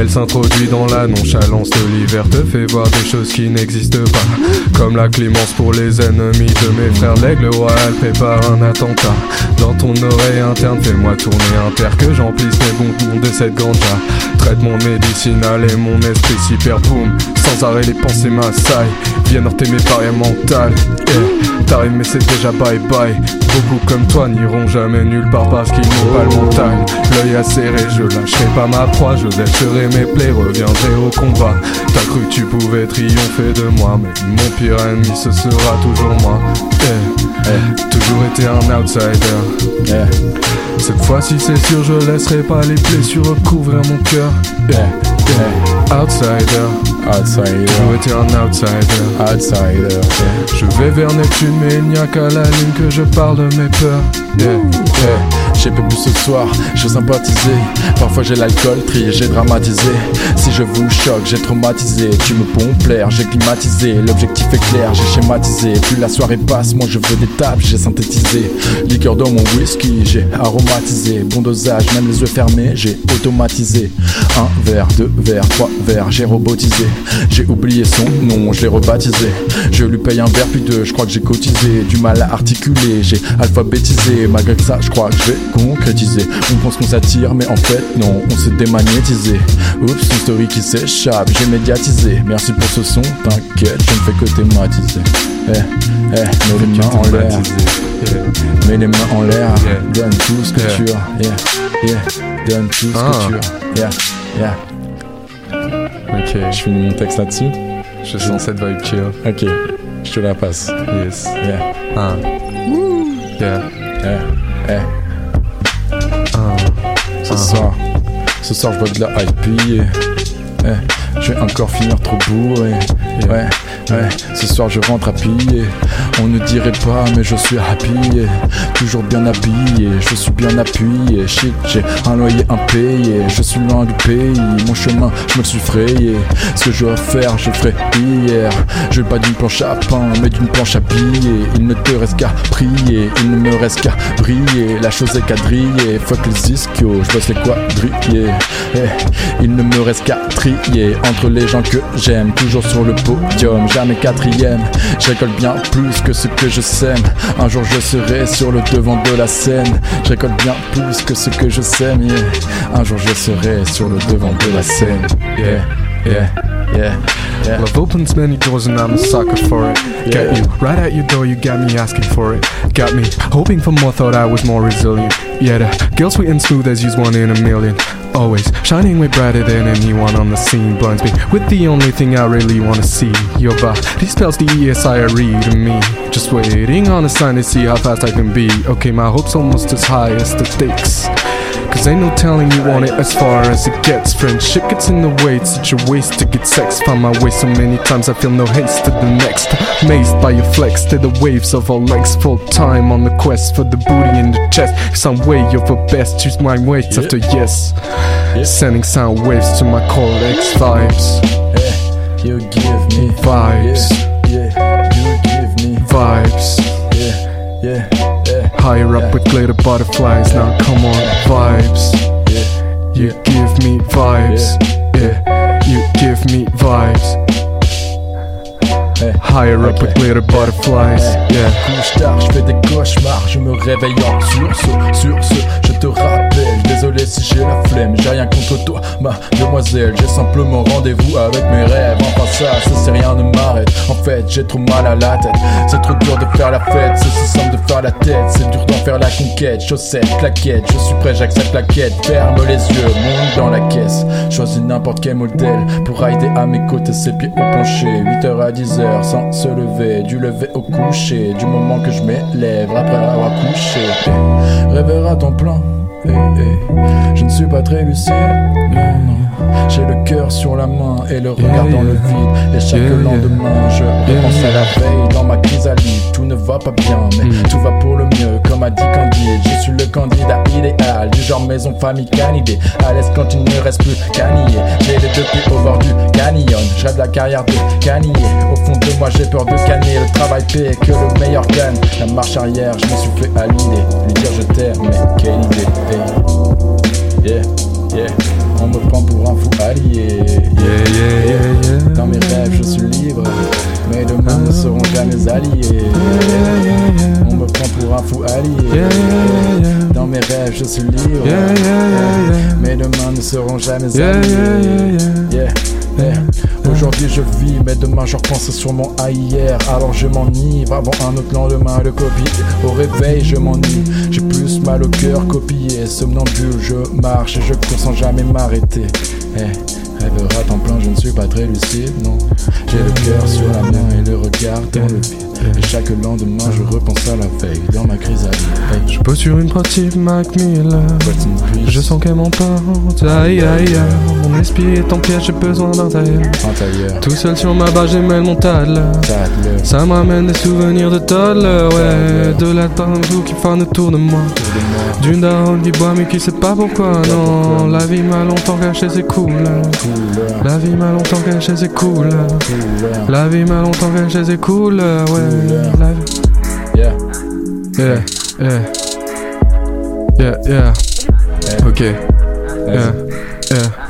Elle s'introduit dans la nonchalance de l'hiver, te fait voir des choses qui n'existent pas. Comme la clémence pour les ennemis de mes frères. L'aigle royal prépare un attentat. Dans ton oreille interne, fais-moi tourner un terre que j'emplisse mes bonbons de cette ganja. Traite mon médicinal et mon esprit super boom. Sans arrêt, les pensées m'assaillent. Viennent heurter mes barrières mentales. Yeah. T'arrives, mais c'est déjà bye bye. Beaucoup comme toi n'iront jamais nulle part parce qu'ils n'ont pas le montagne. L'œil acéré, je lâcherai pas ma proie, je lâcherai mes plaies, reviendrai au combat. T'as cru que tu pouvais triompher de moi, mais mon pire ennemi ce sera toujours moi. Eh, eh, toujours été un outsider. Eh. Cette fois-ci c'est sûr, je laisserai pas les blessures recouvrir mon cœur. Eh, eh. Outsider, outsider, toujours été un outsider. Outsider, Je vais vers Neptune, mais il n'y a qu'à la lune que je parle de mes peurs. J'ai pas bu ce soir, je sympathisé. Parfois j'ai l'alcool, trié, j'ai dramatisé. Si je vous choque, j'ai traumatisé. Tu me pompes plaire, j'ai climatisé. L'objectif est clair, j'ai schématisé. Plus la soirée passe, moi je veux des tapes, j'ai synthétisé. Liqueur dans mon whisky, j'ai aromatisé. Bon dosage, même les yeux fermés, j'ai automatisé. Un verre, deux verres, trois verres, j'ai robotisé. J'ai oublié son nom, je l'ai rebaptisé. Je lui paye un verre puis deux, je crois que j'ai cotisé. Du mal à articuler, j'ai alphabétisé. Malgré ça, je crois que je vais concrétiser. On pense qu'on s'attire, mais en fait, non, on s'est démagnétisé. Oups, une story qui s'échappe, j'ai médiatisé. Merci pour ce son, t'inquiète, je ne fais que thématiser. Eh, eh, mets les mains en l'air. Mets les mains en l'air, donne tout ce que tu as. Yeah, yeah, donne tout ce Ah. que tu as. Yeah, yeah. Ok. Je finis mon texte là-dessus. Je sens cette vibe chill. Ok, je te la passe. Yes. Yeah. Ah. Yeah. Yeah. Eh. Ah. Ce Ah. soir, ce soir je bois de la IPA. Eh, je vais encore finir trop bourré. Ouais, ouais, ce soir je rentre à piller. On ne dirait pas, mais je suis happy. Toujours bien habillé, je suis bien appuyé. Shit, j'ai un loyer impayé. Je suis loin du pays, mon chemin, je me suis frayé. Ce que je dois faire, je ferai hier. Je veux pas d'une planche à pain, mais d'une planche à piller. Il ne te reste qu'à prier, il ne me reste qu'à briller. La chose est quadrillée, fuck les ischios, je bosse les quadrillés. Eh, il ne me reste qu'à trier entre les gens que j'aime. Toujours sur le podium, jamais quatrième. Je récolte bien plus que ce que je sème. Un jour je serai sur le devant de la scène. Je récolte bien plus que ce que je sème. Un jour je serai sur le devant de la scène. Yeah, yeah, yeah. yeah. Love opens many doors and I'm a sucker for it. Got you right at your door, you got me asking for it. Got me hoping for more, thought I was more resilient. Yeah, the girl sweet and smooth as you's one in a million. Always shining way brighter than anyone on the scene. Blinds me with the only thing I really wanna see. Your body spells the ESIRE to me. Just waiting on a sign to see how fast I can be. Okay, my hope's almost as high as the stakes. Cause ain't no telling you want it as far as it gets. Friendship gets in the way, it's such a waste to get sex. Found my way so many times, I feel no haste to the next. Amazed by your flex, to the waves of all legs. Full time on the quest for the booty in the chest. Some way over best, choose my weights after yes. Sending sound waves to my cortex vibes. Eh, you give me vibes. Yeah, yeah, you give me Vibes. Yeah, yeah, yeah. Higher up with glitter butterflies, now come on, vibes. You give me vibes, yeah. You give me vibes. Higher up with glitter butterflies, yeah. Couche tard, je fais des cauchemars, je me réveille en sursaut, sur ce, je te rappelle, désolé si j'ai la flemme, j'ai rien contre toi, ma demoiselle, j'ai simplement rendez-vous avec mes rêves, enfin ça, ça c'est rien ne m'arrête, en fait j'ai trop mal à la tête, c'est trop dur de faire la fête, c'est si simple de faire la tête, c'est dur d'en faire la conquête, chaussettes, claquettes, je suis prêt, j'accepte la quête, ferme les yeux, monte dans la caisse, choisis n'importe quel modèle, pour rider à mes côtés, ses pieds au plancher, 8h à 10h, sans se lever, du lever au coucher, du moment que je m'élève après avoir couché. Rêvera ton plan. Je ne suis pas très lucide, non, non. J'ai le cœur sur la main et le regard dans le vide. Et chaque Yeah, yeah. lendemain, je repense à la veille dans ma chrysalide. Tout ne va pas bien, mais Mm. tout va pour le mieux, comme a dit Candide. Je suis le candidat idéal, du genre maison, famille, canidé. À l'aise quand il ne reste plus qu'à nier. J'ai les deux pieds au bord du canyon. La carrière de canier. Au fond de moi, j'ai peur de canner. Le travail paie que le meilleur gagne. La marche arrière, je me suis fait à l'idée. Lui dire je t'aime, mais quelle idée. Hey. Yeah, yeah, On me prend pour un fou allié. Dans mes rêves, je suis libre. Mais demain ne seront jamais alliés. On me prend pour un fou allié. Dans mes rêves, je suis libre. Mais demain ne seront jamais alliés. Aujourd'hui je vis, mais demain je repense sûrement à hier. Alors je m'enivre avant un autre lendemain de copie. Au réveil je m'ennuie, j'ai plus mal au cœur copié. Somnambule, je marche et je cours sans jamais m'arrêter. Rêveur à temps plein, je ne suis pas très lucide, non. J'ai le cœur sur la main et le regard dans le vide. Et chaque lendemain je repense à la veille dans ma crise à vie. Je pose sur une pratique Mac Miller. Je sens qu'elle m'emporte. Aïe aïe aïe. Mon esprit est en piège, j'ai besoin d'un tailleur. Tout seul sur ma barre, j'aimais mon Tadler. Ça me ramène des souvenirs de toddler. Ouais, de la vous qui fan autour de moi. D'une daronne qui boit, mais qui sait pas pourquoi. Non, la vie m'a longtemps caché, c'est cool. La vie m'a longtemps caché, c'est cool. La vie m'a longtemps caché, c'est cool. Ouais, la vie. Yeah. Yeah, yeah. Yeah, yeah. Ok. Yeah, yeah.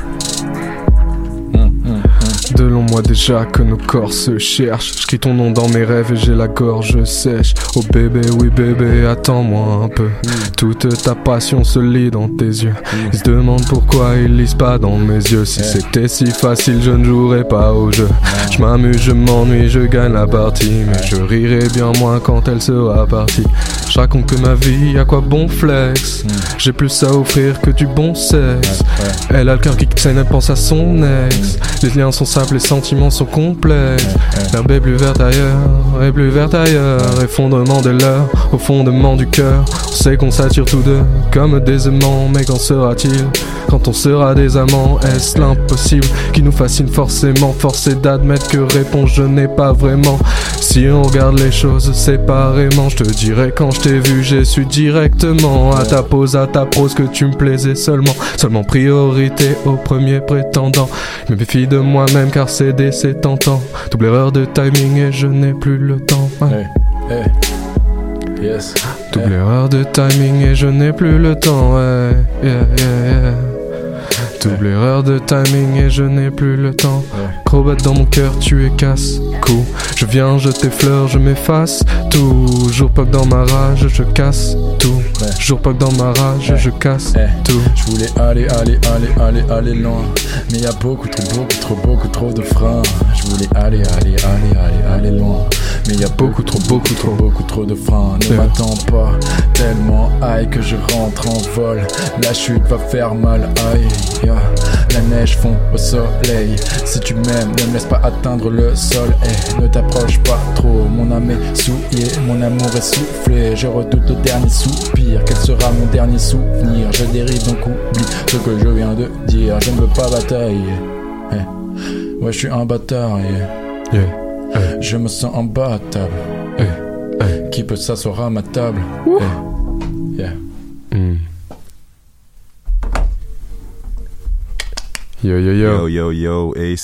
Mois déjà que nos corps se cherchent. Je crie ton nom dans mes rêves et j'ai la gorge sèche. Oh bébé, oui bébé, attends-moi un peu. Toute ta passion se lit dans tes yeux. Ils se demandent pourquoi ils lisent pas dans mes yeux. Si c'était si facile, je ne jouerais pas au jeu. Je m'amuse, je m'ennuie, je gagne la partie. Mais je rirai bien moins quand elle sera partie. Je raconte que ma vie, à quoi bon flex? J'ai plus à offrir que du bon sexe. Elle a le cœur qui saigne, elle pense à son ex. Les liens sont simples, les sentiments sont complexes. L'herbe est plus verte ailleurs, est plus verte ailleurs. Effondrement des leurs, au fondement du cœur. On sait qu'on s'attire tous deux comme des aimants, mais qu'en sera-t-il quand on sera des amants? Est-ce l'impossible qui nous fascine forcément? Forcé d'admettre que réponse je n'ai pas vraiment. Si on regarde les choses séparément, je te dirais quand je t'ai vu, j'ai su directement à ta pose, à ta prose que tu me plaisais seulement. Seulement priorité au premier prétendant. Je me méfie de moi-même car céder c'est tentant. Double erreur de timing et je n'ai plus le temps. Ouais. Hey. Yes. Double erreur de timing et je n'ai plus le temps. Ouais. Yeah, yeah, yeah. Double erreur de timing et je n'ai plus le temps. Acrobate dans mon cœur, tu es casse-cou. Je viens, je t'effleure, je m'efface. Toujours que dans ma rage, je casse tout. Toujours pas que dans ma rage, je casse tout. Je voulais aller, aller, aller, aller, aller loin. Mais y a beaucoup, trop, beaucoup, trop, beaucoup, trop de freins. Je voulais aller, aller, aller, aller, aller loin. Mais y a beaucoup, trop, beaucoup, trop, beaucoup, trop de freins. Ne m'attends pas tellement aïe que je rentre en vol. La chute va faire mal, aïe. yeah. La neige fond au soleil. Si tu m'aimes, ne me laisse pas atteindre le sol. Eh, ne t'approche pas trop. Mon âme est souillée, mon amour est soufflé. Je redoute le dernier soupir. Quel sera mon dernier souvenir? Je dérive donc oublie ce que je viens de dire. Je ne veux pas batailler. Eh. Ouais, je suis un bâtard. eh. Je me sens imbattable. Qui peut s'asseoir à ma table? Eh. Yeah. Yo yo yo. Yo yo yo. Hey,